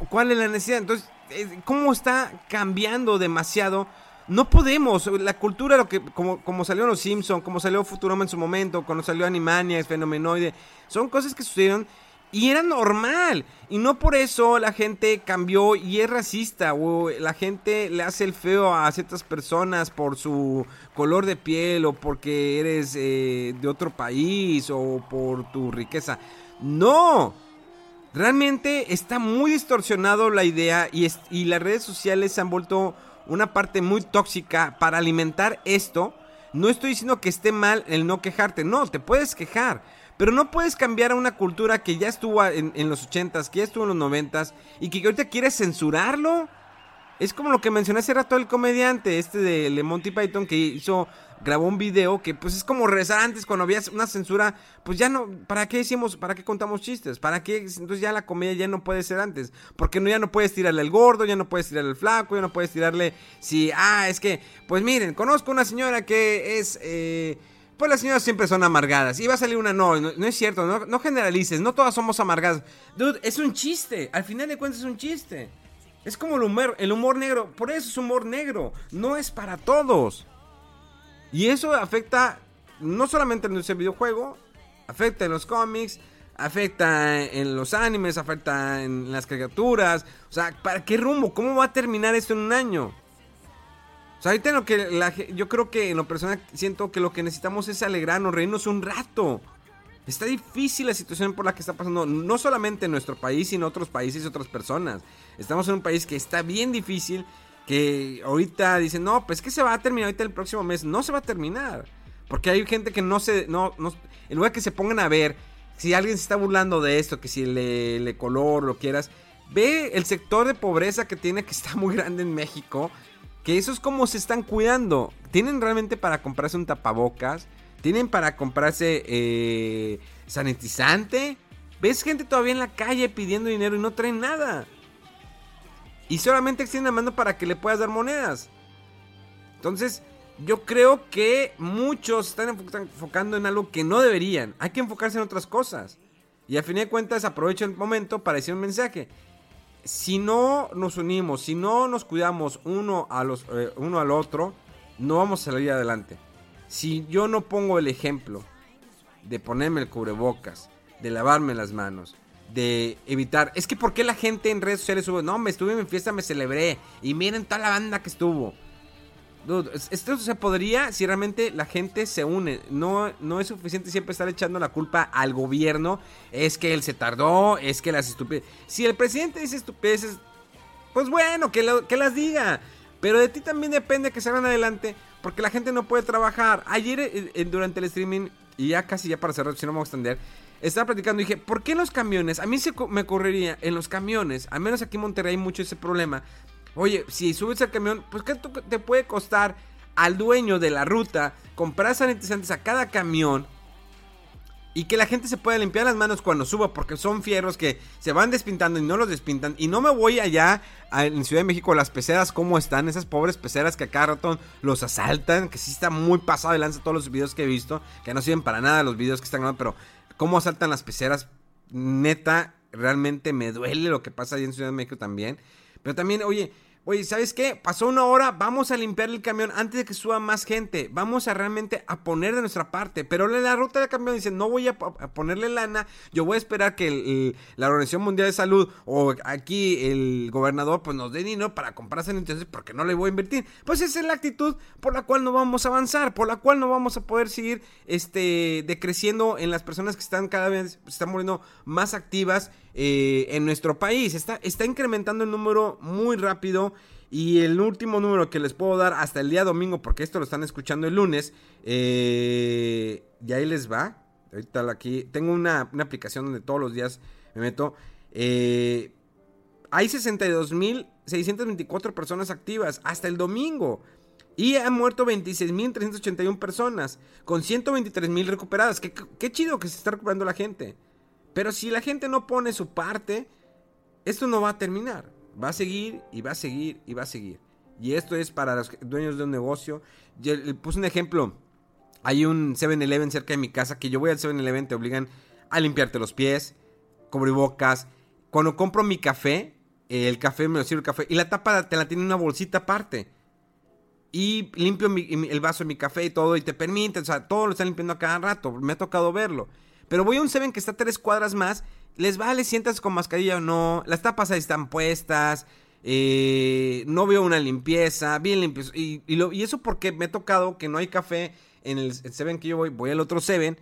¿cuál es la necesidad? Entonces, eh, ¿cómo está cambiando demasiado? No podemos, la cultura, lo que como, como salió Los Simpson, como salió Futurama en su momento, cuando salió Animaniacs, Fenomenoide, son cosas que sucedieron y era normal. Y no por eso la gente cambió y es racista. O la gente le hace el feo a ciertas personas por su color de piel o porque eres eh, de otro país o por tu riqueza. No. Realmente está muy distorsionado la idea y, las redes sociales se han vuelto una parte muy tóxica para alimentar esto. No estoy diciendo que esté mal el no quejarte, no, te puedes quejar, pero no puedes cambiar a una cultura que ya estuvo en, en los 80s, que ya estuvo en los 90s y que ahorita quieres censurarlo. Es como lo que mencioné hace rato el comediante, este de Le Monty Python, que hizo, grabó un video que pues es como rezar antes cuando había una censura, pues ya no, ¿para qué decimos, para qué contamos chistes? ¿Para qué? Entonces ya la comedia ya no puede ser antes, porque no, ya no puedes tirarle al gordo, ya no puedes tirarle al flaco, ya no puedes tirarle, si, ah, es que, pues miren, conozco una señora que es, eh, pues las señoras siempre son amargadas. Y va a salir una, no, no, no es cierto, no, no generalices, no todas somos amargadas. Dude, es un chiste, al final de cuentas es un chiste. Es como el humor, el humor negro, por eso es humor negro, no es para todos. Y eso afecta no solamente en el videojuego, afecta en los cómics, afecta en los animes, afecta en las caricaturas. O sea, ¿para qué rumbo? ¿Cómo va a terminar esto en un año? O sea, ahorita lo que la yo creo que en lo personal siento que lo que necesitamos es alegrarnos, reírnos un rato. Está difícil la situación por la que está pasando, no solamente en nuestro país, sino en otros países y otras personas. Estamos en un país que está bien difícil, que ahorita dicen, no, pues que se va a terminar ahorita el próximo mes. No se va a terminar. Porque hay gente que no se, no, no, en lugar que se pongan a ver si alguien se está burlando de esto, que si le, le color, lo quieras, ve el sector de pobreza que tiene, que está muy grande en México, que eso es como se están cuidando. Tienen realmente para comprarse un tapabocas, tienen para comprarse eh, sanitizante. Ves gente todavía en la calle pidiendo dinero y no traen nada. Y solamente extienden la mano para que le puedas dar monedas. Entonces, yo creo que muchos están enfocando en algo que no deberían. Hay que enfocarse en otras cosas. Y a fin de cuentas, aprovecho el momento para decir un mensaje. Si no nos unimos, si no nos cuidamos uno, a los, eh, uno al otro, no vamos a salir adelante. Si yo no pongo el ejemplo de ponerme el cubrebocas, de lavarme las manos, de evitar. Es que, ¿por qué la gente en redes sociales sube? No, me estuve en mi fiesta, me celebré. Y miren toda la banda que estuvo. Esto se podría si realmente la gente se une. No, no es suficiente siempre estar echando la culpa al gobierno. Es que él se tardó, es que las estupideces. Si el presidente dice estupideces, pues bueno, que, lo- que las diga. Pero de ti también depende que salgan adelante. Porque la gente no puede trabajar. Ayer, eh, eh, durante el streaming, y ya casi ya para cerrar, si no me voy a extender. Estaba platicando y dije, ¿por qué en los camiones? A mí se me ocurriría en los camiones, al menos aquí en Monterrey hay mucho ese problema. Oye, si subes al camión, pues ¿qué te puede costar al dueño de la ruta comprar sanitizantes a cada camión? Y que la gente se pueda limpiar las manos cuando suba, porque son fierros que se van despintando y no los despintan. Y no me voy allá en Ciudad de México, las peceras, cómo están, esas pobres peceras que a cada los asaltan, que sí está muy pasado de lanza todos los videos que he visto, que no sirven para nada los videos que están grabando, pero cómo asaltan las peceras, neta, realmente me duele lo que pasa ahí en Ciudad de México también. Pero también, oye, Oye, ¿sabes qué? Pasó una hora, vamos a limpiar el camión antes de que suba más gente. Vamos a realmente a poner de nuestra parte. Pero la ruta del camión dice, no voy a, ponerle lana, yo voy a esperar que la Organización Mundial de Salud o aquí el gobernador pues nos dé dinero para comprarse entonces porque no le voy a invertir. Pues esa es la actitud por la cual no vamos a avanzar, por la cual no vamos a poder seguir este, decreciendo en las personas que están cada vez, están muriendo más activas eh, en nuestro país. Está, está incrementando el número muy rápido. Y el último número que les puedo dar hasta el día domingo, porque esto lo están escuchando el lunes, eh, y ahí les va. Ahorita aquí tengo una, aplicación donde todos los días me meto. Eh, hay 62.624 personas activas hasta el domingo. Y han muerto 26.381 personas, con 123.000 recuperadas. Qué, qué chido que se está recuperando la gente. Pero si la gente no pone su parte, esto no va a terminar. Va a seguir y va a seguir y va a seguir. Y esto es para los dueños de un negocio. Yo puse un ejemplo. Hay un 7-Eleven cerca de mi casa que yo voy al 7-Eleven, te obligan a limpiarte los pies, bocas. Cuando compro mi café, el café me lo sirve el café y la tapa te la tiene una bolsita aparte. Y limpio el vaso de mi café y todo y te permite, o sea, todo lo están limpiando a cada rato. Me ha tocado verlo. Pero voy a un Seven que está tres cuadras más. Les vale, sientas con mascarilla o no. Las tapas ahí están puestas. Eh, no veo una limpieza. Bien limpios. Y, eso porque me ha tocado que no hay café en el, Seven que yo voy. Voy al otro Seven.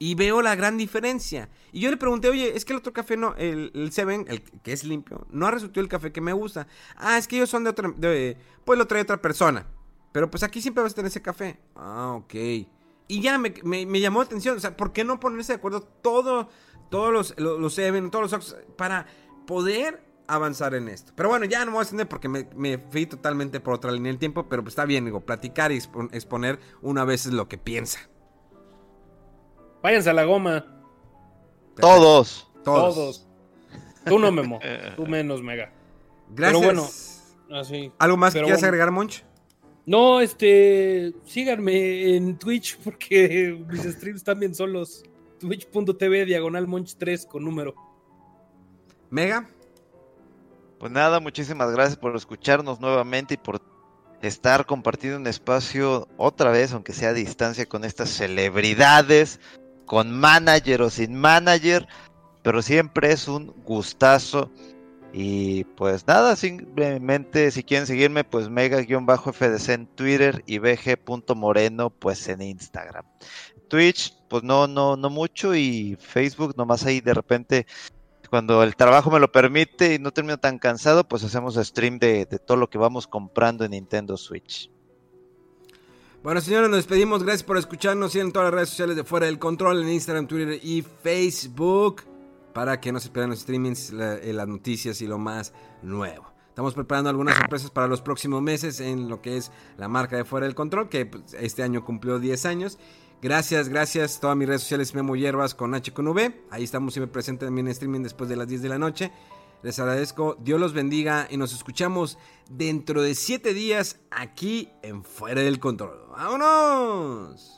Y veo la gran diferencia. Y yo le pregunté, oye, es que el otro café no, el, Seven, el que es limpio, no ha resultado el café que me gusta. Ah, es que ellos son de otra, pues lo trae otra persona. Pero pues aquí siempre vas a tener ese café. Ah, ok. Y ya me, llamó la atención. O sea, ¿por qué no ponerse de acuerdo todo, todos los, los, los todos los para poder avanzar en esto? Pero bueno, ya no me voy a extender porque me, fui totalmente por otra línea del tiempo. Pero pues está bien, digo, platicar y exponer una vez es lo que piensa. Váyanse a la goma. Todos. Todos. Tú no, Memo. Tú menos, Mega. Gracias. Pero bueno, así. ¿Algo más que quieras agregar, Monch? No, este, síganme en Twitch porque mis streams también son los twitch.tv diagonal monch 3 con número. Mega. Pues nada, muchísimas gracias por escucharnos nuevamente y por estar compartiendo un espacio otra vez, aunque sea a distancia, con estas celebridades, con manager o sin manager, pero siempre es un gustazo y pues nada, simplemente si quieren seguirme, pues mega-fdc en Twitter y bg.moreno pues en Instagram. Twitch, pues no, no, no mucho y Facebook nomás ahí de repente cuando el trabajo me lo permite y no termino tan cansado, pues hacemos stream de, de todo lo que vamos comprando en Nintendo Switch. Bueno, señores, nos despedimos. Gracias por escucharnos. en todas las redes sociales de Fuera del Control en Instagram, Twitter y Facebook para que no se pierdan los streamings, eh, las noticias y lo más nuevo. Estamos preparando algunas sorpresas para los próximos meses en lo que es la marca de Fuera del Control, que pues, este año cumplió 10 años. Gracias, gracias. Todas mis redes sociales Memo Hierbas con H con V. Ahí estamos siempre presentes también en streaming después de las 10 de la noche. Les agradezco, Dios los bendiga y nos escuchamos dentro de 7 días aquí en Fuera del Control. ¡Vámonos!